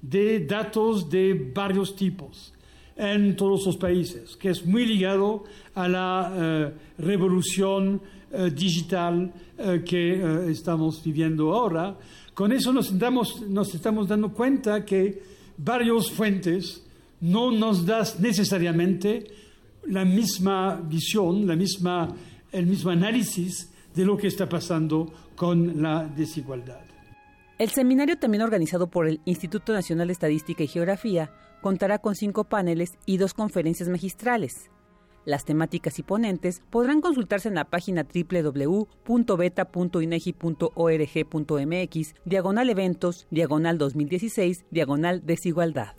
de datos de varios tipos en todos los países, que es muy ligado a la eh, revolución eh, digital eh, que eh, estamos viviendo ahora. Con eso nos, nos estamos dando cuenta que varias fuentes no nos dan necesariamente la misma visión, la misma, el mismo análisis de lo que está pasando con la desigualdad. El seminario, también organizado por el Instituto Nacional de Estadística y Geografía, contará con cinco paneles y dos conferencias magistrales. Las temáticas y ponentes podrán consultarse en la página www.beta.inegi.org.mx, diagonal eventos, diagonal 2016, diagonal desigualdad.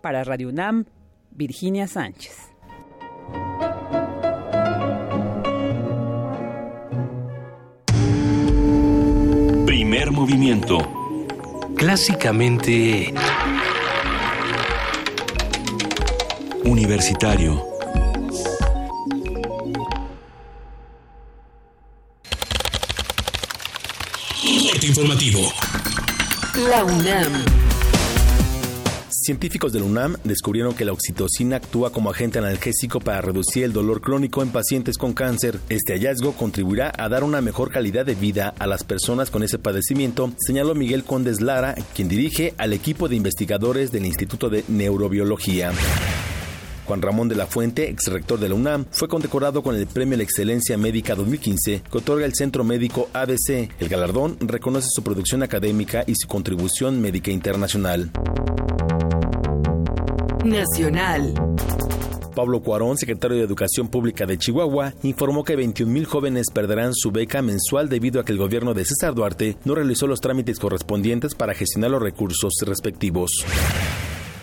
Para Radio UNAM, Virginia Sánchez. Primer movimiento. Clásicamente... Universitario. Informativo. La UNAM. Científicos del UNAM descubrieron que la oxitocina actúa como agente analgésico para reducir el dolor crónico en pacientes con cáncer. Este hallazgo contribuirá a dar una mejor calidad de vida a las personas con ese padecimiento, señaló Miguel Condes Lara, quien dirige al equipo de investigadores del Instituto de Neurobiología. Juan Ramón de la Fuente, ex rector de la UNAM, fue condecorado con el Premio a la Excelencia Médica 2015 que otorga el Centro Médico ABC. El galardón reconoce su producción académica y su contribución médica internacional. Nacional. Pablo Cuarón, secretario de Educación Pública de Chihuahua, informó que 21.000 jóvenes perderán su beca mensual debido a que el gobierno de César Duarte no realizó los trámites correspondientes para gestionar los recursos respectivos.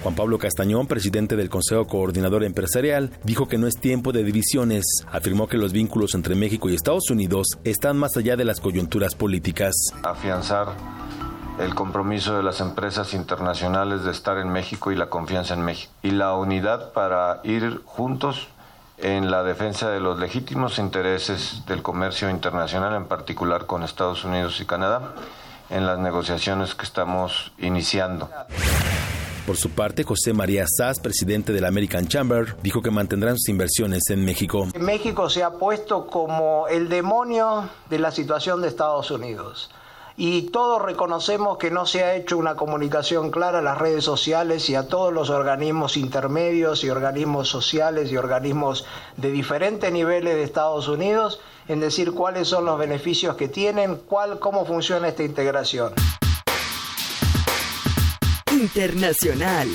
Juan Pablo Castañón, presidente del Consejo Coordinador Empresarial, dijo que no es tiempo de divisiones. Afirmó que los vínculos entre México y Estados Unidos están más allá de las coyunturas políticas. Afianzar el compromiso de las empresas internacionales de estar en México y la confianza en México. Y la unidad para ir juntos en la defensa de los legítimos intereses del comercio internacional, en particular con Estados Unidos y Canadá, en las negociaciones que estamos iniciando. Por su parte, José María Sass, presidente del American Chamber, dijo que mantendrán sus inversiones en México. México se ha puesto como el demonio de la situación de Estados Unidos. Y todos reconocemos que no se ha hecho una comunicación clara a las redes sociales y a todos los organismos intermedios y organismos sociales y organismos de diferentes niveles de Estados Unidos en decir cuáles son los beneficios que tienen, cuál, cómo funciona esta integración. Internacional.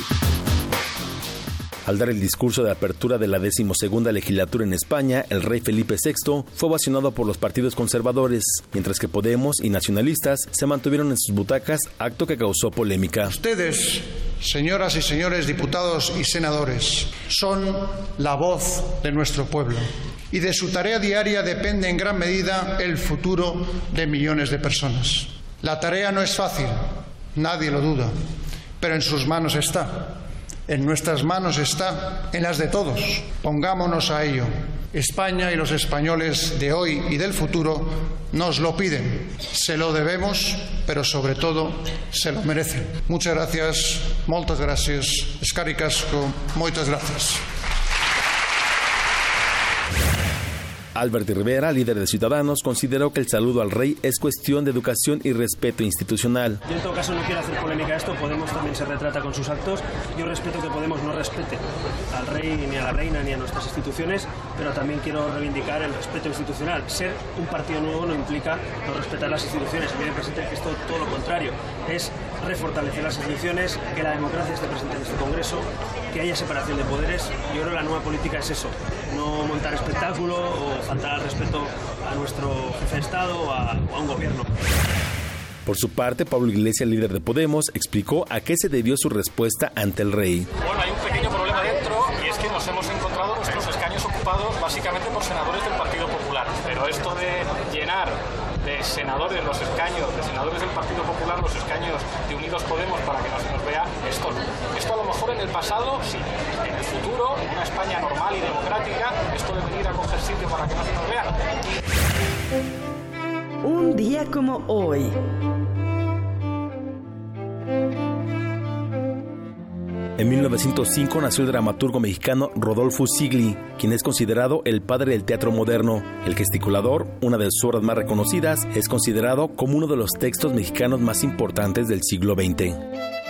Al dar el discurso de apertura de la decimosegunda legislatura en España, el rey Felipe VI fue ovacionado por los partidos conservadores, mientras que Podemos y nacionalistas se mantuvieron en sus butacas, acto que causó polémica. Ustedes, señoras y señores diputados y senadores, son la voz de nuestro pueblo y de su tarea diaria depende en gran medida el futuro de millones de personas. La tarea no es fácil, nadie lo duda, pero en sus manos está. En nuestras manos está, en las de todos. Pongámonos a ello. España y los españoles de hoy y del futuro nos lo piden. Se lo debemos, pero sobre todo se lo merecen. Muchas gracias, muchas gracias, Escaricasco, muchas gracias. Albert Rivera, líder de Ciudadanos, consideró que el saludo al rey es cuestión de educación y respeto institucional. Yo en todo caso no quiero hacer polémica a esto, Podemos también se retrata con sus actos. Yo respeto que Podemos no respete al rey, ni a la reina, ni a nuestras instituciones, pero también quiero reivindicar el respeto institucional. Ser un partido nuevo no implica no respetar las instituciones. A mí me presenta que esto todo lo contrario. Es refortalecer las instituciones, que la democracia esté presente en este Congreso, que haya separación de poderes. Yo creo que la nueva política es eso, no montar espectáculo o faltar al respeto a nuestro jefe de Estado o a, o a un gobierno. Por su parte, Pablo Iglesias, líder de Podemos, explicó a qué se debió su respuesta ante el rey. Bueno, hay un pequeño problema dentro y es que nos hemos encontrado nuestros escaños ocupados básicamente por senadores del Partido Popular. Pero esto de llenar de senadores los escaños, de senadores del Partido Popular los escaños de Unidos Podemos para que no se nos vea, esto no. Esto a lo mejor en el pasado sí, en el futuro, en una España normal y democrática, esto de venir a coger sitio para que no se nos vea. Un día como hoy. En 1905 nació el dramaturgo mexicano Rodolfo Sigli, quien es considerado el padre del teatro moderno. El gesticulador, una de sus obras más reconocidas, es considerado como uno de los textos mexicanos más importantes del siglo XX.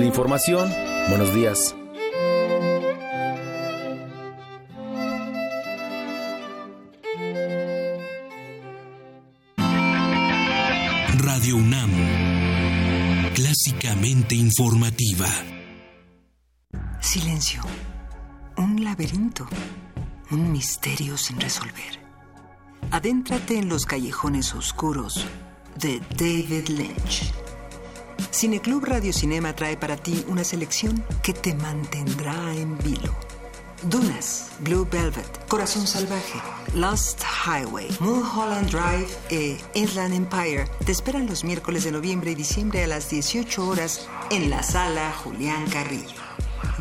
la información. Buenos días. Radio UNAM, clásicamente informativa. Silencio. Un laberinto. Un misterio sin resolver. Adéntrate en los callejones oscuros de David Lynch. Cineclub Radio Cinema trae para ti una selección que te mantendrá en vilo. Dunas, Blue Velvet, Corazón Salvaje, Lost Highway, Mulholland Drive e Inland Empire te esperan los miércoles de noviembre y diciembre a las 18 horas en la sala Julián Carrillo.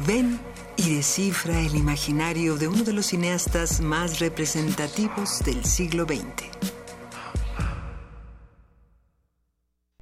Ven y descifra el imaginario de uno de los cineastas más representativos del siglo XX.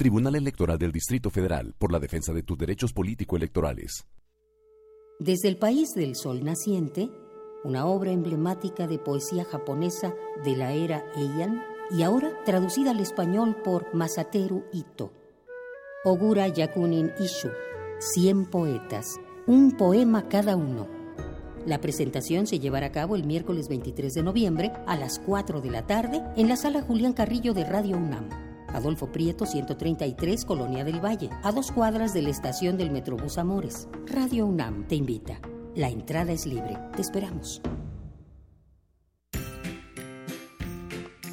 Tribunal Electoral del Distrito Federal por la defensa de tus derechos político-electorales. Desde el país del sol naciente, una obra emblemática de poesía japonesa de la era Heian y ahora traducida al español por Masateru Ito. Ogura Yakunin Ishu, 100 poetas, un poema cada uno. La presentación se llevará a cabo el miércoles 23 de noviembre a las 4 de la tarde en la sala Julián Carrillo de Radio UNAM. Adolfo Prieto 133, Colonia del Valle, a dos cuadras de la estación del Metrobús Amores. Radio UNAM te invita. La entrada es libre. Te esperamos.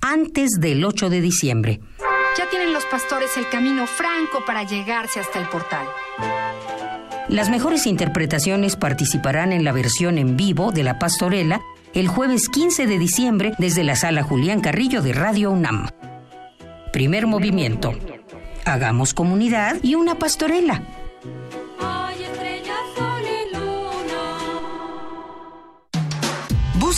antes del 8 de diciembre. Ya tienen los pastores el camino franco para llegarse hasta el portal. Las mejores interpretaciones participarán en la versión en vivo de La Pastorela el jueves 15 de diciembre desde la sala Julián Carrillo de Radio UNAM. Primer movimiento. Hagamos comunidad y una pastorela.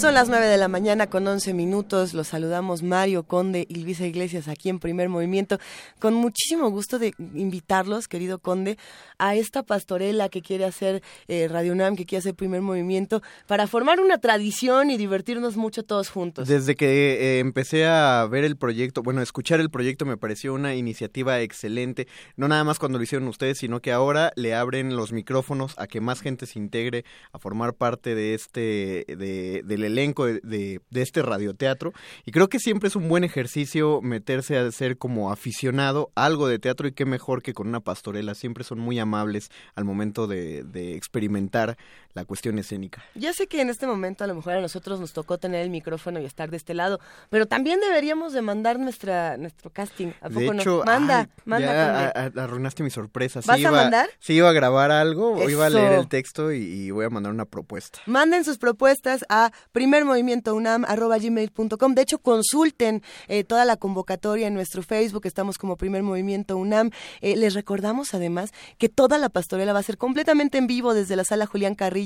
Son las 9 de la mañana con 11 minutos. Los saludamos Mario Conde y Luisa Iglesias aquí en Primer Movimiento. Con muchísimo gusto de invitarlos, querido Conde, a esta pastorela que quiere hacer eh, Radio UNAM, que quiere hacer Primer Movimiento, para formar una tradición y divertirnos mucho todos juntos. Desde que eh, empecé a ver el proyecto, bueno, escuchar el proyecto me pareció una iniciativa excelente. No nada más cuando lo hicieron ustedes, sino que ahora le abren los micrófonos a que más gente se integre a formar parte de este, de, del elenco de, de, este radioteatro. Y creo que siempre es un buen ejercicio meterse a ser como aficionado a algo de teatro y qué mejor que con una pastorela, siempre son muy amables al momento de, de experimentar la cuestión escénica. Ya sé que en este momento a lo mejor a nosotros nos tocó tener el micrófono y estar de este lado, pero también deberíamos de mandar nuestra nuestro casting. ¿A poco de hecho, no? Manda, ay, manda. Ya arruinaste mi sorpresa. ¿Vas sí a mandar? Sí iba a grabar algo, Eso. iba a leer el texto y, y, voy a mandar una propuesta. Manden sus propuestas a primermovimientounam.gmail.com. De hecho, consulten eh, toda la convocatoria en nuestro Facebook. Estamos como Primer Movimiento UNAM. Eh, les recordamos además que toda la pastorela va a ser completamente en vivo desde la sala Julián Carrillo.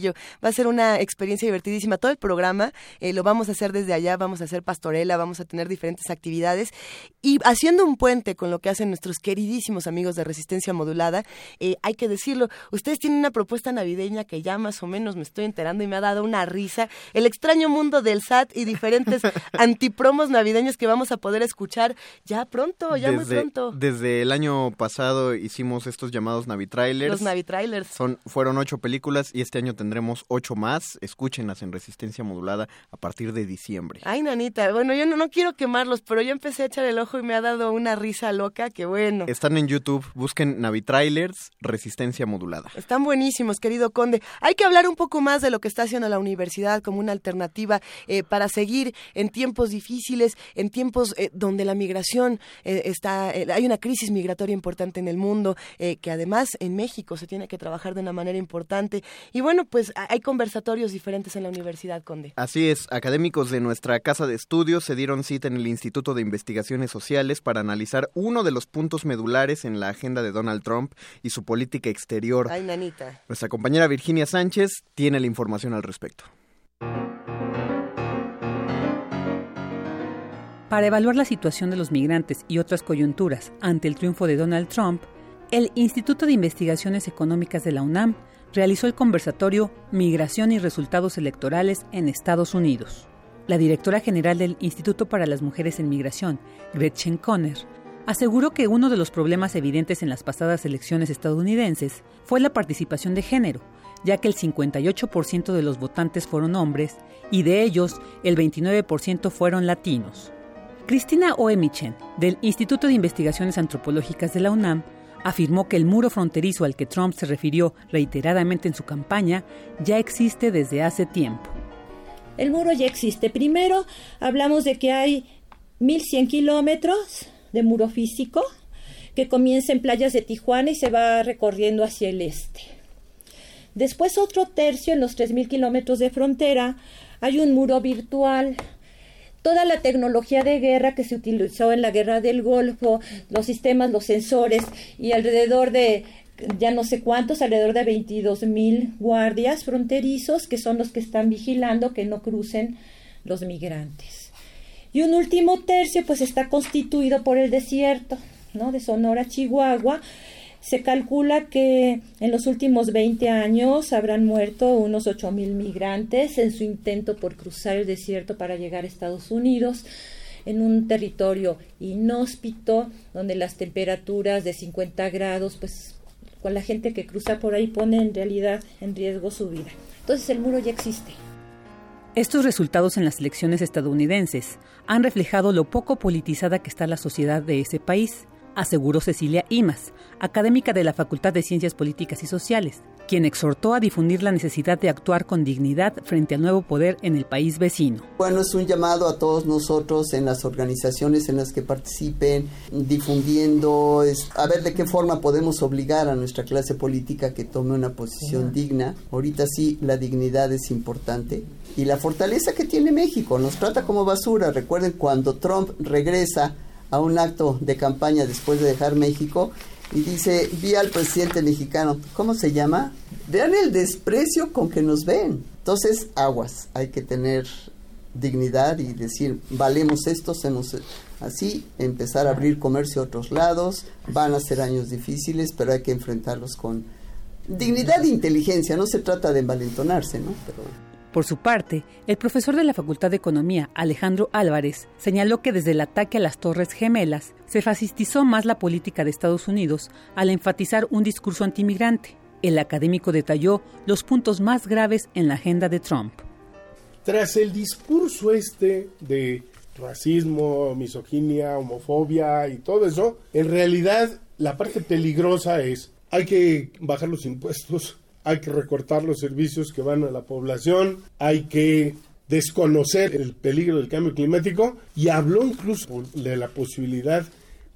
Va a ser una experiencia divertidísima. Todo el programa eh, lo vamos a hacer desde allá. Vamos a hacer pastorela, vamos a tener diferentes actividades. Y haciendo un puente con lo que hacen nuestros queridísimos amigos de Resistencia Modulada, eh, hay que decirlo, ustedes tienen una propuesta navideña que ya más o menos me estoy enterando y me ha dado una risa. El extraño mundo del SAT y diferentes antipromos navideños que vamos a poder escuchar ya pronto, ya desde, muy pronto. Desde el año pasado hicimos estos llamados Navitrailers. Los Navitrailers. Son, fueron ocho películas y este año tendremos ocho más. Escúchenlas en Resistencia Modulada a partir de diciembre. Ay, nanita, bueno, yo no, no quiero quemarlos, pero yo empecé a echar el ojo y me ha dado una risa loca, que bueno. Están en YouTube, busquen Navitrailers, Resistencia Modulada. Están buenísimos, querido Conde. Hay que hablar un poco más de lo que está haciendo la universidad como una alternativa eh, para seguir en tiempos difíciles, en tiempos eh, donde la migración eh, está, hay una crisis migratoria importante en el mundo, que además en México se tiene que trabajar de una manera importante. Y bueno, pues hay conversatorios diferentes en la universidad, Conde. Así es, académicos de nuestra casa de estudios se dieron cita en el Instituto de Investigaciones Sociales para analizar uno de los puntos medulares en la agenda de Donald Trump y su política exterior. Ay, nanita. Nuestra compañera Virginia Sánchez tiene la información al respecto. Para evaluar la situación de los migrantes y otras coyunturas ante el triunfo de Donald Trump, el Instituto de Investigaciones Económicas de la UNAM realizó el conversatorio Migración y Resultados Electorales en Estados Unidos. La directora general del Instituto para las Mujeres en Migración, Gretchen Conner, aseguró que uno de los problemas evidentes en las pasadas elecciones estadounidenses fue la participación de género, ya que el 58% de los votantes fueron hombres y de ellos el 29% fueron latinos. Cristina Oemichen, del Instituto de Investigaciones Antropológicas de la UNAM, afirmó que el muro fronterizo al que Trump se refirió reiteradamente en su campaña ya existe desde hace tiempo. El muro ya existe. Primero hablamos de que hay 1.100 kilómetros de muro físico que comienza en playas de Tijuana y se va recorriendo hacia el este. Después otro tercio en los 3.000 kilómetros de frontera hay un muro virtual toda la tecnología de guerra que se utilizó en la guerra del Golfo, los sistemas, los sensores y alrededor de ya no sé cuántos, alrededor de 22 mil guardias fronterizos que son los que están vigilando que no crucen los migrantes. Y un último tercio pues está constituido por el desierto, ¿no? De Sonora, Chihuahua, se calcula que en los últimos 20 años habrán muerto unos 8 mil migrantes en su intento por cruzar el desierto para llegar a Estados Unidos en un territorio inhóspito donde las temperaturas de 50 grados pues con la gente que cruza por ahí pone en realidad en riesgo su vida. Entonces el muro ya existe. Estos resultados en las elecciones estadounidenses han reflejado lo poco politizada que está la sociedad de ese país aseguró Cecilia Imas, académica de la Facultad de Ciencias Políticas y Sociales, quien exhortó a difundir la necesidad de actuar con dignidad frente al nuevo poder en el país vecino. Bueno, es un llamado a todos nosotros en las organizaciones en las que participen, difundiendo, es, a ver de qué forma podemos obligar a nuestra clase política que tome una posición digna. Ahorita sí, la dignidad es importante. Y la fortaleza que tiene México, nos trata como basura. Recuerden cuando Trump regresa a un acto de campaña después de dejar México y dice, vi al presidente mexicano, ¿cómo se llama? Vean el desprecio con que nos ven. Entonces, aguas, hay que tener dignidad y decir, valemos esto, hacemos así, empezar a abrir comercio a otros lados, van a ser años difíciles, pero hay que enfrentarlos con dignidad e inteligencia, no se trata de envalentonarse, ¿no? Por su parte, el profesor de la Facultad de Economía, Alejandro Álvarez, señaló que desde el ataque a las Torres Gemelas se fascistizó más la política de Estados Unidos al enfatizar un discurso antimigrante. El académico detalló los puntos más graves en la agenda de Trump. tras el discurso este de racismo, misoginia, homofobia y todo eso, en realidad la parte peligrosa es hay que bajar los impuestos, hay que recortar los servicios que van a la población, hay que desconocer el peligro del cambio climático y habló incluso de la posibilidad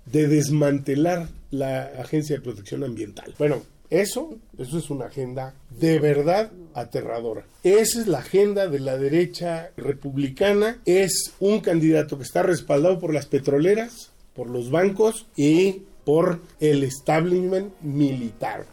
de desmantelar la Agencia de Protección Ambiental. Bueno, eso, eso es una agenda de verdad aterradora. Esa es la agenda de la derecha republicana. Es un candidato que está respaldado por las petroleras, por los bancos y por el establishment militar.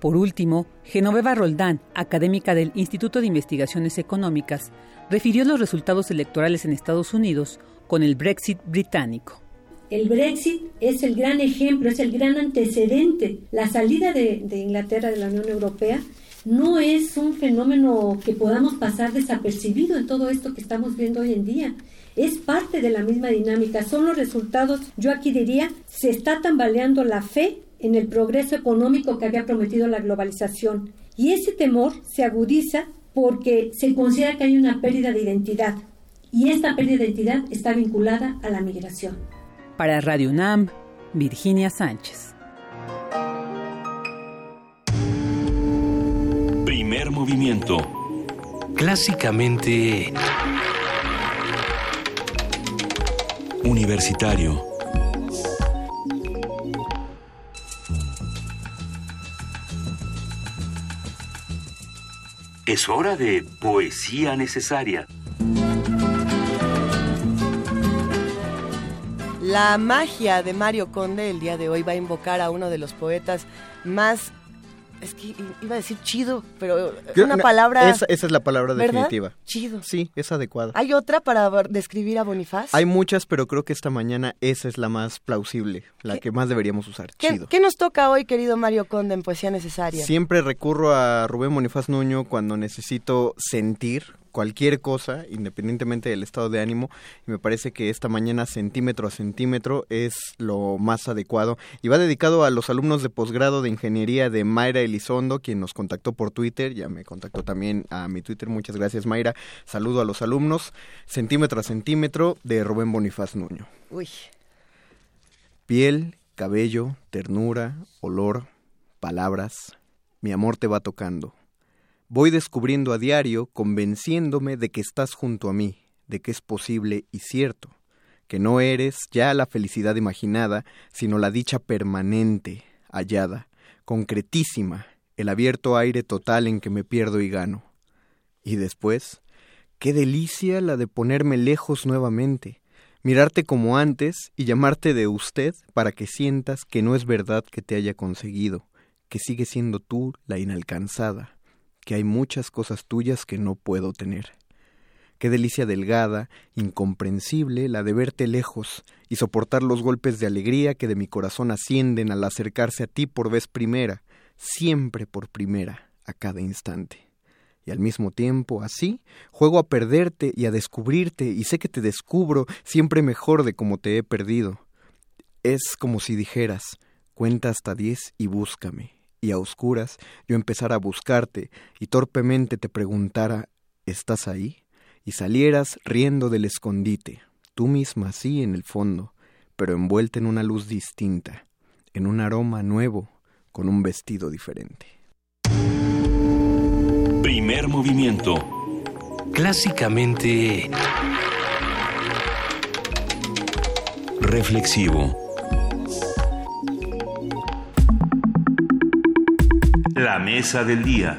Por último, Genoveva Roldán, académica del Instituto de Investigaciones Económicas, refirió los resultados electorales en Estados Unidos con el Brexit británico. El Brexit es el gran ejemplo, es el gran antecedente. La salida de, Inglaterra de la Unión Europea no es un fenómeno que podamos pasar desapercibido en todo esto que estamos viendo hoy en día. Es parte de la misma dinámica. Son los resultados, yo aquí diría, se está tambaleando la fe en el progreso económico que había prometido la globalización. Y ese temor se agudiza porque se considera que hay una pérdida de identidad. Y esta pérdida de identidad está vinculada a la migración. Para Radio UNAM, Virginia Sánchez. Primer movimiento. Clásicamente... Universitario. Es hora de poesía necesaria. La magia de Mario Conde el día de hoy va a invocar a uno de los poetas más es que iba a decir chido, pero una palabra. Esa, es la palabra definitiva. Chido. Sí, es adecuada. ¿Hay otra para describir a Bonifaz? Hay muchas, pero creo que esta mañana esa es la más plausible, la que más deberíamos usar. chido. ¿Qué nos toca hoy, querido Mario Conde, en Poesía Necesaria? Siempre recurro a Rubén Bonifaz Nuño cuando necesito sentir cualquier cosa, independientemente del estado de ánimo, y me parece que esta mañana centímetro a centímetro es lo más adecuado. Y va dedicado a los alumnos de posgrado de ingeniería de Mayra Elizondo, quien nos contactó por Twitter, ya me contactó también a mi Twitter, muchas gracias Mayra. Saludo a los alumnos, centímetro a centímetro de Rubén Bonifaz Nuño. Uy. Piel, cabello, ternura, olor, palabras, mi amor te va tocando Voy descubriendo a diario, convenciéndome de que estás junto a mí, de que es posible y cierto, que no eres ya la felicidad imaginada, sino la dicha permanente, hallada, concretísima, el abierto aire total en que me pierdo y gano. Y después, qué delicia la de ponerme lejos nuevamente, mirarte como antes y llamarte de usted para que sientas que no es verdad que te haya conseguido, que sigue siendo tú la inalcanzada que hay muchas cosas tuyas que no puedo tener. Qué delicia delgada, incomprensible, la de verte lejos y soportar los golpes de alegría que de mi corazón ascienden al acercarse a ti por vez primera, siempre por primera, a cada instante. Y al mismo tiempo, así, juego a perderte y a descubrirte, y sé que te descubro siempre mejor de como te he perdido. Es como si dijeras, cuenta hasta diez y búscame, y a oscuras yo empezara a buscarte y torpemente te preguntara ¿Estás ahí? y salieras riendo del escondite, tú misma sí en el fondo, pero envuelta en una luz distinta, en un aroma nuevo, con un vestido diferente. Primer movimiento. Clásicamente... Reflexivo. La mesa del día.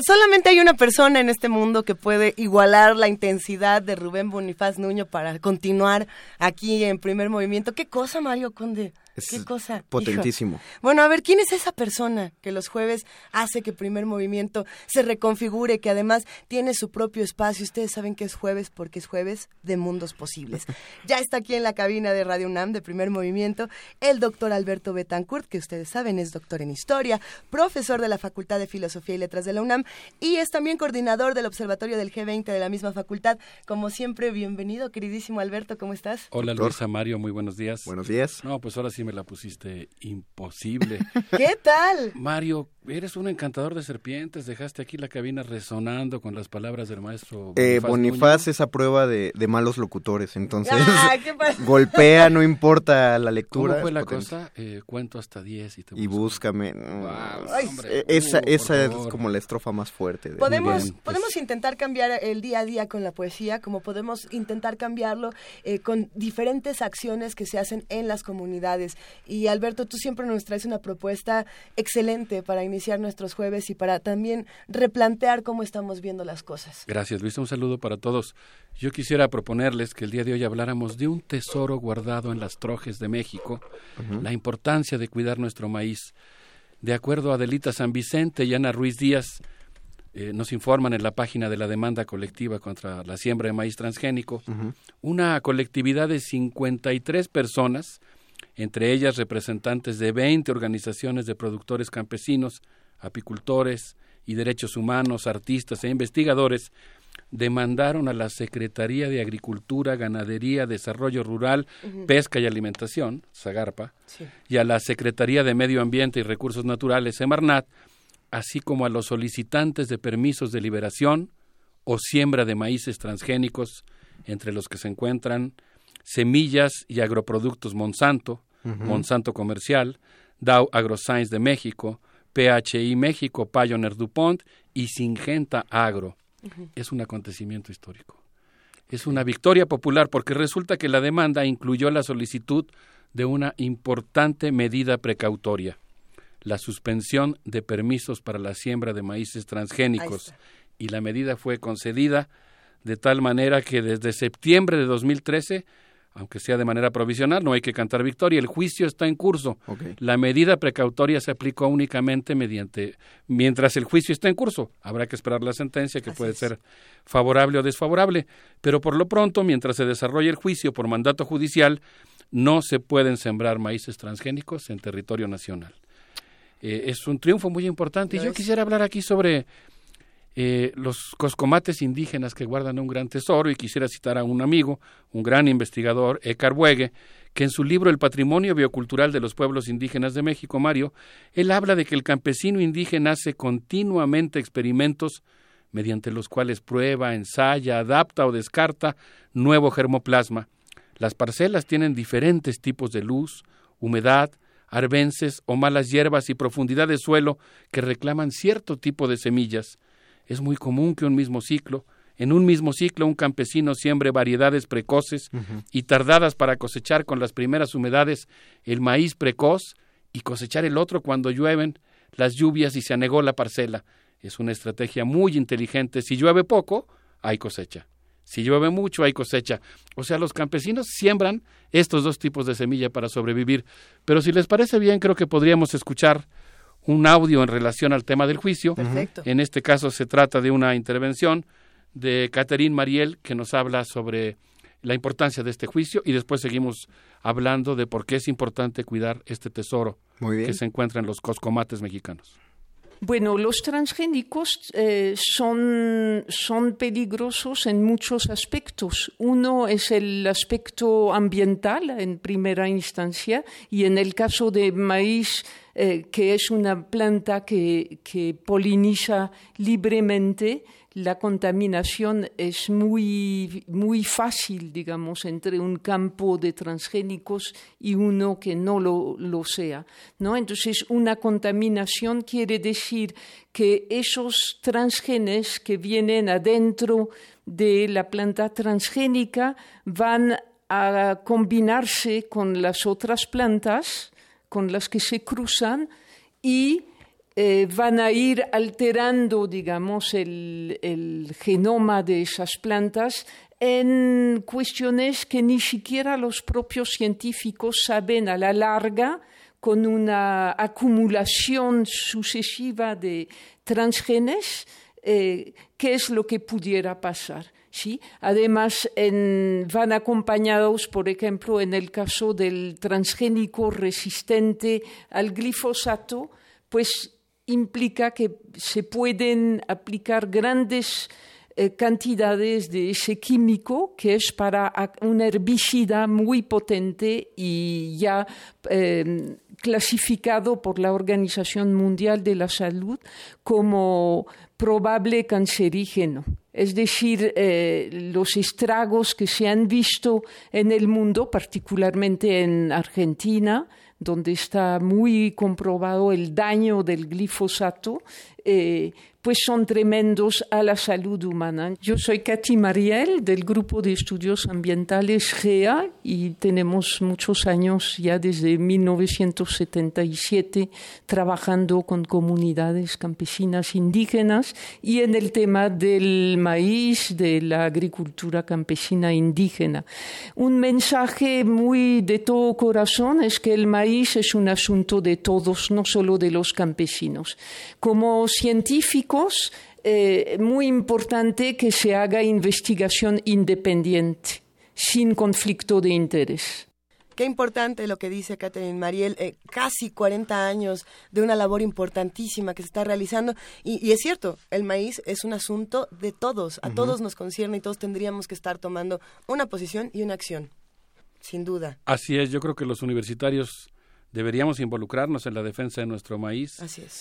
Solamente hay una persona en este mundo que puede igualar la intensidad de Rubén Bonifaz Nuño para continuar aquí en primer movimiento. ¿Qué cosa, Mario Conde? Qué cosa. Potentísimo. Bueno, a ver, ¿quién es esa persona que los jueves hace que primer movimiento se reconfigure, que además tiene su propio espacio? Ustedes saben que es jueves porque es jueves de mundos posibles. ya está aquí en la cabina de Radio UNAM de primer movimiento el doctor Alberto Betancourt, que ustedes saben es doctor en historia, profesor de la Facultad de Filosofía y Letras de la UNAM y es también coordinador del Observatorio del G20 de la misma facultad. Como siempre, bienvenido, queridísimo Alberto, ¿cómo estás? Hola Luisa Mario, muy buenos días. Buenos días. No, pues ahora sí sí me la pusiste imposible. ¿Qué tal? Mario, eres un encantador de serpientes. Dejaste aquí la cabina resonando con las palabras del maestro Eh, Bonifaz Bonifaz es a prueba de, de malos locutores, entonces Ah, ¿qué pasa? golpea, no importa la lectura. ¿Cómo fue la cosa? Eh, cuento hasta 10 y te Y búscame. Ay, hombre, Eh, esa uh, esa es favor. como la estrofa más fuerte. de- Podemos, pues, podemos intentar cambiar el día a día con la poesía, como podemos intentar cambiarlo eh, con diferentes acciones que se hacen en las comunidades. Y Alberto, tú siempre nos traes una propuesta excelente para iniciar nuestros jueves y para también replantear cómo estamos viendo las cosas. Gracias, Luis. Un saludo para todos. Yo quisiera proponerles que el día de hoy habláramos de un tesoro guardado en las trojes de México, la importancia de cuidar nuestro maíz. De acuerdo a Adelita San Vicente y Ana Ruiz Díaz, eh, nos informan en la página de la demanda colectiva contra la siembra de maíz transgénico, una colectividad de 53 personas, entre ellas representantes de 20 organizaciones de productores campesinos, apicultores y derechos humanos, artistas e investigadores, demandaron a la Secretaría de Agricultura, Ganadería, Desarrollo Rural. Pesca y Alimentación, Zagarpa, y a la Secretaría de Medio Ambiente y Recursos Naturales, Semarnat, así como a los solicitantes de permisos de liberación o siembra de maíces transgénicos, entre los que se encuentran Semillas y Agroproductos Monsanto. Monsanto Comercial, Dow AgroScience de México, PHI México, Pioneer DuPont y Singenta Agro. Es un acontecimiento histórico. Es una victoria popular porque resulta que la demanda incluyó la solicitud de una importante medida precautoria, la suspensión de permisos para la siembra de maíces transgénicos. Y la medida fue concedida de tal manera que desde septiembre de 2013, aunque sea de manera provisional, no hay que cantar victoria, el juicio está en curso. La medida precautoria se aplicó únicamente mediante mientras el juicio está en curso. Habrá que esperar la sentencia que puede ser favorable o desfavorable, pero por lo pronto, mientras se desarrolla el juicio por mandato judicial, no se pueden sembrar maíces transgénicos en territorio nacional. Eh, es un triunfo muy importante y yo es. quisiera hablar aquí sobre eh, los coscomates indígenas que guardan un gran tesoro y quisiera citar a un amigo, un gran investigador, Ekar Buegue, que en su libro El patrimonio biocultural de los pueblos indígenas de México, Mario, él habla de que el campesino indígena hace continuamente experimentos mediante los cuales prueba, ensaya, adapta o descarta nuevo germoplasma. Las parcelas tienen diferentes tipos de luz, humedad, arbences o malas hierbas y profundidad de suelo que reclaman cierto tipo de semillas. Es muy común que un mismo ciclo, en un mismo ciclo un campesino siembre variedades precoces y tardadas para cosechar con las primeras humedades el maíz precoz y cosechar el otro cuando llueven las lluvias y se anegó la parcela. Es una estrategia muy inteligente. Si llueve poco, hay cosecha. Si llueve mucho, hay cosecha. O sea, los campesinos siembran estos dos tipos de semilla para sobrevivir. Pero si les parece bien, creo que podríamos escuchar un audio en relación al tema del juicio. Perfecto. En este caso se trata de una intervención de Catherine Mariel que nos habla sobre la importancia de este juicio y después seguimos hablando de por qué es importante cuidar este tesoro que se encuentra en los coscomates mexicanos. Bueno, los transgénicos eh, son, son peligrosos en muchos aspectos. Uno es el aspecto ambiental en primera instancia y en el caso de maíz, eh, que es una planta que, que poliniza libremente, la contaminación es muy, muy fácil, digamos, entre un campo de transgénicos y uno que no lo, lo sea. ¿no? Entonces, una contaminación quiere decir que esos transgenes que vienen adentro de la planta transgénica van a combinarse con las otras plantas con las que se cruzan y eh, van a ir alterando, digamos, el, genoma de esas plantas en cuestiones que ni siquiera los propios científicos saben a la larga con una acumulación sucesiva de transgenes, eh, qué es lo que pudiera pasar. ¿sí? Además, van acompañados, por ejemplo, en el caso del transgénico resistente al glifosato, pues implica que se pueden aplicar grandes eh, cantidades de ese químico que es para un herbicida muy potente y ya eh, clasificado por la Organización Mundial de la Salud como probable cancerígeno. Es decir, eh, los estragos que se han visto en el mundo, particularmente en Argentina, donde está muy comprobado el daño del glifosato, eh, pues son tremendos a la salud humana. Yo soy Katy Mariel del Grupo de Estudios Ambientales GEA y tenemos muchos años ya desde 1977 trabajando con comunidades campesinas indígenas y en el tema del maíz, de la agricultura campesina indígena. Un mensaje muy de todo corazón es que el maíz es un asunto de todos, no solo de los campesinos. Como eh, muy importante que se haga investigación independiente, sin conflicto de interés. Qué importante lo que dice Catherine Mariel, eh, casi 40 años de una labor importantísima que se está realizando. Y, es cierto, el maíz es un asunto de todos, a todos nos concierne y todos tendríamos que estar tomando una posición y una acción, sin duda. Así es, yo creo que los universitarios deberíamos involucrarnos en la defensa de nuestro maíz,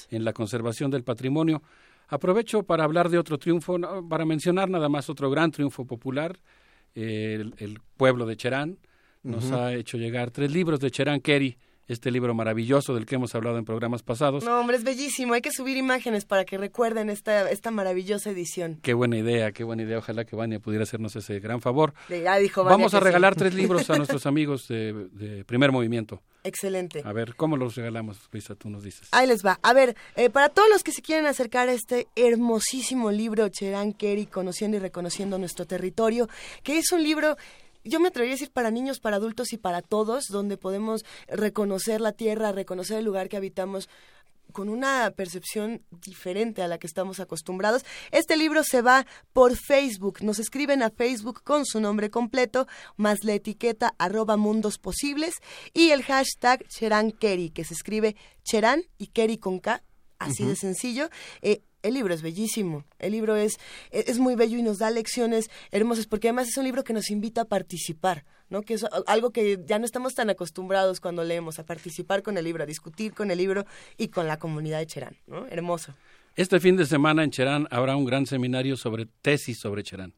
en la conservación del patrimonio. Aprovecho para hablar de otro triunfo, para mencionar nada más otro gran triunfo popular, el, pueblo de Cherán. Nos ha hecho llegar tres libros de Cherán Kerry, este libro maravilloso del que hemos hablado en programas pasados. No, hombre, es bellísimo. Hay que subir imágenes para que recuerden esta, esta maravillosa edición. Qué buena idea, qué buena idea. Ojalá que Vania pudiera hacernos ese gran favor. Ya dijo Vamos a regalar tres libros a nuestros amigos de, Primer Movimiento. Excelente. A ver, ¿cómo los regalamos, Luisa? Tú nos dices. Ahí les va. A ver, eh, para todos los que se quieren acercar a este hermosísimo libro, Cherán Kerry, Conociendo y Reconociendo Nuestro Territorio, que es un libro yo me atrevería a decir para niños, para adultos y para todos, donde podemos reconocer la tierra, reconocer el lugar que habitamos con una percepción diferente a la que estamos acostumbrados. Este libro se va por Facebook. Nos escriben a Facebook con su nombre completo, más la etiqueta arroba mundos posibles y el hashtag Cheran Kerry, que se escribe Cheran y Kerry con K, así de sencillo. Eh, el libro es bellísimo, el libro es, es muy bello y nos da lecciones hermosas, porque además es un libro que nos invita a participar, ¿no? Que es algo que ya no estamos tan acostumbrados cuando leemos, a participar con el libro, a discutir con el libro y con la comunidad de Cherán, ¿no? Hermoso. Este fin de semana en Cherán habrá un gran seminario sobre tesis sobre Cherán.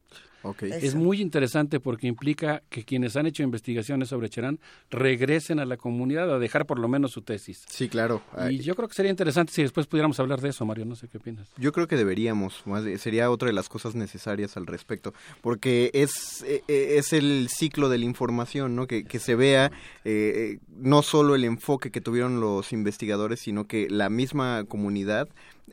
Es muy interesante porque implica que quienes han hecho investigaciones sobre Cherán regresen a la comunidad a dejar por lo menos su tesis. Sí, claro. Y yo creo que sería interesante si después pudiéramos hablar de eso, Mario. No sé qué opinas. Yo creo que deberíamos. sería otra de las cosas necesarias al respecto. Porque es, e, e, es el ciclo de la información, ¿no? Que, que se vea eh, no solo el enfoque que tuvieron los investigadores, sino que la misma comunidad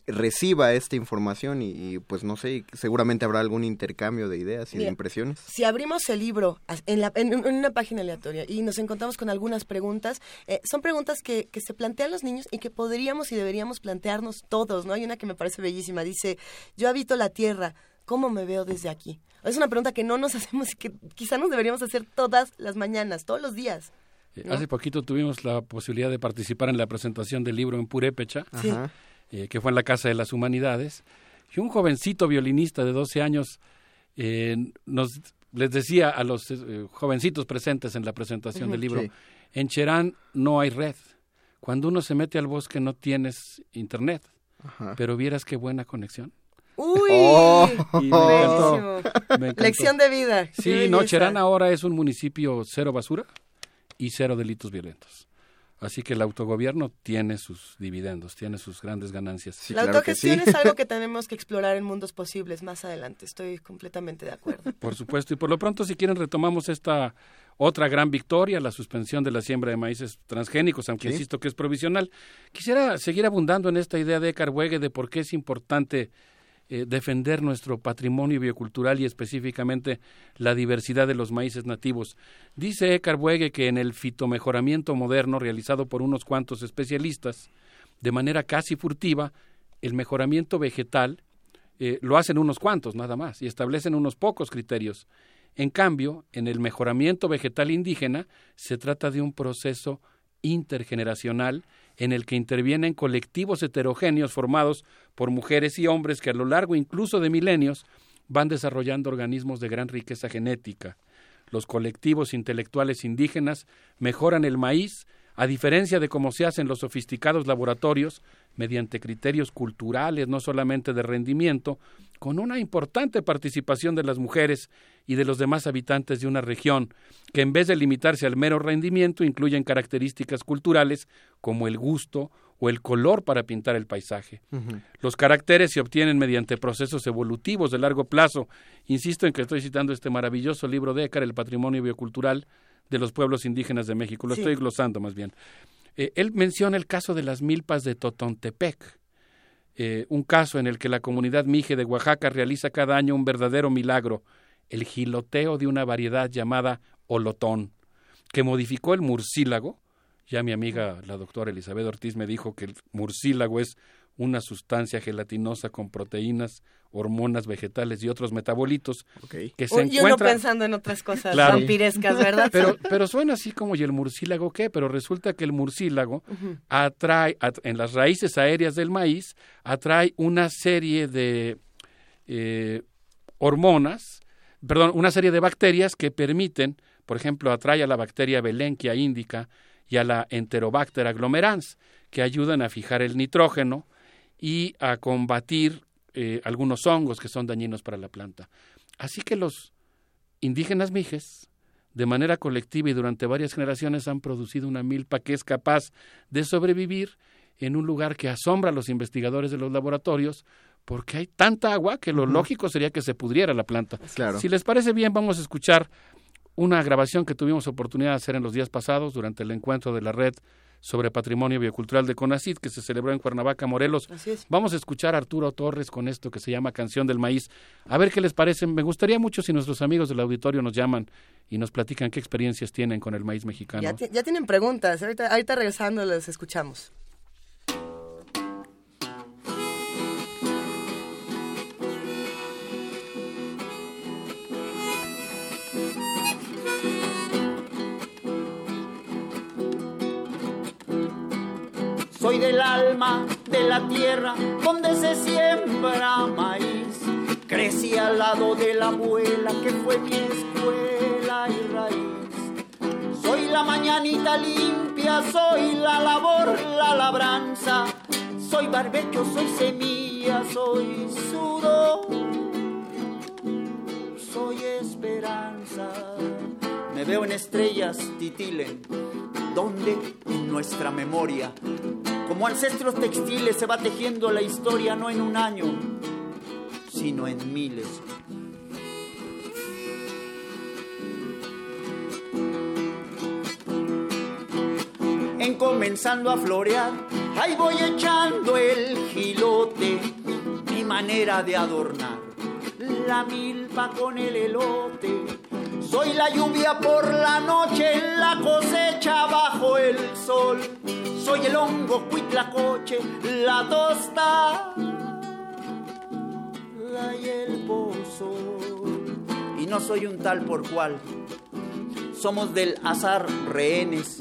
reciba esta información y, pues no sé, seguramente habrá algún intercambio de ideas y de impresiones. Si abrimos el libro en, la, en, una página aleatoria y nos encontramos con algunas preguntas, eh, son preguntas que, que se plantean los niños y que podríamos y deberíamos plantearnos todos, ¿no? Hay una que me parece bellísima, dice, yo habito la Tierra, ¿cómo me veo desde aquí? Es una pregunta que no nos hacemos y que quizá nos deberíamos hacer todas las mañanas, todos los días. Eh, hace poquito tuvimos la posibilidad de participar en la presentación del libro en Purépecha. Sí. Eh, que fue en la Casa de las Humanidades, y un jovencito violinista de 12 años eh, nos les decía a los eh, jovencitos presentes en la presentación del libro, en Cherán no hay red. Cuando uno se mete al bosque no tienes internet, pero vieras qué buena conexión. Uy, oh. Lección de vida. Sí, no, Cherán ahora es un municipio cero basura y cero delitos violentos. Así que el autogobierno tiene sus dividendos, tiene sus grandes ganancias. la autogestión es algo que tenemos que explorar en mundos posibles más adelante. Estoy completamente de acuerdo. Por supuesto. Y por lo pronto, si quieren, retomamos esta otra gran victoria, la suspensión de la siembra de maíces transgénicos, aunque insisto que es provisional. Quisiera seguir abundando en esta idea de Carwegue de por qué es importante eh, defender nuestro patrimonio biocultural y específicamente la diversidad de los maíces nativos. Dice Buege que en el fitomejoramiento moderno realizado por unos cuantos especialistas, de manera casi furtiva, el mejoramiento vegetal eh, lo hacen unos cuantos nada más y establecen unos pocos criterios. En cambio, en el mejoramiento vegetal indígena se trata de un proceso intergeneracional en el que intervienen colectivos heterogéneos formados por mujeres y hombres que a lo largo incluso de milenios van desarrollando organismos de gran riqueza genética. Los colectivos intelectuales indígenas mejoran el maíz, a diferencia de cómo se hacen los sofisticados laboratorios, mediante criterios culturales, no solamente de rendimiento, con una importante participación de las mujeres y de los demás habitantes de una región, que en vez de limitarse al mero rendimiento, incluyen características culturales como el gusto o el color para pintar el paisaje. Los caracteres se obtienen mediante procesos evolutivos de largo plazo. Insisto en que estoy citando este maravilloso libro de Écar, El Patrimonio Biocultural de los Pueblos Indígenas de México. Lo Sí. estoy glosando más bien. Eh, él menciona el caso de las milpas de Totontepec, eh, un caso en el que la comunidad mije de Oaxaca realiza cada año un verdadero milagro, el giloteo de una variedad llamada olotón, que modificó el murciélago. Ya mi amiga, la doctora Elizabeth Ortiz, me dijo que el murciélago es una sustancia gelatinosa con proteínas, hormonas vegetales y otros metabolitos que se Uy, y uno encuentra pensando en otras cosas Claro. vampirescas, ¿verdad? Pero, pero suena así como, ¿y el murciélago qué? Pero resulta que el murciélago atrae, at- en las raíces aéreas del maíz, atrae una serie de eh, hormonas, perdón, una serie de bacterias que permiten, por ejemplo, atrae a la bacteria Belenquia indica y a la Enterobacter aglomerans, que ayudan a fijar el nitrógeno y a combatir eh, algunos hongos que son dañinos para la planta. Así que los indígenas mijes, de manera colectiva y durante varias generaciones, han producido una milpa que es capaz de sobrevivir en un lugar que asombra a los investigadores de los laboratorios, porque hay tanta agua que lo lógico sería que se pudriera la planta. Claro. Si les parece bien, vamos a escuchar una grabación que tuvimos oportunidad de hacer en los días pasados durante el encuentro de la red sobre patrimonio biocultural de CONACID que se celebró en Cuernavaca, Morelos. Así es. Vamos a escuchar a Arturo Torres con esto que se llama Canción del Maíz. A ver qué les parece. Me gustaría mucho si nuestros amigos del auditorio nos llaman y nos platican qué experiencias tienen con el maíz mexicano. Ya, ti- ya tienen preguntas. Ahorita, ahorita regresando les escuchamos. Soy del alma de la tierra donde se siembra maíz. Crecí al lado de la abuela que fue mi escuela y raíz. Soy la mañanita limpia, soy la labor, la labranza. Soy barbecho, soy semilla, soy sudor. Soy esperanza. Me veo en estrellas, titilen. ¿Dónde? En nuestra memoria. Como ancestros textiles se va tejiendo la historia no en un año, sino en miles. En comenzando a florear, ahí voy echando el gilote, mi manera de adornar la milpa con el elote. Soy la lluvia por la noche, la cosecha bajo el sol. Soy el hongo, cuitlacoche, la tosta y el pozo. Y no soy un tal por cual. Somos del azar rehenes.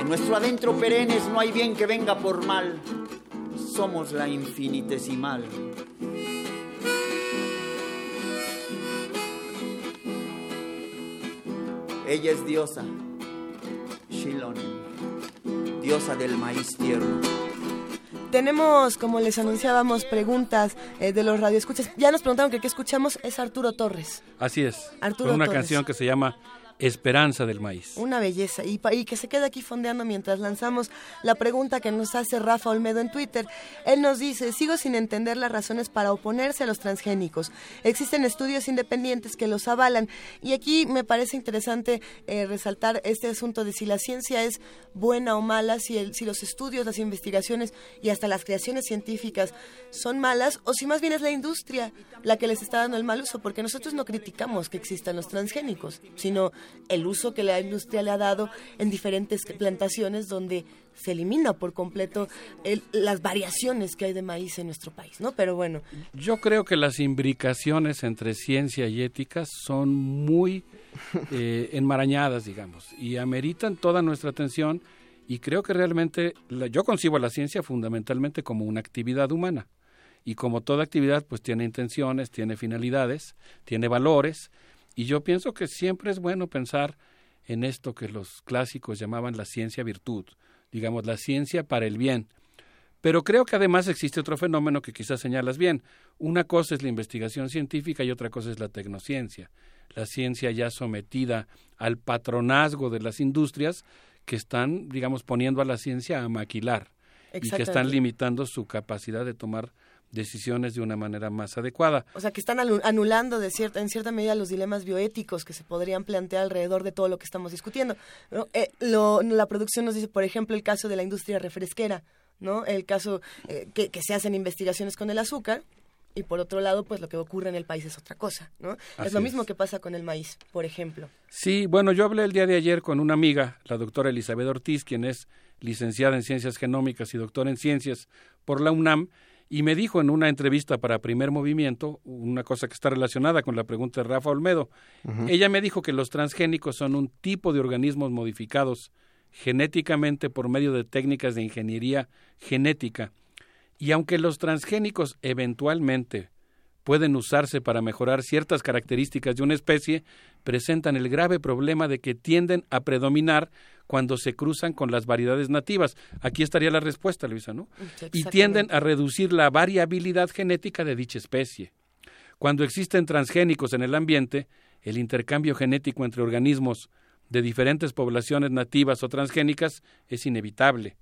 En nuestro adentro perennes no hay bien que venga por mal. Somos la infinitesimal. Ella es diosa, Shilonen, diosa del maíz tierno. Tenemos, como les anunciábamos, preguntas eh, de los radioescuchas. Ya nos preguntaron que qué escuchamos. Es Arturo Torres. Así es. Arturo con una Torres. canción que se llama Esperanza del Maíz. Una belleza. Y, y que se quede aquí fondeando mientras lanzamos la pregunta que nos hace Rafa Olmedo en Twitter. Él nos dice, sigo sin entender las razones para oponerse a los transgénicos. Existen estudios independientes que los avalan. Y aquí me parece interesante eh, resaltar este asunto de si la ciencia es buena o mala, si, el- si los estudios, las investigaciones y hasta las creaciones científicas son malas, o si más bien es la industria la que les está dando el mal uso, porque nosotros no criticamos que existan los transgénicos, sino el uso que la industria le ha dado en diferentes plantaciones donde se elimina por completo el- las variaciones que hay de maíz en nuestro país, ¿no? Pero bueno, Yo creo que las imbricaciones entre ciencia y ética son muy eh, enmarañadas, digamos, y ameritan toda nuestra atención. Y creo que realmente la- yo concibo a la ciencia fundamentalmente como una actividad humana. y como toda actividad pues tiene intenciones, tiene finalidades, tiene valores y yo pienso que siempre es bueno pensar en esto que los clásicos llamaban la ciencia virtud, digamos la ciencia para el bien. Pero creo que además existe otro fenómeno que quizás señalas bien. Una cosa es la investigación científica y otra cosa es la tecnociencia. La ciencia ya sometida al patronazgo de las industrias que están, digamos, poniendo a la ciencia a maquilar y que están limitando su capacidad de tomar decisiones de una manera más adecuada. O sea, que están anulando de cierta, en cierta medida los dilemas bioéticos que se podrían plantear alrededor de todo lo que estamos discutiendo. Eh, la producción nos dice, por ejemplo, el caso de la industria refresquera, ¿no? El caso eh, que, se hacen investigaciones con el azúcar, y por otro lado, pues lo que ocurre en el país es otra cosa, ¿no? es lo mismo que pasa con el maíz, por ejemplo. Sí, bueno, yo hablé el día de ayer con una amiga, la doctora Elizabeth Ortiz, quien es licenciada en Ciencias Genómicas y doctora en Ciencias por la UNAM, y me dijo en una entrevista para Primer Movimiento una cosa que está relacionada con la pregunta de Rafa Olmedo. Ella me dijo que los transgénicos son un tipo de organismos modificados genéticamente por medio de técnicas de ingeniería genética. Y aunque los transgénicos eventualmente pueden usarse para mejorar ciertas características de una especie, presentan el grave problema de que tienden a predominar cuando se cruzan con las variedades nativas. Aquí estaría la respuesta, Luisa, ¿no? Y tienden a reducir la variabilidad genética de dicha especie. Cuando existen transgénicos en el ambiente, el intercambio genético entre organismos de diferentes poblaciones nativas o transgénicas es inevitable.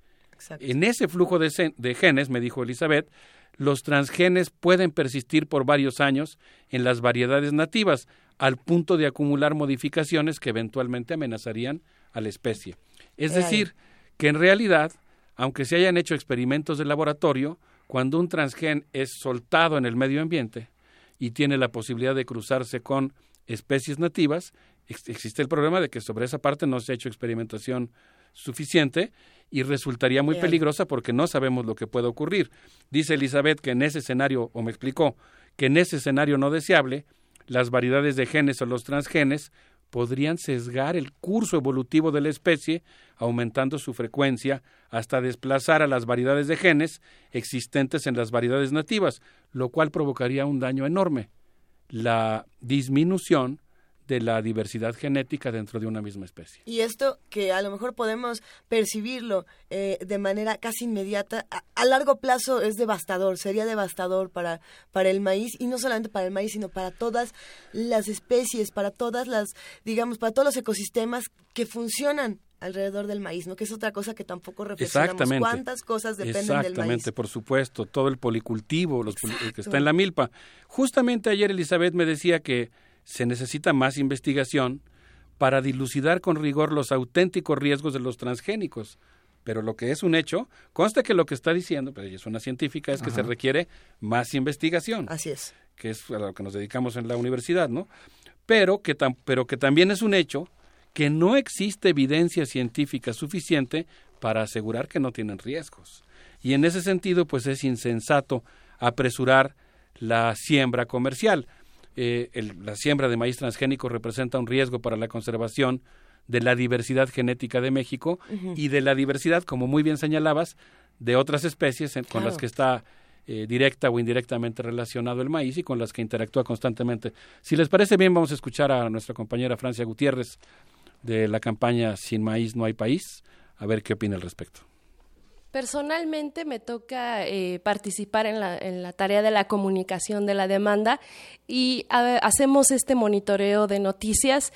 En ese flujo de, de genes, me dijo Elizabeth, los transgenes pueden persistir por varios años en las variedades nativas, al punto de acumular modificaciones que eventualmente amenazarían a la especie. Es decir, que en realidad, aunque se hayan hecho experimentos de laboratorio, cuando un transgen es soltado en el medio ambiente y tiene la posibilidad de cruzarse con especies nativas, existe el problema de que sobre esa parte no se ha hecho experimentación suficiente y resultaría muy peligrosa porque no sabemos lo que puede ocurrir. Dice Elizabeth que en ese escenario, o me explicó, que en ese escenario no deseable, las variedades de genes o los transgenes podrían sesgar el curso evolutivo de la especie, aumentando su frecuencia hasta desplazar a las variedades de genes existentes en las variedades nativas, lo cual provocaría un daño enorme. La disminución de la diversidad genética dentro de una misma especie. Y esto que a lo mejor podemos percibirlo eh, de manera casi inmediata, a, largo plazo es devastador, sería devastador para, para el maíz, y no solamente para el maíz, sino para todas las especies, para todas las, digamos, para todos los ecosistemas que funcionan alrededor del maíz, ¿no? Que es otra cosa que tampoco reflexionamos. Exactamente. ¿Cuántas cosas dependen del maíz? Exactamente, por supuesto. Todo el policultivo, los, que está en la milpa. Justamente ayer Elizabeth me decía que se necesita más investigación para dilucidar con rigor los auténticos riesgos de los transgénicos. Pero lo que es un hecho, consta que lo que está diciendo, pero ella es una científica, es que se requiere más investigación. Así es. Que es a lo que nos dedicamos en la universidad, ¿no? Pero que, pero que también es un hecho que no existe evidencia científica suficiente para asegurar que no tienen riesgos. Y en ese sentido, pues es insensato apresurar la siembra comercial. Eh, la siembra de maíz transgénico representa un riesgo para la conservación de la diversidad genética de México y de la diversidad, como muy bien señalabas, de otras especies con las que está eh, directa o indirectamente relacionado el maíz y con las que interactúa constantemente. Si les parece bien, vamos a escuchar a nuestra compañera Francia Gutiérrez de la campaña Sin maíz no hay país, a ver qué opina al respecto. Personalmente me toca eh, participar en la, en la, tarea de la comunicación de la demanda y hacemos este monitoreo de noticias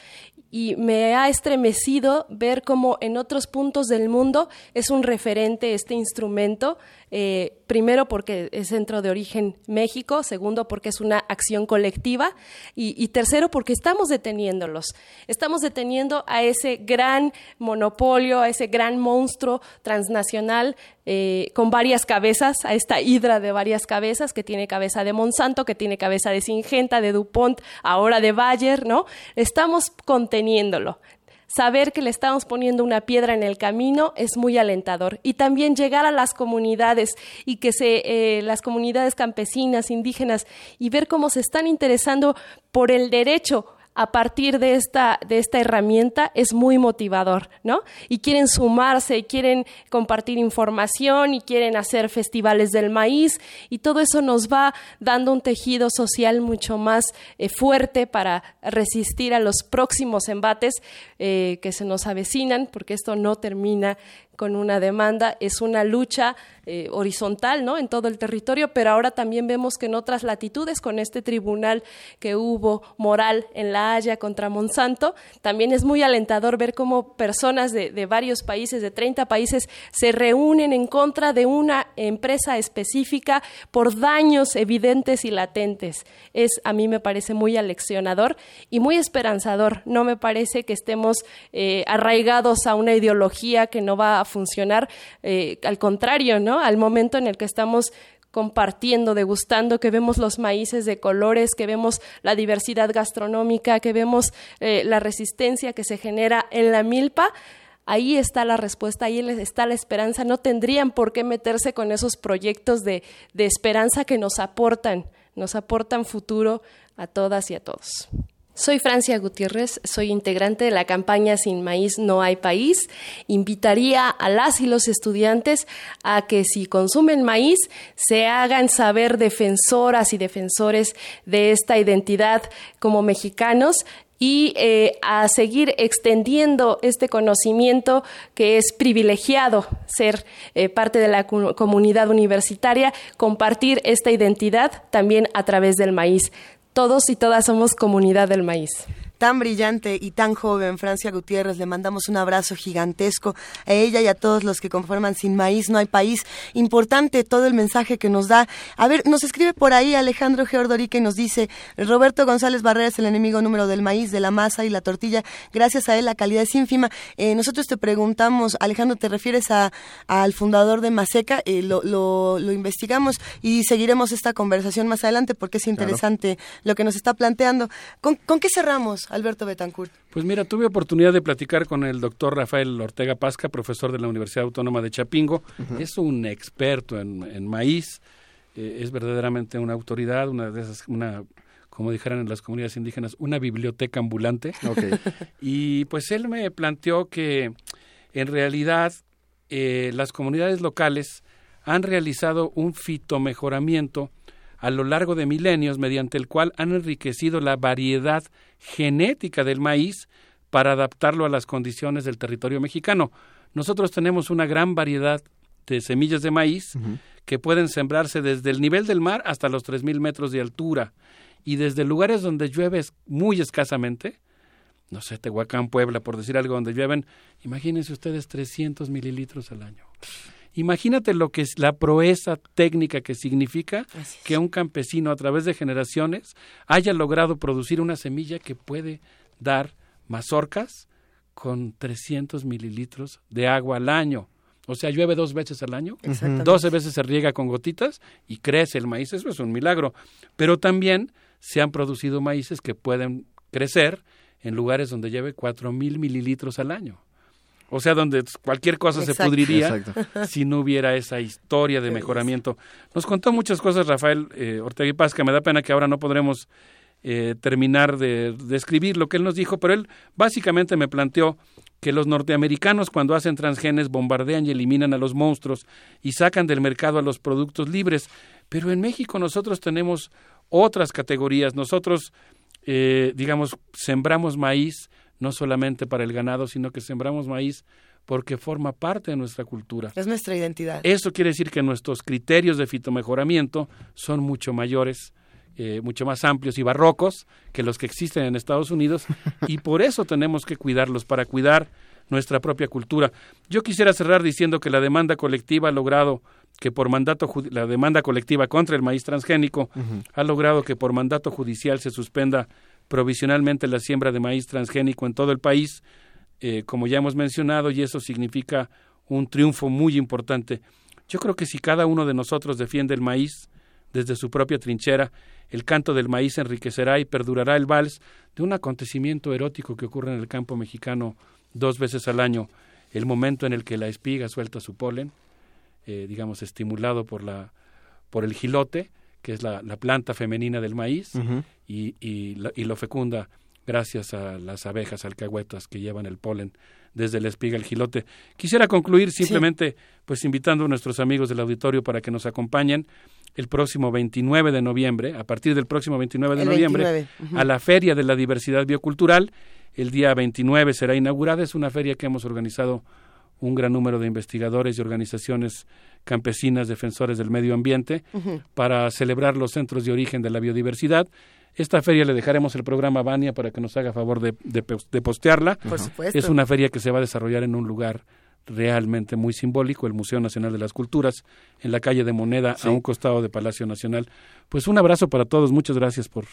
y me ha estremecido ver cómo en otros puntos del mundo es un referente este instrumento, eh, primero porque es centro de origen México, segundo porque es una acción colectiva y, tercero porque estamos deteniéndolos, estamos deteniendo a ese gran monopolio, a ese gran monstruo transnacional eh, con varias cabezas, a esta hidra de varias cabezas que tiene cabeza de Monsanto, que tiene cabeza de Singenta, de DuPont, ahora de Bayer, ¿no? Estamos conteniendo Saber que le estamos poniendo una piedra en el camino es muy alentador. Y también llegar a las comunidades y que se, eh, las comunidades campesinas, indígenas, y ver cómo se están interesando por el derecho a partir de esta, de esta herramienta es muy motivador, ¿no? Y quieren sumarse, y quieren compartir información, y quieren hacer festivales del maíz, y todo eso nos va dando un tejido social mucho más eh, fuerte para resistir a los próximos embates eh, que se nos avecinan, porque esto no termina con una demanda, es una lucha eh, horizontal ¿no? en todo el territorio, pero ahora también vemos que en otras latitudes, con este tribunal que hubo moral en La Haya contra Monsanto, también es muy alentador ver cómo personas de, varios países, de 30 países, se reúnen en contra de una empresa específica por daños evidentes y latentes. Es, a mí me parece muy aleccionador y muy esperanzador. No me parece que estemos eh, arraigados a una ideología que no va a funcionar, eh, al contrario, ¿no? Al momento en el que estamos compartiendo, degustando, que vemos los maíces de colores, que vemos la diversidad gastronómica, que vemos eh, la resistencia que se genera en la milpa, ahí está la respuesta, ahí está la esperanza. No tendrían por qué meterse con esos proyectos de, de esperanza que nos aportan, nos aportan futuro a todas y a todos. Soy Francia Gutiérrez, soy integrante de la campaña Sin Maíz No Hay País. Invitaría a las y los estudiantes a que si consumen maíz se hagan saber defensoras y defensores de esta identidad como mexicanos y eh, a seguir extendiendo este conocimiento que es privilegiado ser eh, parte de la comunidad universitaria, compartir esta identidad también a través del maíz. Todos y todas somos comunidad del maíz tan brillante y tan joven, Francia Gutiérrez. Le mandamos un abrazo gigantesco a ella y a todos los que conforman Sin Maíz No Hay País. Importante todo el mensaje que nos da. A ver, nos escribe por ahí Alejandro Geordorica y nos dice, Roberto González Barrera es el enemigo número del maíz, de la masa y la tortilla. Gracias a él la calidad es ínfima. Eh, nosotros te preguntamos, Alejandro, ¿te refieres a, al fundador de Maseca? Eh, lo, lo, investigamos y seguiremos esta conversación más adelante porque es interesante lo que nos está planteando. ¿Con, ¿Con qué cerramos? Alberto Betancourt? Pues mira, tuve oportunidad de platicar con el doctor Rafael Ortega Pasca, profesor de la Universidad Autónoma de Chapingo. Es un experto en, maíz, eh, es verdaderamente una autoridad, una de esas, una como dijeran en las comunidades indígenas, una biblioteca ambulante. y pues él me planteó que en realidad eh, las comunidades locales han realizado un fitomejoramiento a lo largo de milenios mediante el cual han enriquecido la variedad genética del maíz para adaptarlo a las condiciones del territorio mexicano. Nosotros tenemos una gran variedad de semillas de maíz que pueden sembrarse desde el nivel del mar hasta los 3.000 metros de altura y desde lugares donde llueve muy escasamente, no sé, Tehuacán, Puebla, por decir algo, donde llueven, imagínense ustedes 300 mililitros al año. Imagínate lo que es la proeza técnica que significa que un campesino a través de generaciones haya logrado producir una semilla que puede dar mazorcas con 300 mililitros de agua al año. O sea, llueve dos veces al año, doce veces se riega con gotitas y crece el maíz. Eso es un milagro. Pero también se han producido maíces que pueden crecer en lugares donde lleve cuatro mil mililitros al año. O sea, donde cualquier cosa se pudriría si no hubiera esa historia de mejoramiento. Nos contó muchas cosas Rafael eh, Ortega y Paz, que me da pena que ahora no podremos eh, terminar de, de escribir lo que él nos dijo, pero él básicamente me planteó que los norteamericanos cuando hacen transgenes bombardean y eliminan a los monstruos y sacan del mercado a los productos libres, pero en México nosotros tenemos otras categorías, nosotros, eh, digamos, sembramos maíz, no solamente para el ganado, sino que sembramos maíz porque forma parte de nuestra cultura. Es nuestra identidad. Eso quiere decir que nuestros criterios de fitomejoramiento son mucho mayores, eh, mucho más amplios y barrocos que los que existen en Estados Unidos y por eso tenemos que cuidarlos, para cuidar nuestra propia cultura. Yo quisiera cerrar diciendo que la demanda colectiva ha logrado que por mandato la demanda colectiva contra el maíz transgénico ha logrado que por mandato judicial se suspenda provisionalmente la siembra de maíz transgénico en todo el país, eh, como ya hemos mencionado, y eso significa un triunfo muy importante. Yo creo que si cada uno de nosotros defiende el maíz desde su propia trinchera, el canto del maíz enriquecerá y perdurará el vals de un acontecimiento erótico que ocurre en el campo mexicano dos veces al año, el momento en el que la espiga suelta su polen, eh, digamos, estimulado por, la, por el gilote, que es la, planta femenina del maíz, y, y, lo, fecunda gracias a las abejas alcahuetas que llevan el polen desde la espiga al gilote. Quisiera concluir simplemente pues invitando a nuestros amigos del auditorio para que nos acompañen el próximo 29 de noviembre, a partir del próximo 29 de El noviembre, 29, ujú. a la Feria de la Diversidad Biocultural. El día 29 será inaugurada. Es una feria que hemos organizado un gran número de investigadores y organizaciones campesinas defensores del medio ambiente para celebrar los centros de origen de la biodiversidad. Esta feria le dejaremos el programa a Vania para que nos haga favor de, de pos- de postearla. Por supuesto. Es una feria que se va a desarrollar en un lugar realmente muy simbólico, el Museo Nacional de las Culturas, en la calle de Moneda, Sí. a un costado de Palacio Nacional. Pues un abrazo para todos, muchas gracias por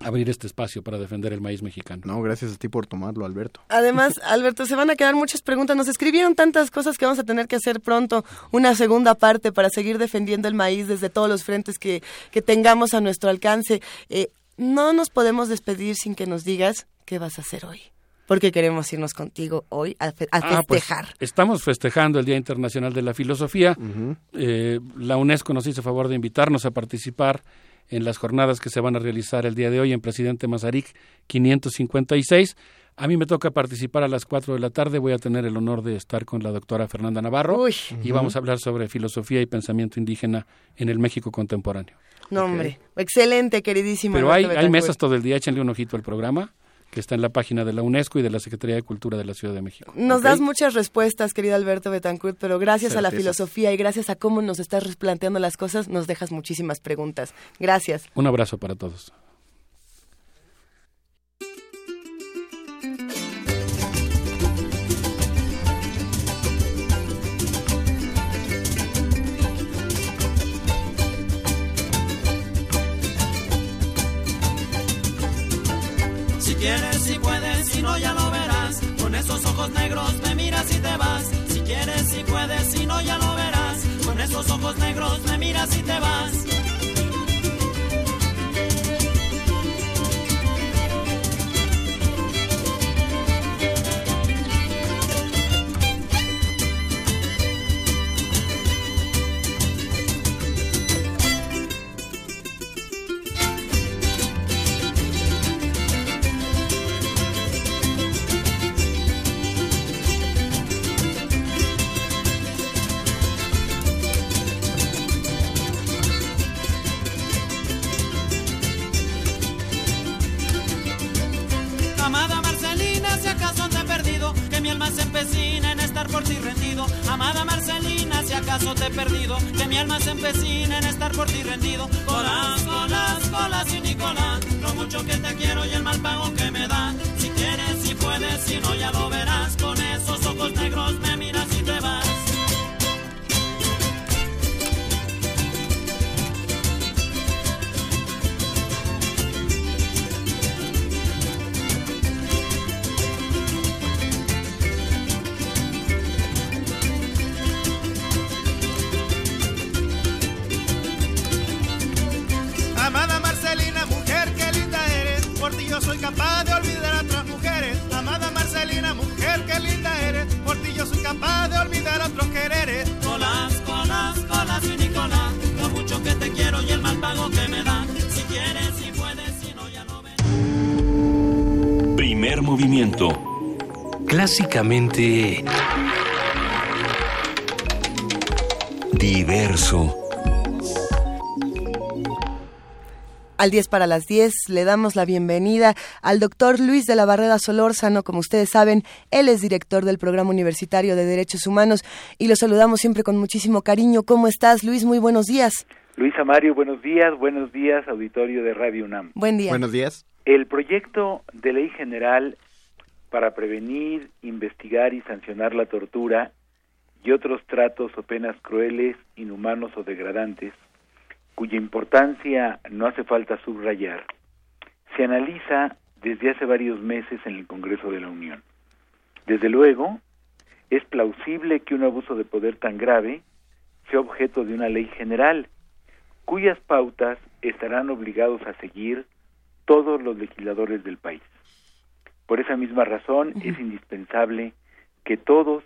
abrir este espacio para defender el maíz mexicano. No, gracias a ti por tomarlo, Alberto. Además, Alberto, se van a quedar muchas preguntas. Nos escribieron tantas cosas que vamos a tener que hacer pronto. Una segunda parte para seguir defendiendo el maíz desde todos los frentes que, que tengamos a nuestro alcance. Eh, no nos podemos despedir sin que nos digas qué vas a hacer hoy. Porque queremos irnos contigo hoy a, fe- a Ah, pues, festejar. estamos festejando el Día Internacional de la Filosofía. Eh, la UNESCO nos hizo favor de invitarnos a participar en las jornadas que se van a realizar el día de hoy en Presidente Mazarik 556. A mí me toca participar a las 4 de la tarde. Voy a tener el honor de estar con la doctora Fernanda Navarro y Ujú. vamos a hablar sobre filosofía y pensamiento indígena en el México contemporáneo. No, hombre. Excelente, queridísimo. Pero hay, hay mesas todo el día. Échenle un ojito al programa que está en la página de la UNESCO y de la Secretaría de Cultura de la Ciudad de México. Nos das muchas respuestas, querido Alberto Betancourt, pero gracias a la filosofía y gracias a cómo nos estás replanteando las cosas, nos dejas muchísimas preguntas. Gracias. Un abrazo para todos. Quieres, si puedes, si no ya lo verás. Con esos ojos negros me miras y te vas. Si quieres, si puedes, si no ya lo verás. Con esos ojos negros me miras y te vas. Alma se empecina en estar por ti rendido. Amada Marcelina, si acaso te he perdido, que mi alma se empecina en estar por ti rendido. Colas, colas, colas y Nicolás, lo mucho que te quiero y el mal pago que me da. Si quieres, si puedes, si no ya lo verás. Con esos ojos negros me miras y te vas. Por ti yo soy capaz de olvidar a otras mujeres. Amada Marcelina, mujer, qué linda eres. Por ti yo soy capaz de olvidar a otros quereres. Colas, colas, colas y Nicolás, lo mucho que te quiero y el mal pago que me da. Si quieres, si puedes, si no ya lo verás. Primer movimiento. Clásicamente diverso. Al 10 para las 10 le damos la bienvenida al doctor Luis de la Barrera Solórzano. Como ustedes saben, él es director del Programa Universitario de Derechos Humanos y lo saludamos siempre con muchísimo cariño. ¿Cómo estás, Luis? Muy buenos días. Luisa Mario, buenos días, buenos días, auditorio de Radio UNAM. Buen día. Buenos días. El proyecto de ley general para prevenir, investigar y sancionar la tortura y otros tratos o penas crueles, inhumanos o degradantes, cuya importancia no hace falta subrayar, se analiza desde hace varios meses en el Congreso de la Unión. Desde luego, es plausible que un abuso de poder tan grave sea objeto de una ley general, cuyas pautas estarán obligados a seguir todos los legisladores del país. Por esa misma razón es indispensable que todos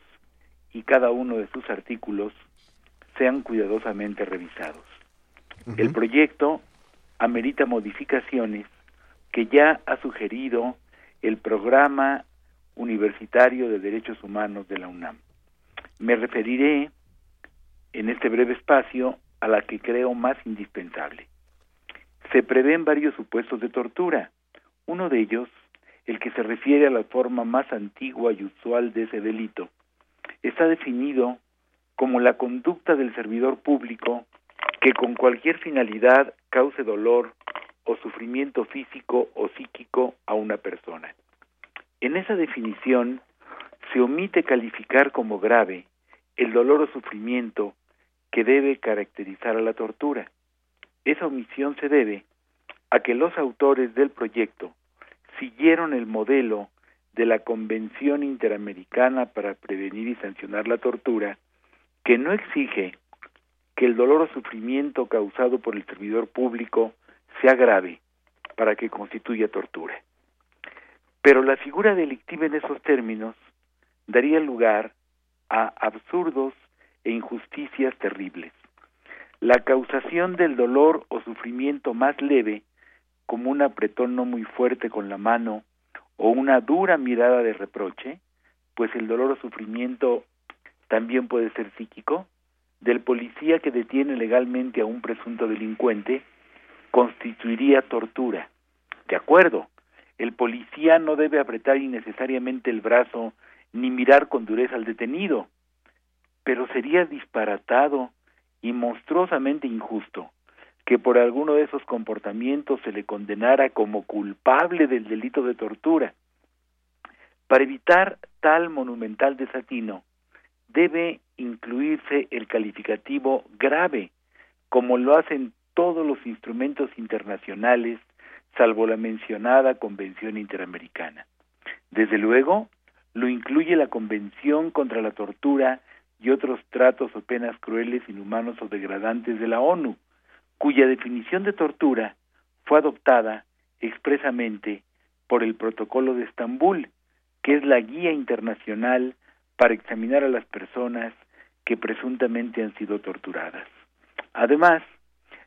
y cada uno de sus artículos sean cuidadosamente revisados. El proyecto amerita modificaciones que ya ha sugerido el programa universitario de derechos humanos de la UNAM. Me referiré en este breve espacio a la que creo más indispensable. Se prevén varios supuestos de tortura. Uno de ellos, el que se refiere a la forma más antigua y usual de ese delito, está definido como la conducta del servidor público que con cualquier finalidad cause dolor o sufrimiento físico o psíquico a una persona. En esa definición se omite calificar como grave el dolor o sufrimiento que debe caracterizar a la tortura. Esa omisión se debe a que los autores del proyecto siguieron el modelo de la Convención Interamericana para Prevenir y Sancionar la Tortura, que no exige que el dolor o sufrimiento causado por el servidor público sea grave para que constituya tortura. Pero la figura delictiva en esos términos daría lugar a absurdos e injusticias terribles. La causación del dolor o sufrimiento más leve, como un apretón no muy fuerte con la mano o una dura mirada de reproche, pues el dolor o sufrimiento también puede ser psíquico, del policía que detiene legalmente a un presunto delincuente, constituiría tortura. De acuerdo, el policía no debe apretar innecesariamente el brazo ni mirar con dureza al detenido, pero sería disparatado y monstruosamente injusto que por alguno de esos comportamientos se le condenara como culpable del delito de tortura. Para evitar tal monumental desatino, debe incluirse el calificativo grave, como lo hacen todos los instrumentos internacionales, salvo la mencionada Convención Interamericana. Desde luego, lo incluye la Convención contra la Tortura y otros tratos o penas crueles, inhumanos o degradantes de la ONU, cuya definición de tortura fue adoptada expresamente por el Protocolo de Estambul, que es la guía internacional para examinar a las personas que presuntamente han sido torturadas. Además,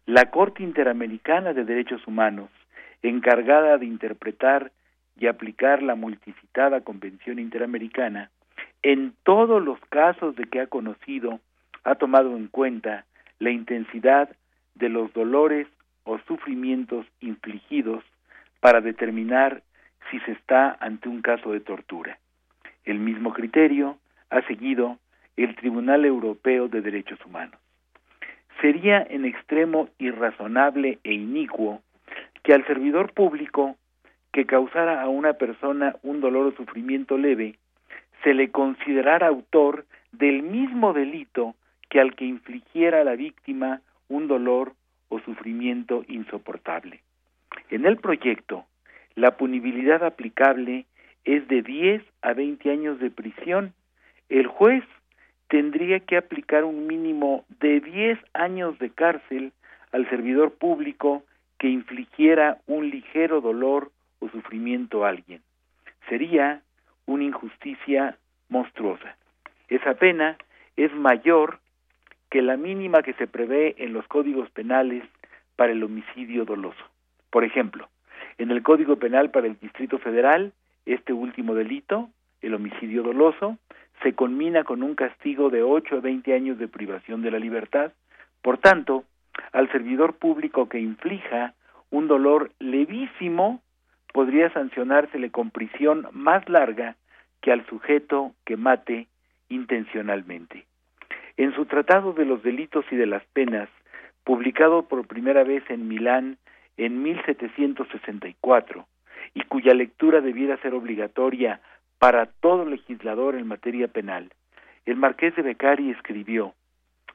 la Corte Interamericana de Derechos Humanos, encargada de interpretar y aplicar la multicitada Convención Interamericana, en todos los casos de que ha conocido, ha tomado en cuenta la intensidad de los dolores o sufrimientos infligidos para determinar si se está ante un caso de tortura. El mismo criterio ha seguido el Tribunal Europeo de Derechos Humanos. Sería en extremo irrazonable e inicuo que al servidor público que causara a una persona un dolor o sufrimiento leve se le considerara autor del mismo delito que al que infligiera a la víctima un dolor o sufrimiento insoportable. En el proyecto, la punibilidad aplicable es de 10 a 20 años de prisión. El juez tendría que aplicar un mínimo de 10 años de cárcel al servidor público que infligiera un ligero dolor o sufrimiento a alguien. Sería una injusticia monstruosa. Esa pena es mayor que la mínima que se prevé en los códigos penales para el homicidio doloso. Por ejemplo, en el Código Penal para el Distrito Federal, este último delito, el homicidio doloso, se conmina con un castigo de 8 a 20 años de privación de la libertad. Por tanto, al servidor público que inflija un dolor levísimo, podría sancionársele con prisión más larga que al sujeto que mate intencionalmente. En su Tratado de los Delitos y de las Penas, publicado por primera vez en Milán en 1764, y cuya lectura debiera ser obligatoria para todo legislador en materia penal, el marqués de Beccari escribió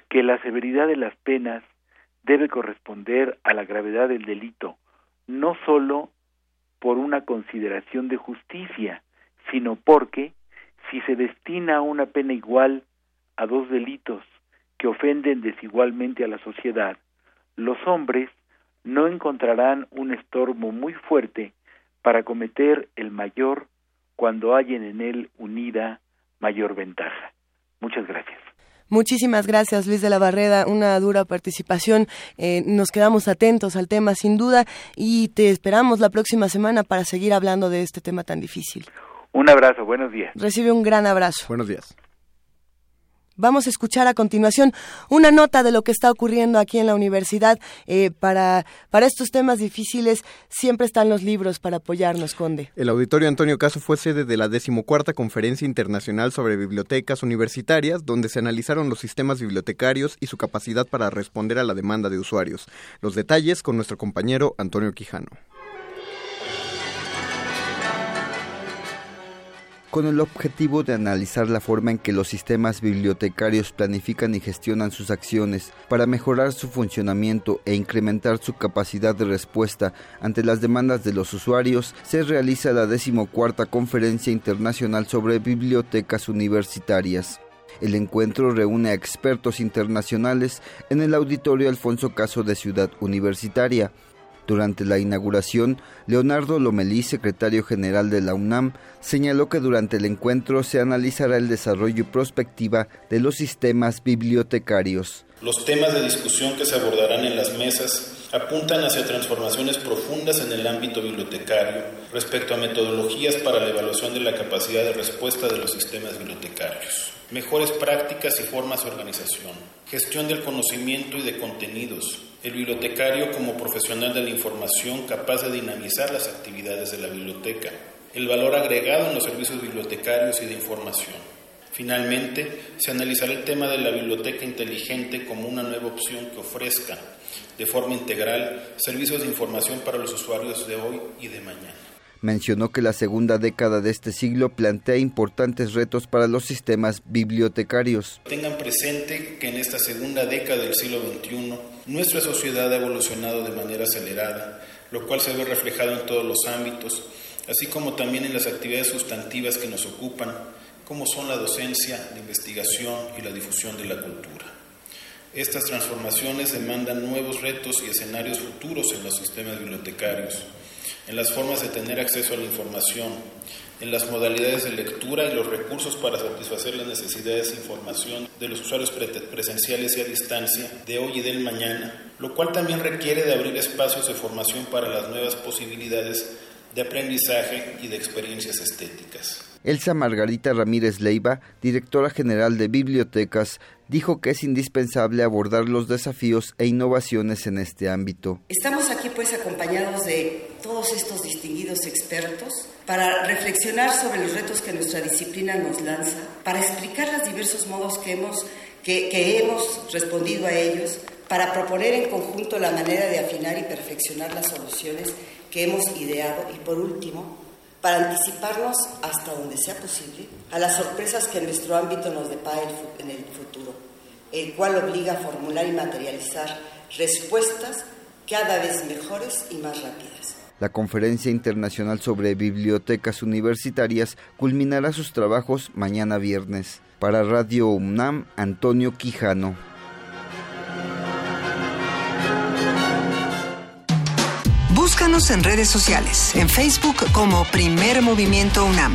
que la severidad de las penas debe corresponder a la gravedad del delito, no sólo por una consideración de justicia, sino porque si se destina una pena igual a dos delitos que ofenden desigualmente a la sociedad, los hombres no encontrarán un estorbo muy fuerte para cometer el mayor cuando hallen en él unida mayor ventaja. Muchas gracias. Muchísimas gracias, Luis de la Barreda. Una dura participación. Eh, nos quedamos atentos al tema, sin duda, y te esperamos la próxima semana para seguir hablando de este tema tan difícil. Un abrazo, buenos días. Recibe un gran abrazo. Buenos días. Vamos a escuchar a continuación una nota de lo que está ocurriendo aquí en la universidad. Eh, para, para estos temas difíciles siempre están los libros para apoyarnos, Conde. El Auditorio Antonio Caso fue sede de la decimocuarta Conferencia Internacional sobre Bibliotecas Universitarias, donde se analizaron los sistemas bibliotecarios y su capacidad para responder a la demanda de usuarios. Los detalles con nuestro compañero Antonio Quijano. Con el objetivo de analizar la forma en que los sistemas bibliotecarios planifican y gestionan sus acciones para mejorar su funcionamiento e incrementar su capacidad de respuesta ante las demandas de los usuarios, se realiza la decimocuarta Conferencia Internacional sobre Bibliotecas Universitarias. El encuentro reúne a expertos internacionales en el Auditorio Alfonso Caso de Ciudad Universitaria, durante la inauguración, Leonardo Lomelí, secretario general de la UNAM, señaló que durante el encuentro se analizará el desarrollo y prospectiva de los sistemas bibliotecarios. Los temas de discusión que se abordarán en las mesas apuntan hacia transformaciones profundas en el ámbito bibliotecario respecto a metodologías para la evaluación de la capacidad de respuesta de los sistemas bibliotecarios, mejores prácticas y formas de organización, gestión del conocimiento y de contenidos, el bibliotecario como profesional de la información capaz de dinamizar las actividades de la biblioteca, el valor agregado en los servicios bibliotecarios y de información. Finalmente, se analizará el tema de la biblioteca inteligente como una nueva opción que ofrezca, de forma integral, servicios de información para los usuarios de hoy y de mañana. Mencionó que la segunda década de este siglo plantea importantes retos para los sistemas bibliotecarios. Tengan presente que en esta segunda década del siglo XXI nuestra sociedad ha evolucionado de manera acelerada, lo cual se ve reflejado en todos los ámbitos, así como también en las actividades sustantivas que nos ocupan, como son la docencia, la investigación y la difusión de la cultura. Estas transformaciones demandan nuevos retos y escenarios futuros en los sistemas bibliotecarios en las formas de tener acceso a la información, en las modalidades de lectura y los recursos para satisfacer las necesidades de información de los usuarios presenciales y a distancia de hoy y del mañana, lo cual también requiere de abrir espacios de formación para las nuevas posibilidades de aprendizaje y de experiencias estéticas. Elsa Margarita Ramírez Leiva, directora general de Bibliotecas, dijo que es indispensable abordar los desafíos e innovaciones en este ámbito. Estamos aquí pues acompañados de todos estos distinguidos expertos para reflexionar sobre los retos que nuestra disciplina nos lanza, para explicar los diversos modos que hemos, que, que hemos respondido a ellos, para proponer en conjunto la manera de afinar y perfeccionar las soluciones que hemos ideado y por último, para anticiparnos hasta donde sea posible a las sorpresas que nuestro ámbito nos depara en el futuro, el cual obliga a formular y materializar respuestas cada vez mejores y más rápidas. La Conferencia Internacional sobre Bibliotecas Universitarias culminará sus trabajos mañana viernes. Para Radio UNAM, Antonio Quijano. Búscanos en redes sociales, en Facebook como Primer Movimiento UNAM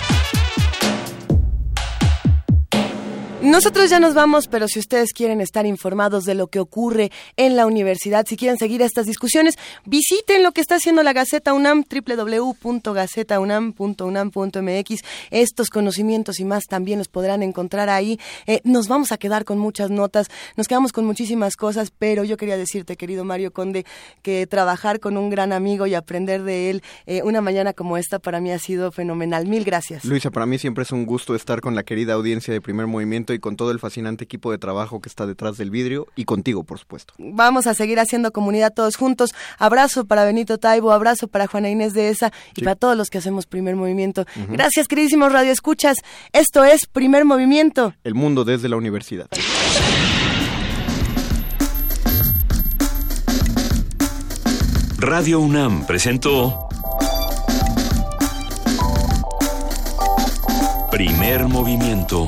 Nosotros ya nos vamos, pero si ustedes quieren estar informados de lo que ocurre en la universidad, si quieren seguir estas discusiones, visiten lo que está haciendo la Gaceta UNAM, www.gacetaunam.unam.mx. Estos conocimientos y más también los podrán encontrar ahí. Eh, nos vamos a quedar con muchas notas, nos quedamos con muchísimas cosas, pero yo quería decirte, querido Mario Conde, que trabajar con un gran amigo y aprender de él eh, una mañana como esta para mí ha sido fenomenal. Mil gracias. Luisa, para mí siempre es un gusto estar con la querida audiencia de Primer Movimiento y con todo el fascinante equipo de trabajo que está detrás del vidrio y contigo, por supuesto. Vamos a seguir haciendo comunidad todos juntos. Abrazo para Benito Taibo, abrazo para Juana Inés de Esa y para todos los que hacemos Primer Movimiento. Gracias, queridísimos Radio Escuchas. Esto es Primer Movimiento. El mundo desde la universidad. Radio UNAM presentó Primer Movimiento.